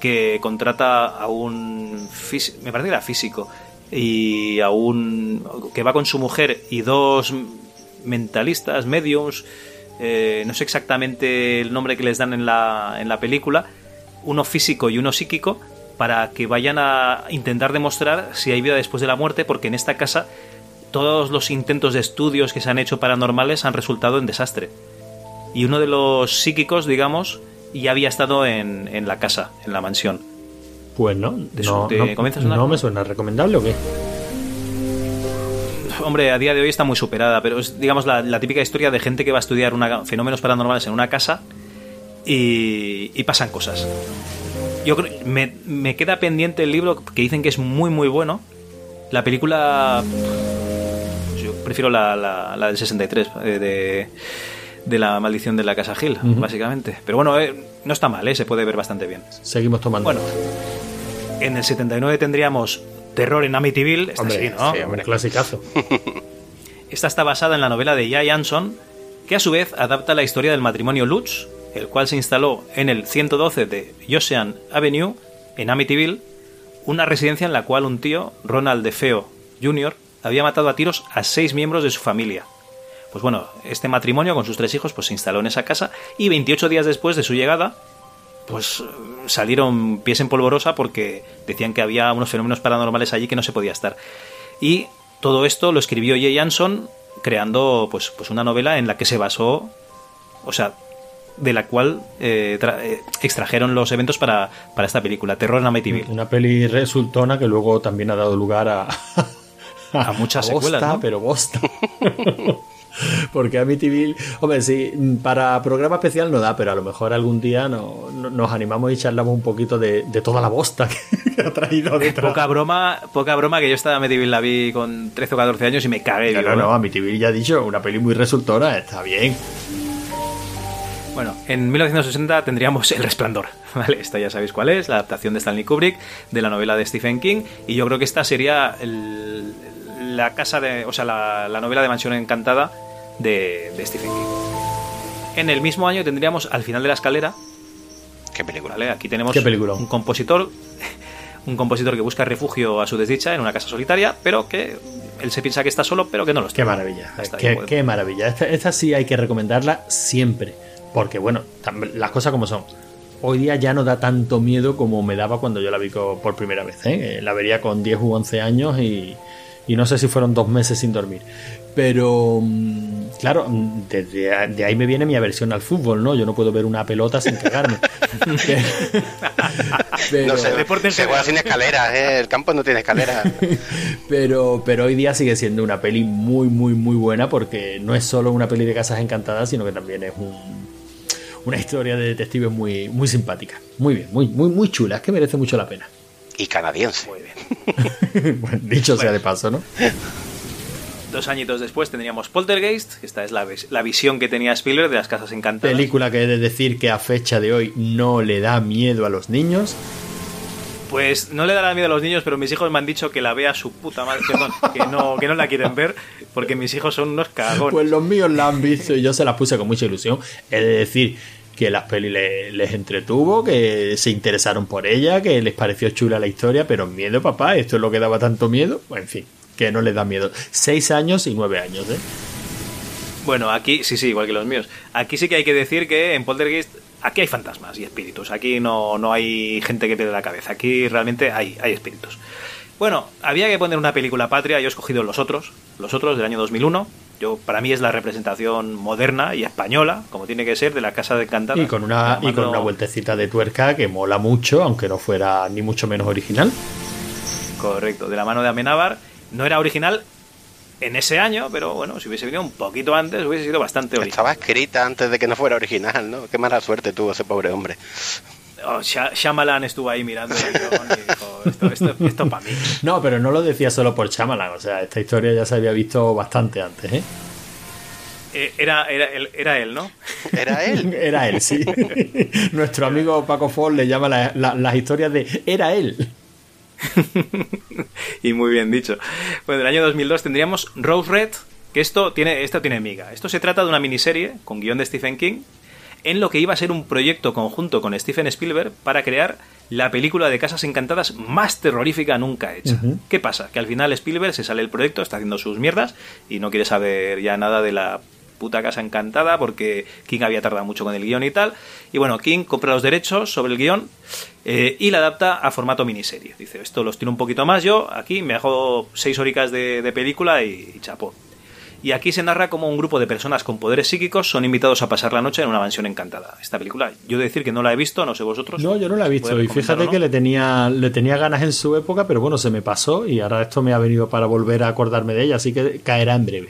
que contrata a un, me parece que era físico, y a un, que va con su mujer y dos mentalistas, mediums, eh, no sé exactamente el nombre que les dan en la, en la película, uno físico y uno psíquico, para que vayan a intentar demostrar si hay vida después de la muerte, porque en esta casa todos los intentos de estudios que se han hecho paranormales han resultado en desastre. Y uno de los psíquicos, digamos, ya había estado en, en la casa, en la mansión. Pues no, ¿Te no, te no, comienza a sonar? no me suena recomendable o qué. Hombre, a día de hoy está muy superada, pero es, digamos, la, la típica historia de gente que va a estudiar una- fenómenos paranormales en una casa y, y pasan cosas. Yo creo, me, me queda pendiente el libro que dicen que es muy, muy bueno. La película. Yo prefiero la, la- la del 63, eh, de, de la maldición de la Casa Gil, básicamente. Pero bueno, eh, no está mal, eh, se puede ver bastante bien. Seguimos tomando. Bueno, en el 79 tendríamos Terror en Amityville. Esta Hombre, sí, ¿no? sí, hombre, clasicazo. Esta está basada en la novela de Jay Anson, que a su vez adapta la historia del matrimonio Lutz, el cual se instaló en el 112 de Ocean Avenue, en Amityville, una residencia en la cual un tío, Ronald DeFeo Jr., había matado a tiros a seis miembros de su familia. Pues bueno, este matrimonio con sus tres hijos pues se instaló en esa casa y 28 días después de su llegada, pues salieron pies en polvorosa porque decían que había unos fenómenos paranormales allí que no se podía estar. Y todo esto lo escribió Jay Anson creando pues, pues una novela en la que se basó, o sea, de la cual eh, tra- eh, extrajeron los eventos para, para esta película, Terror en Amityville. Una peli resultona que luego también ha dado lugar a, A muchas bosta, secuelas, ¿no? pero bosta. Porque Amityville, hombre, sí, para programa especial no da, pero a lo mejor algún día no- no- nos animamos y charlamos un poquito de, de toda la bosta que, que ha traído detrás. Poca broma, poca broma que yo esta Amityville la vi con 13 o 14 años y me cagué. No, digo, no. Amityville ya ha dicho, una peli muy resultona, está bien. Bueno, en 1960 tendríamos El Resplandor, ¿vale? Esta ya sabéis cuál es, la adaptación de Stanley Kubrick de la novela de Stephen King, y yo creo que esta sería el- la casa de, o sea, la, la novela de Mansión Encantada de, de Stephen King. En el mismo año tendríamos Al final de la escalera, Qué película. ¿vale? Aquí tenemos Qué película. un compositor, un compositor que busca refugio a su desdicha en una casa solitaria, pero que él se piensa que está solo, pero que no lo está. Qué maravilla, Está qué, bien, qué maravilla. Esta, esta sí hay que recomendarla siempre, porque bueno, las cosas como son. Hoy día ya no da tanto miedo como me daba cuando yo la vi por primera vez. ¿eh? Eh, La vería con 10 u 11 años y, y no sé si fueron dos meses sin dormir. Pero, mm, claro, mm, de ahí me viene mi aversión al fútbol, ¿no? Yo no puedo ver una pelota sin cagarme. Pero- no sé, deporte se juega sin escaleras, ¿eh? el campo no tiene escaleras. pero, pero hoy día sigue siendo una peli muy, muy, muy buena porque no es solo una peli de casas encantadas, sino que también es un- una historia de detectives muy, muy simpática. Muy bien, muy, muy, muy chula. Es que merece mucho la pena. Y canadiense. Muy bien. Bueno, dicho sea de paso, ¿no? Dos añitos después tendríamos Poltergeist, que esta es la, la visión que tenía Spielberg de las casas encantadas. Película que he de decir que a fecha de hoy no le da miedo a los niños. Pues no le dará miedo a los niños, pero mis hijos me han dicho que la vea su puta madre, perdón, que no, que no la quieren ver, porque mis hijos son unos cagones. Pues los míos la han visto y yo se las puse con mucha ilusión. He de decir que las pelis le- les entretuvo, que se interesaron por ella, que les pareció chula la historia, pero miedo, papá, esto es lo que daba tanto miedo. En fin, que no les da miedo. Seis años y nueve años, ¿eh? Bueno, aquí sí, sí, igual que los míos. Aquí sí que hay que decir que en Poltergeist aquí hay fantasmas y espíritus. Aquí no, no hay gente que pierde la cabeza. Aquí realmente hay, hay espíritus. Bueno, había que poner una película patria. Yo he escogido Los Otros, Los Otros del año 2001. Yo, para mí es la representación moderna y española, como tiene que ser, de la Casa de Encantada. Y con una, y con una vueltecita de tuerca que mola mucho, aunque no fuera ni mucho menos original. Correcto, de la mano de Amenábar. No era original en ese año, pero bueno, si hubiese venido un poquito antes, hubiese sido bastante original. Estaba escrita antes de que no fuera original, ¿no? Qué mala suerte tuvo ese pobre hombre. Oh, Shyamalan estuvo ahí mirando el guion y dijo, esto, esto, esto para mí. No, pero no lo decía solo por Chamalan, o sea, esta historia ya se había visto bastante antes, ¿eh? Eh, era, era, él, era él, ¿no? Era él. Era él, sí. Nuestro amigo Paco Ford le llama la- la- las historias de era él. y muy bien dicho. Bueno, en el año 2002 tendríamos Rose Red, que esto tiene, esto tiene miga. Esto se trata de una miniserie con guion de Stephen King, en lo que iba a ser un proyecto conjunto con Stephen Spielberg para crear la película de Casas Encantadas más terrorífica nunca hecha. ¿Qué pasa? Que al final Spielberg se sale del proyecto, está haciendo sus mierdas y no quiere saber ya nada de la puta casa encantada porque King había tardado mucho con el guion y tal. Y bueno, King compra los derechos sobre el guion eh, y la adapta a formato miniserie. Dice, esto los tiro un poquito más yo, aquí me hago seis horicas de, de película y, y chapó. Y aquí se narra como un grupo de personas con poderes psíquicos son invitados a pasar la noche en una mansión encantada. Esta película, yo he de decir que no la he visto, no sé vosotros. No, yo no la he visto. Y fíjate que le tenía, le tenía ganas en su época, pero bueno, se me pasó y ahora esto me ha venido para volver a acordarme de ella, así que caerá en breve.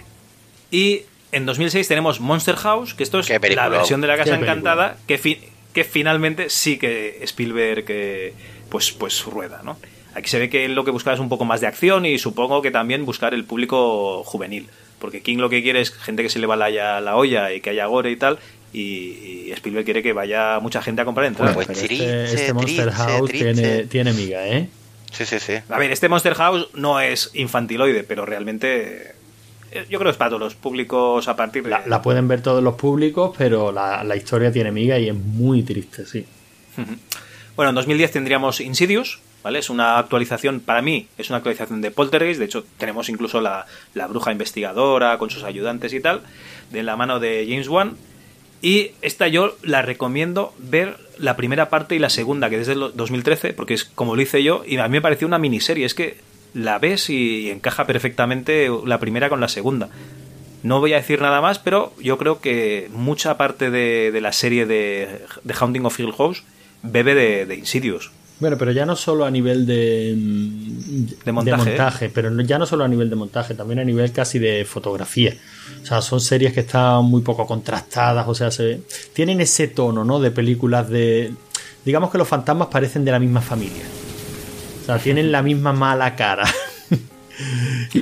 Y en 2006 tenemos Monster House, que esto es la versión de la Casa. Encantada, que, fi- que finalmente sí que Spielberg eh, pues, pues rueda, ¿no? Aquí se ve que él lo que buscaba es un poco más de acción y supongo que también buscar el público juvenil. Porque King lo que quiere es gente que se le va la, la olla y que haya gore y tal. Y, y Spielberg quiere que vaya mucha gente a comprar entradas. Pues este, este Monster House tiene, tiene miga, ¿eh? Sí, sí, sí. A ver, este Monster House no es infantiloide, pero realmente eh, yo creo que es para todos los públicos a partir de... La, la pueden ver todos los públicos, pero la, la historia tiene miga y es muy triste, sí. Bueno, en 2010 tendríamos Insidious, Es una actualización, para mí, es una actualización de Poltergeist. De hecho, tenemos incluso la, la bruja investigadora con sus ayudantes y tal, de la mano de James Wan. Y esta yo la recomiendo ver la primera parte y la segunda, que desde el 2013, porque es como lo hice yo, y a mí me pareció una miniserie. Es que la ves y encaja perfectamente la primera con la segunda. No voy a decir nada más, pero yo creo que mucha parte de, de la serie de, de Haunting of Hill House bebe de, de Insidious. Bueno, pero ya no solo a nivel de, De montaje. pero ya no solo a nivel de montaje, también a nivel casi de fotografía. O sea, son series que están muy poco contrastadas, o sea, se, tienen ese tono, ¿no? De películas de... Digamos que los fantasmas parecen de la misma familia. O sea, tienen la misma mala cara.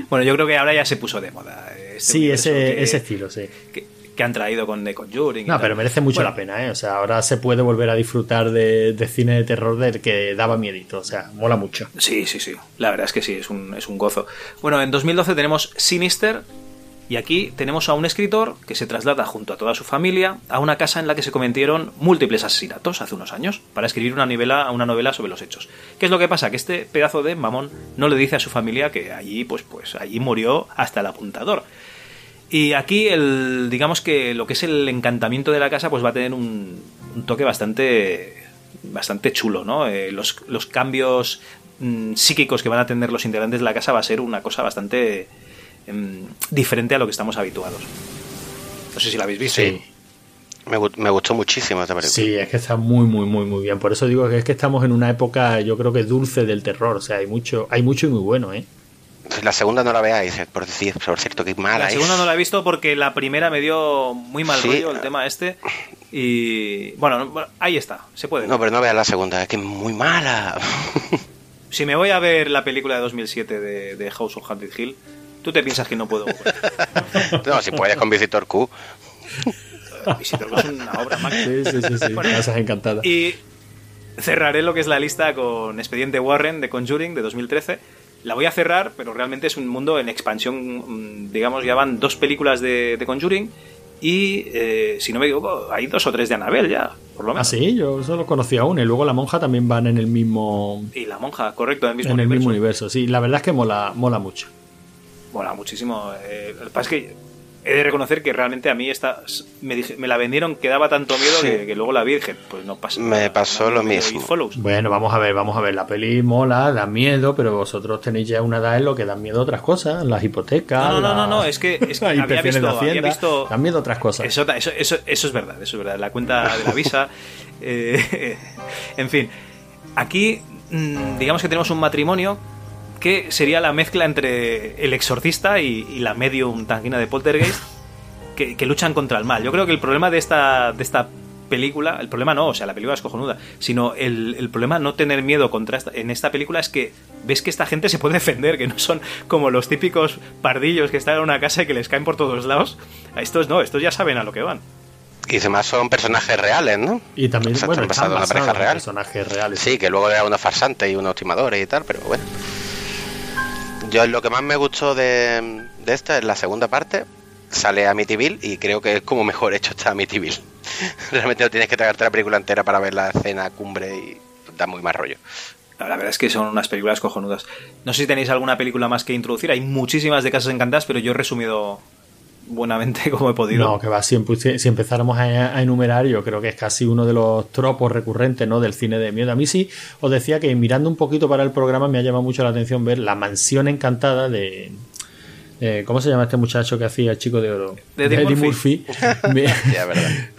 Bueno, yo creo que ahora ya se puso de moda. este sí, ese, ese estilo, sí. Que, que han traído con The Conjuring. y No, tal. pero merece mucho Bueno, la pena, ¿eh? O sea, ahora se puede volver a disfrutar de, de cine de terror del que daba miedito. O sea, mola mucho. Sí, sí, sí. La verdad es que sí, es un, es un gozo. Bueno, en 2012 tenemos Sinister. Y aquí tenemos a un escritor que se traslada junto a toda su familia a una casa en la que se cometieron múltiples asesinatos hace unos años para escribir una novela, una novela sobre los hechos. ¿Qué es lo que pasa? Que este pedazo de mamón no le dice a su familia que allí, pues, pues allí murió hasta el apuntador. Y aquí el, digamos que lo que es el encantamiento de la casa, pues va a tener un, un toque bastante, bastante chulo, ¿no? Eh, los, los cambios mm, psíquicos que van a tener los integrantes de la casa va a ser una cosa bastante em, diferente a lo que estamos habituados. No sé si la habéis visto. Sí. Me, me gustó muchísimo esta película. Sí, es que está muy, muy, muy, muy bien. Por eso digo que es que estamos en una época, yo creo que dulce del terror. O sea, hay mucho, hay mucho y muy bueno, ¿eh? La segunda no la veáis, por decir, por cierto, que mala La es. segunda no la he visto porque la primera me dio muy mal Sí. rollo el tema este. Y bueno, no- bueno, ahí está, se puede. ver. No, pero no veas la segunda, es que es muy mala. Si me voy a ver la película de 2007 de, de House of Haunted Hill, tú te piensas que no puedo. no, si puedes con Visitor Q. Visitor Q es una obra. Sí, sí, sí, sí. Bueno, Casas encantadas. Y cerraré lo que es la lista con Expediente Warren de Conjuring de 2013. La voy a cerrar, pero realmente es un mundo en expansión. mm, Digamos, ya van dos películas de, de Conjuring y, eh, si no me equivoco, hay dos o tres de Annabelle ya, por lo Ah, menos. sí, yo solo conocía una. Y luego la monja también van en el mismo, Y la monja, correcto, en el mismo en el universo. mismo universo. Sí, la verdad es que mola, mola mucho. Mola muchísimo. Eh, lo que pasa es que he de reconocer que realmente a mí esta me, dije- me la vendieron que daba tanto miedo Sí. que, que luego la vi y dije, pues no pasa Me nada, pasó nada, lo mismo. Bueno, vamos a ver, vamos a ver. La peli mola, da miedo, pero vosotros tenéis ya una edad en lo que dan miedo otras cosas. Las hipotecas. No, no, no, no, no, es que, es que había, visto, de había Hacienda, visto Dan miedo otras cosas. Eso, eso, eso, eso es verdad, eso es verdad. La cuenta de la visa. eh, en fin, aquí mm, digamos que tenemos un matrimonio que sería la mezcla entre el exorcista y, y la medium tanguina de Poltergeist que, que luchan contra el mal. Yo creo que el problema de esta, de esta película, el problema no, o sea, la película es cojonuda, sino el, el problema no tener miedo contra esta, en esta película es que ves que esta gente se puede defender, que no son como los típicos pardillos que están en una casa y que les caen por todos lados. A estos no, estos ya saben a lo que van. Y además son personajes reales, ¿no? Y también, O sea, bueno, están basados en una pareja real. personajes reales. Sí, que luego era unos farsantes y unos timadores y tal, pero bueno. Yo lo que más me gustó de, de esta es la segunda parte. Sale Amityville y creo que es como mejor hecho está Amityville. Realmente no tienes que tragarte la película entera para ver la escena cumbre y da muy más rollo. La verdad es que son unas películas cojonudas. No sé si tenéis alguna película más que introducir. Hay muchísimas de Casas Encantadas, pero yo he resumido buenamente como he podido. No, que va, si, si empezáramos a, a enumerar, yo creo que es casi uno de los tropos recurrentes ¿no? del cine de miedo. A mí sí, os decía que mirando un poquito para el programa me ha llamado mucho la atención ver La Mansión Encantada de... eh, ¿Cómo se llama este muchacho que hacía el Chico de Oro? De Eddie Murphy. Verdad.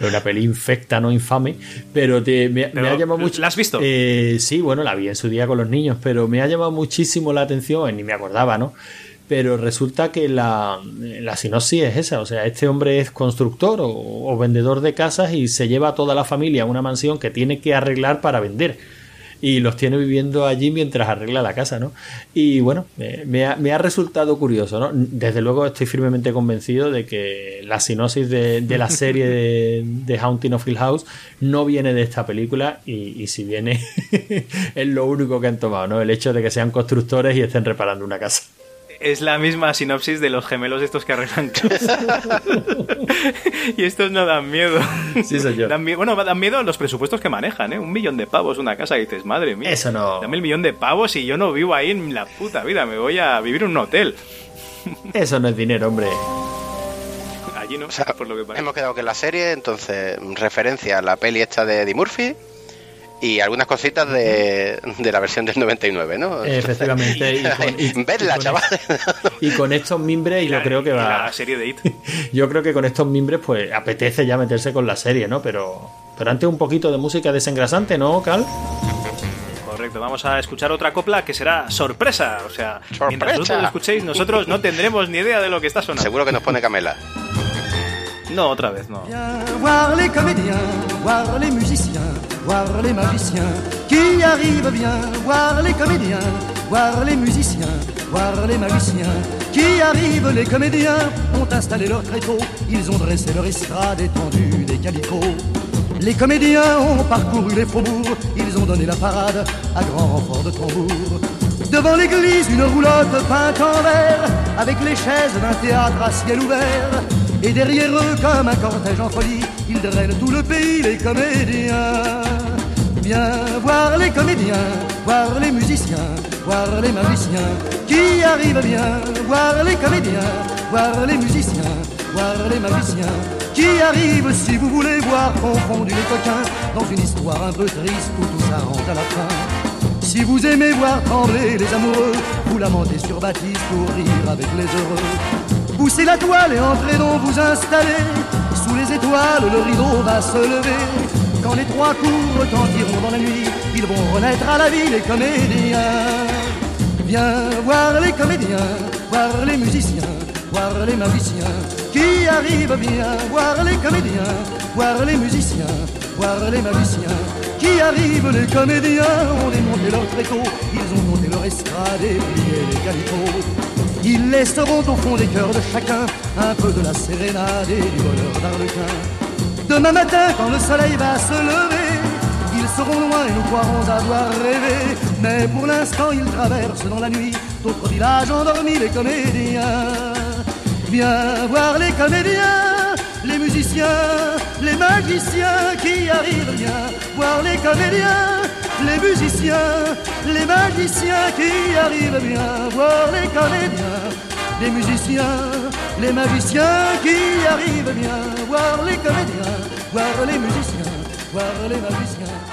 una peli infecta, no infame, pero te- me, Pero, me ha llamado mucho. ¿la has visto? Eh, sí, bueno, la vi en su día con los niños, pero me ha llamado muchísimo la atención, ni me acordaba, ¿no? Pero resulta que la, la sinopsis es esa, o sea, este hombre es constructor o, vendedor de casas y se lleva a toda la familia a una mansión que tiene que arreglar para vender. Y los tiene viviendo allí mientras arregla la casa, ¿no? Y bueno, me, me ha, me ha resultado curioso, ¿no? Desde luego estoy firmemente convencido de que la sinopsis de, de la serie de, de Haunting of Hill House no viene de esta película y, y si viene es lo único que han tomado, ¿no? El hecho de que sean constructores y estén reparando una casa. Es la misma sinopsis de los gemelos estos que arreglan casas. y estos no dan miedo. Sí, señor. Dan bueno, dan miedo los presupuestos que manejan, ¿eh? Un millón de pavos una casa y dices, madre mía. Eso no- Dame el millón de pavos y yo no vivo ahí en la puta vida. Me voy a vivir en un hotel. Eso no es dinero, hombre. Allí no, O sea, por lo que parece. hemos quedado que la serie, entonces, referencia a la peli esta de Eddie Murphy y algunas cositas de, de la versión del 99, ¿no? Efectivamente. Y con, y- Vedla, y con- chavales. Y con estos mimbres, y yo La- creo que va. La serie de It. Yo creo que con estos mimbres, pues apetece ya meterse con la serie, ¿no? Pero, pero antes un poquito de música desengrasante, ¿no, Cal? Correcto, vamos a escuchar otra copla que será sorpresa. O sea, ¡Sorpresa! mientras vosotros lo escuchéis, nosotros no tendremos ni idea de lo que está sonando. Seguro que nos pone Camela. No, otra vez, no. Voir les magiciens qui arrivent. Viens voir les comédiens, voir les musiciens, voir les magiciens qui arrivent. Les comédiens ont installé leur tréteau, ils ont dressé leur estrade étendue des calicots. Les comédiens ont parcouru les faubourgs, ils ont donné la parade à grand renfort de tambour. Devant l'église, une roulotte peinte en vert, avec les chaises d'un théâtre à ciel ouvert. Et derrière eux, comme un cortège en folie, ils drainent tout le pays, les comédiens. Viens voir les comédiens, voir les musiciens, voir les magiciens qui arrivent bien. Voir les comédiens, voir les musiciens, voir les magiciens qui arrivent. Si vous voulez voir confondus les coquins dans une histoire un peu triste où tout s'arrange à la fin. Si vous aimez voir trembler les amoureux, vous lamentez sur Baptiste pour rire avec les heureux. Poussez la toile et entrez donc vous installer. Sous les étoiles, le rideau va se lever. Quand les trois coups retentiront dans la nuit, ils vont renaître à la vie les comédiens. Viens voir les comédiens, voir les musiciens, voir les magiciens qui arrivent bien? Voir les comédiens, voir les musiciens, voir les magiciens qui arrivent. Les comédiens ont démonté leur tréteau, ils ont monté leur estrade et plié les galicots. Ils laisseront au fond des cœurs de chacun un peu de la sérénade et du bonheur d'Arlequin. Demain matin, quand le soleil va se lever, ils seront loin et nous croirons avoir rêvé. Mais pour l'instant, ils traversent dans la nuit d'autres villages endormis, les comédiens. Viens voir les comédiens, les musiciens, les magiciens qui arrivent. Viens voir les comédiens, les musiciens, les magiciens qui arrivent. Viens voir les comédiens, les musiciens, les magiciens qui arrivent. Viens voir les comédiens, voir les musiciens, voir les magiciens